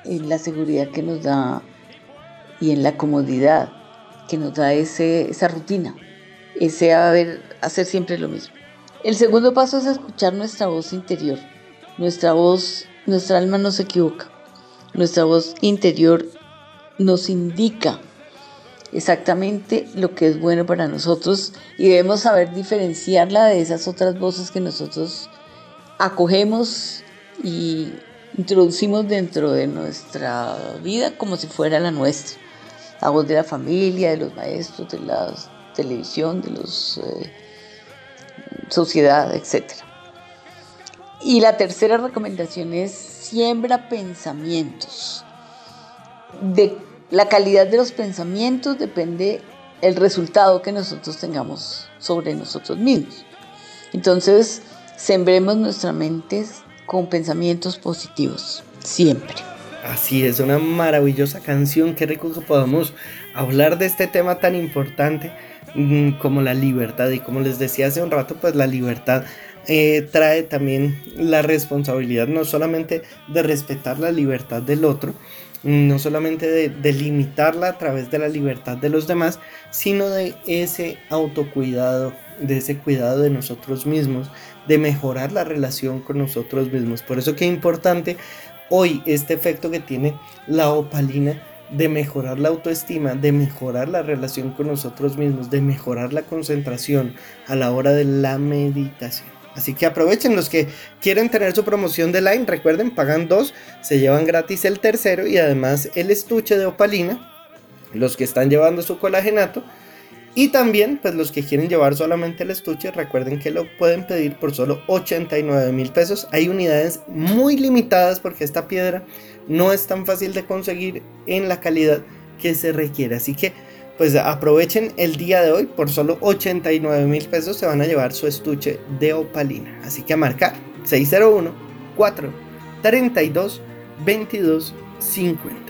en la seguridad que nos da y en la comodidad que nos da ese, esa rutina, ese haber, hacer siempre lo mismo. El segundo paso es escuchar nuestra voz interior. Nuestra voz, nuestra alma no se equivoca. Nuestra voz interior nos indica exactamente lo que es bueno para nosotros y debemos saber diferenciarla de esas otras voces que nosotros acogemos y introducimos dentro de nuestra vida como si fuera la nuestra. La voz de la familia, de los maestros, de la televisión, de los eh, sociedad, etc. Y la tercera recomendación es siembra pensamientos. De la calidad de los pensamientos depende el resultado que nosotros tengamos sobre nosotros mismos. Entonces, sembremos nuestra mente con pensamientos positivos, siempre. Así es, una maravillosa canción. Qué rico que podamos hablar de este tema tan importante mm, como la libertad. Y como les decía hace un rato, pues la libertad eh, trae también la responsabilidad no solamente de respetar la libertad del otro, no solamente de, limitarla a través de la libertad de los demás, sino de ese autocuidado, de ese cuidado de nosotros mismos, de mejorar la relación con nosotros mismos. Por eso que es importante hoy este efecto que tiene la opalina de mejorar la autoestima, de mejorar la relación con nosotros mismos, de mejorar la concentración a la hora de la meditación. Así que aprovechen los que quieren tener su promoción de Line. Recuerden, pagan dos, se llevan gratis el tercero y además el estuche de opalina. Los que están llevando su colagenato. Y también, pues los que quieren llevar solamente el estuche, recuerden que lo pueden pedir por solo 89 mil pesos. Hay unidades muy limitadas porque esta piedra no es tan fácil de conseguir en la calidad que se requiere. Así que pues aprovechen el día de hoy, por solo 89 mil pesos se van a llevar su estuche de opalina. Así que a marcar 601 4 32 22 50.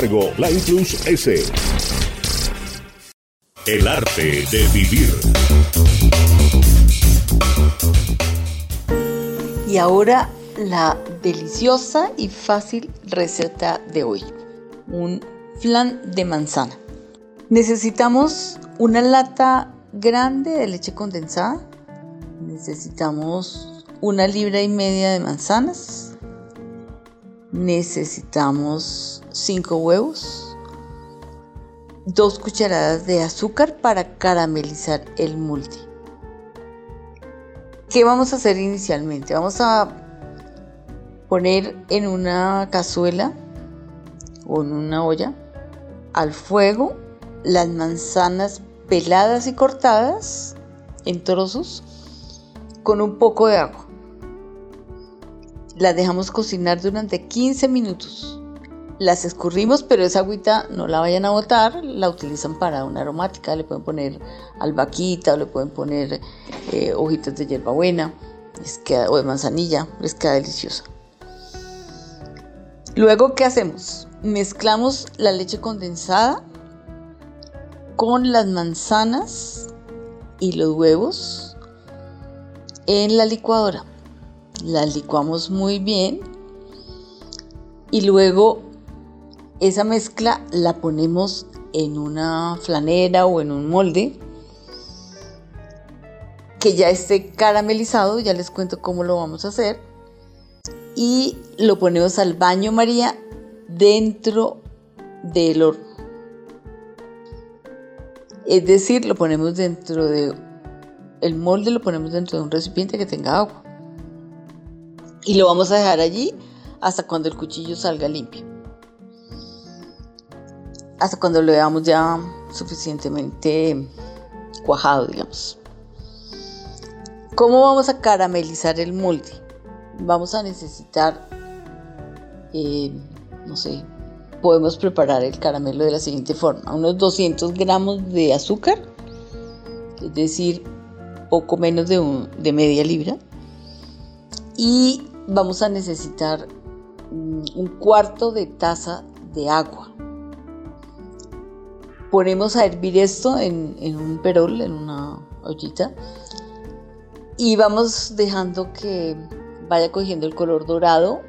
cargo, la Plus S. El arte de vivir. Y ahora la deliciosa y fácil receta de hoy. Un flan de manzana. Necesitamos una lata grande de leche condensada. Necesitamos una libra y media de manzanas. Necesitamos 5 huevos, 2 cucharadas de azúcar para caramelizar el multi. ¿Qué vamos a hacer inicialmente? Vamos a poner en una cazuela o en una olla al fuego las manzanas peladas y cortadas en trozos con un poco de agua. Las dejamos cocinar durante 15 minutos las escurrimos, pero esa agüita no la vayan a botar, la utilizan para una aromática, le pueden poner albaquita o le pueden poner eh, hojitas de hierbabuena o de manzanilla, les queda deliciosa. Luego, ¿qué hacemos? Mezclamos la leche condensada con las manzanas y los huevos en la licuadora. Las licuamos muy bien y luego esa mezcla la ponemos en una flanera o en un molde que ya esté caramelizado, ya les cuento cómo lo vamos a hacer. Y lo ponemos al baño María dentro del horno. Es decir, lo ponemos dentro de el molde lo ponemos dentro de un recipiente que tenga agua. Y lo vamos a dejar allí hasta cuando el cuchillo salga limpio hasta cuando lo veamos ya suficientemente cuajado, digamos. ¿Cómo vamos a caramelizar el molde? Vamos a necesitar, eh, no sé, podemos preparar el caramelo de la siguiente forma. Unos 200 gramos de azúcar, es decir, poco menos de, de media libra. Y vamos a necesitar mm, un cuarto de taza de agua ponemos a hervir esto en, un perol, en una ollita, y vamos dejando que vaya cogiendo el color dorado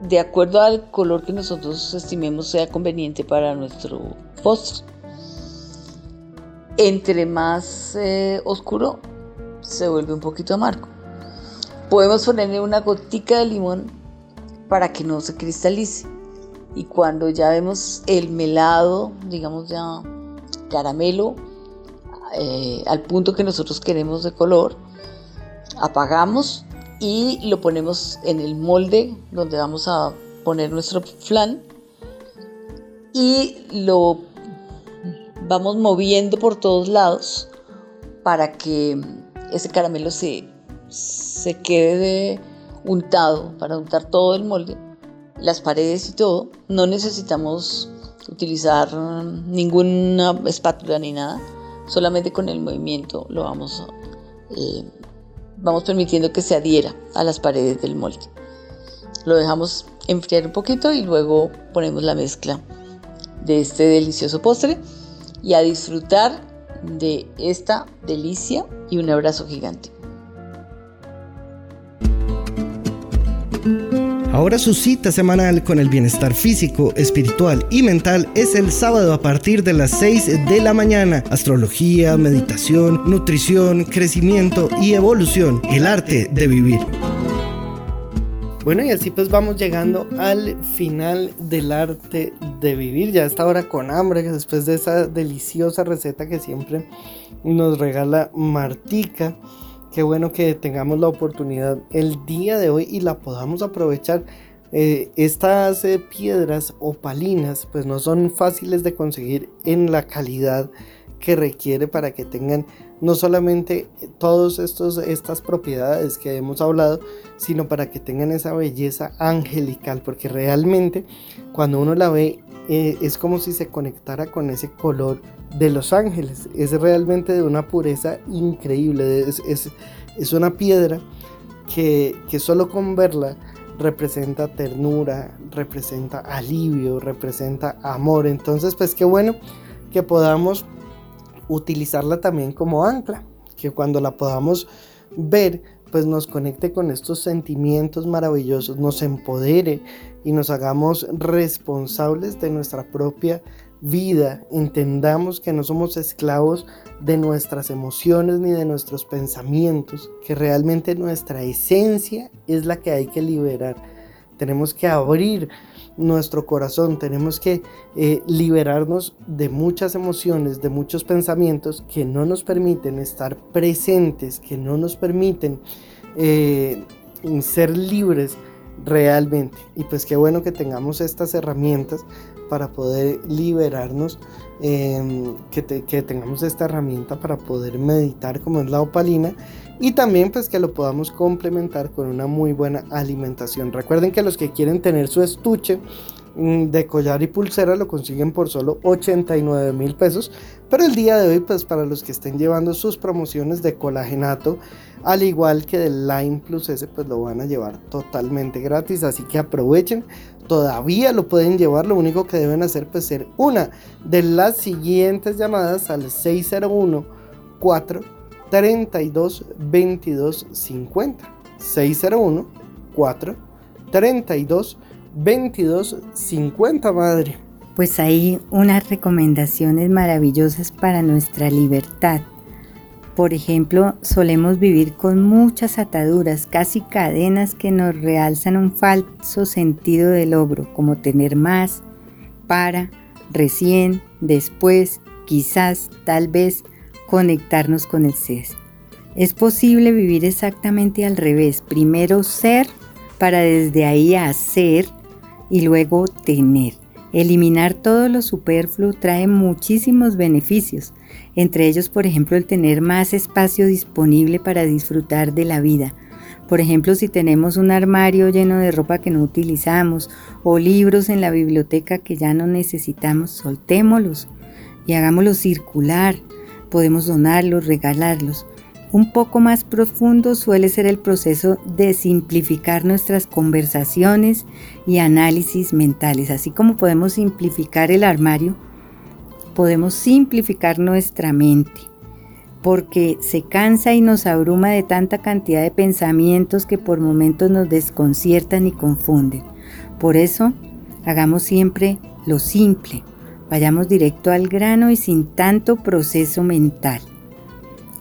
de acuerdo al color que nosotros estimemos sea conveniente para nuestro postre. Entre más eh, oscuro se vuelve un poquito amargo. Podemos ponerle una gotica de limón para que no se cristalice. Y cuando ya vemos el melado, digamos ya caramelo, eh, al punto que nosotros queremos de color, apagamos y lo ponemos en el molde donde vamos a poner nuestro flan y lo vamos moviendo por todos lados para que ese caramelo se, se quede untado, para untar todo el molde, las paredes y todo. No necesitamos utilizar ninguna espátula ni nada, solamente con el movimiento lo vamos eh, vamos permitiendo que se adhiera a las paredes del molde. Lo dejamos enfriar un poquito y luego ponemos la mezcla de este delicioso postre y a disfrutar de esta delicia y un abrazo gigante. Ahora su cita semanal con el bienestar físico, espiritual y mental es el sábado a partir de las 6 de la mañana. Astrología, meditación, nutrición, crecimiento y evolución. El arte de vivir. Bueno, y así pues vamos llegando al final del arte de vivir. Ya está ahora con hambre, después de esa deliciosa receta que siempre nos regala Martica. Qué bueno que tengamos la oportunidad el día de hoy y la podamos aprovechar. Eh, estas eh, piedras opalinas pues no son fáciles de conseguir en la calidad que requiere para que tengan no solamente todas estas propiedades que hemos hablado, sino para que tengan esa belleza angelical, porque realmente cuando uno la ve eh, es como si se conectara con ese color de los ángeles. Es realmente de una pureza increíble. Es, es, una piedra que, que solo con verla representa ternura, representa alivio, representa amor. Entonces, pues qué bueno que podamos utilizarla también como ancla, que cuando la podamos ver, pues nos conecte con estos sentimientos maravillosos, nos empodere y nos hagamos responsables de nuestra propia vida, entendamos que no somos esclavos de nuestras emociones ni de nuestros pensamientos, que realmente nuestra esencia es la que hay que liberar. Tenemos que abrir nuestro corazón, tenemos que eh, liberarnos de muchas emociones, de muchos pensamientos que no nos permiten estar presentes, que no nos permiten eh, ser libres realmente. Y pues qué bueno que tengamos estas herramientas para poder liberarnos, em, que, que, tengamos esta herramienta para poder meditar como es la opalina y también pues que lo podamos complementar con una muy buena alimentación. Recuerden que los que quieren tener su estuche mm, de collar y pulsera lo consiguen por solo 89 mil pesos. Pero el día de hoy, pues para los que estén llevando sus promociones de colagenato, al igual que del Line Plus S, pues lo van a llevar totalmente gratis. Así que aprovechen, todavía lo pueden llevar. Lo único que deben hacer, pues ser una de las siguientes llamadas al 601 4 32 22 50 601 4 32 22 50 madre. Pues hay unas recomendaciones maravillosas para nuestra libertad. Por ejemplo, solemos vivir con muchas ataduras, casi cadenas que nos realzan un falso sentido de logro, como tener más, para, recién, después, quizás, tal vez, conectarnos con el ser. Es posible vivir exactamente al revés. Primero ser para desde ahí hacer y luego tener. Eliminar todo lo superfluo trae muchísimos beneficios, entre ellos por ejemplo el tener más espacio disponible para disfrutar de la vida. Por ejemplo, si tenemos un armario lleno de ropa que no utilizamos o libros en la biblioteca que ya no necesitamos, soltémoslos y hagámoslos circular podemos donarlos, regalarlos. Un poco más profundo suele ser el proceso de simplificar nuestras conversaciones y análisis mentales. Así como podemos simplificar el armario, podemos simplificar nuestra mente. porque se cansa y nos abruma de tanta cantidad de pensamientos que por momentos nos desconciertan y confunden. Por eso, hagamos siempre lo simple, vayamos directo al grano y sin tanto proceso mental.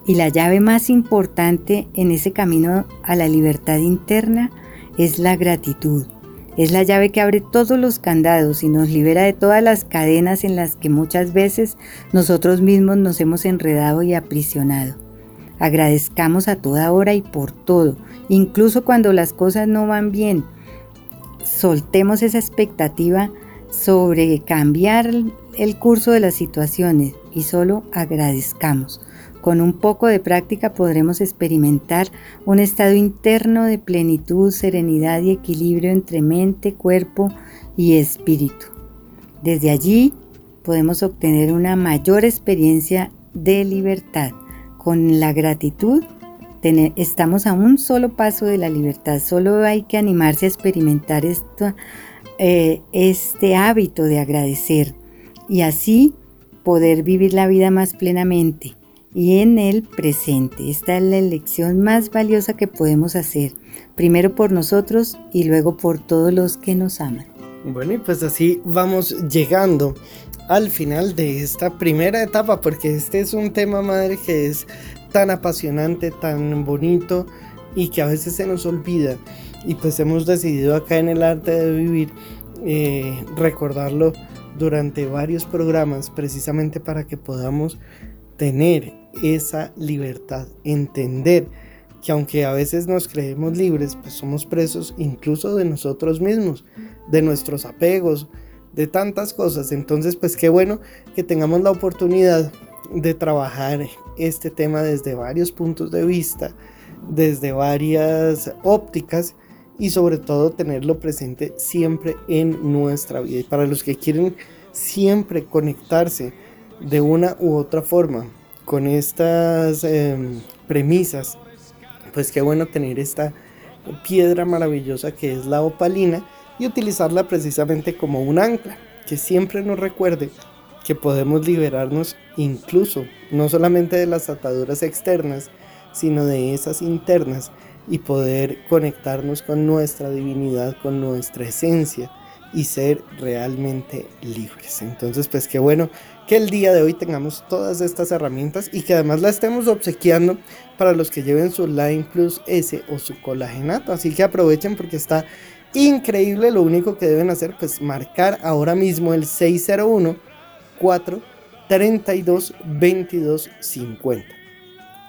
Y la llave más importante en ese camino a la libertad interna es la gratitud. Es la llave que abre todos los candados y nos libera de todas las cadenas en las que muchas veces nosotros mismos nos hemos enredado y aprisionado. Agradezcamos a toda hora y por todo, incluso cuando las cosas no van bien. Soltemos esa expectativa sobre cambiar el curso de las situaciones y solo agradezcamos. Con un poco de práctica podremos experimentar un estado interno de plenitud, serenidad y equilibrio entre mente, cuerpo y espíritu. Desde allí podemos obtener una mayor experiencia de libertad. Con la gratitud estamos a un solo paso de la libertad. Solo hay que animarse a experimentar esto, eh, este hábito de agradecer y así poder vivir la vida más plenamente y en el presente. Esta es la elección más valiosa que podemos hacer, primero por nosotros y luego por todos los que nos aman. Bueno, y pues así vamos llegando al final de esta primera etapa, porque este es un tema, madre, que es tan apasionante, tan bonito y que a veces se nos olvida. Y pues hemos decidido acá en el arte de vivir eh, recordarlo durante varios programas, precisamente para que podamos tener esa libertad, entender que aunque a veces nos creemos libres, pues somos presos incluso de nosotros mismos, de nuestros apegos, de tantas cosas. Entonces, pues qué bueno que tengamos la oportunidad de trabajar este tema desde varios puntos de vista, desde varias ópticas y sobre todo tenerlo presente siempre en nuestra vida. Y para los que quieren siempre conectarse de una u otra forma con estas em, premisas, pues qué bueno tener esta piedra maravillosa que es la opalina y utilizarla precisamente como un ancla, que siempre nos recuerde que podemos liberarnos incluso no solamente de las ataduras externas, sino de esas internas y poder conectarnos con nuestra divinidad, con nuestra esencia y ser realmente libres. Entonces, pues qué bueno que el día de hoy tengamos todas estas herramientas y que además la estemos obsequiando para los que lleven su Line Plus S o su colagenato. Así que aprovechen porque está increíble. Lo único que deben hacer pues marcar ahora mismo el 601 4 32 22 50.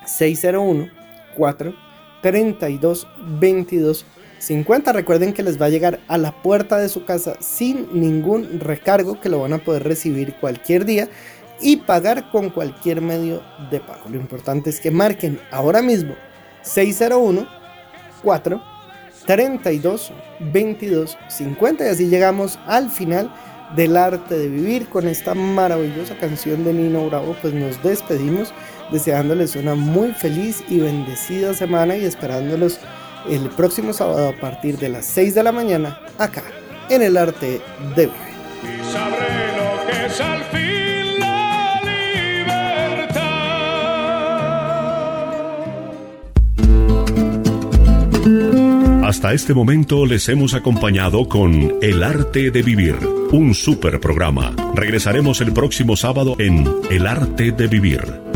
601 4 32 22 50. Recuerden que les va a llegar a la puerta de su casa sin ningún recargo, que lo van a poder recibir cualquier día y pagar con cualquier medio de pago. Lo importante es que marquen ahora mismo 601 4 32 22 50 y así llegamos al final del arte de vivir con esta maravillosa canción de Nino Bravo pues nos despedimos deseándoles una muy feliz y bendecida semana y esperándolos el próximo sábado a partir de las 6 de la mañana acá en el arte de vivir. Hasta este momento les hemos acompañado con El arte de vivir, un super programa. Regresaremos el próximo sábado en El arte de vivir.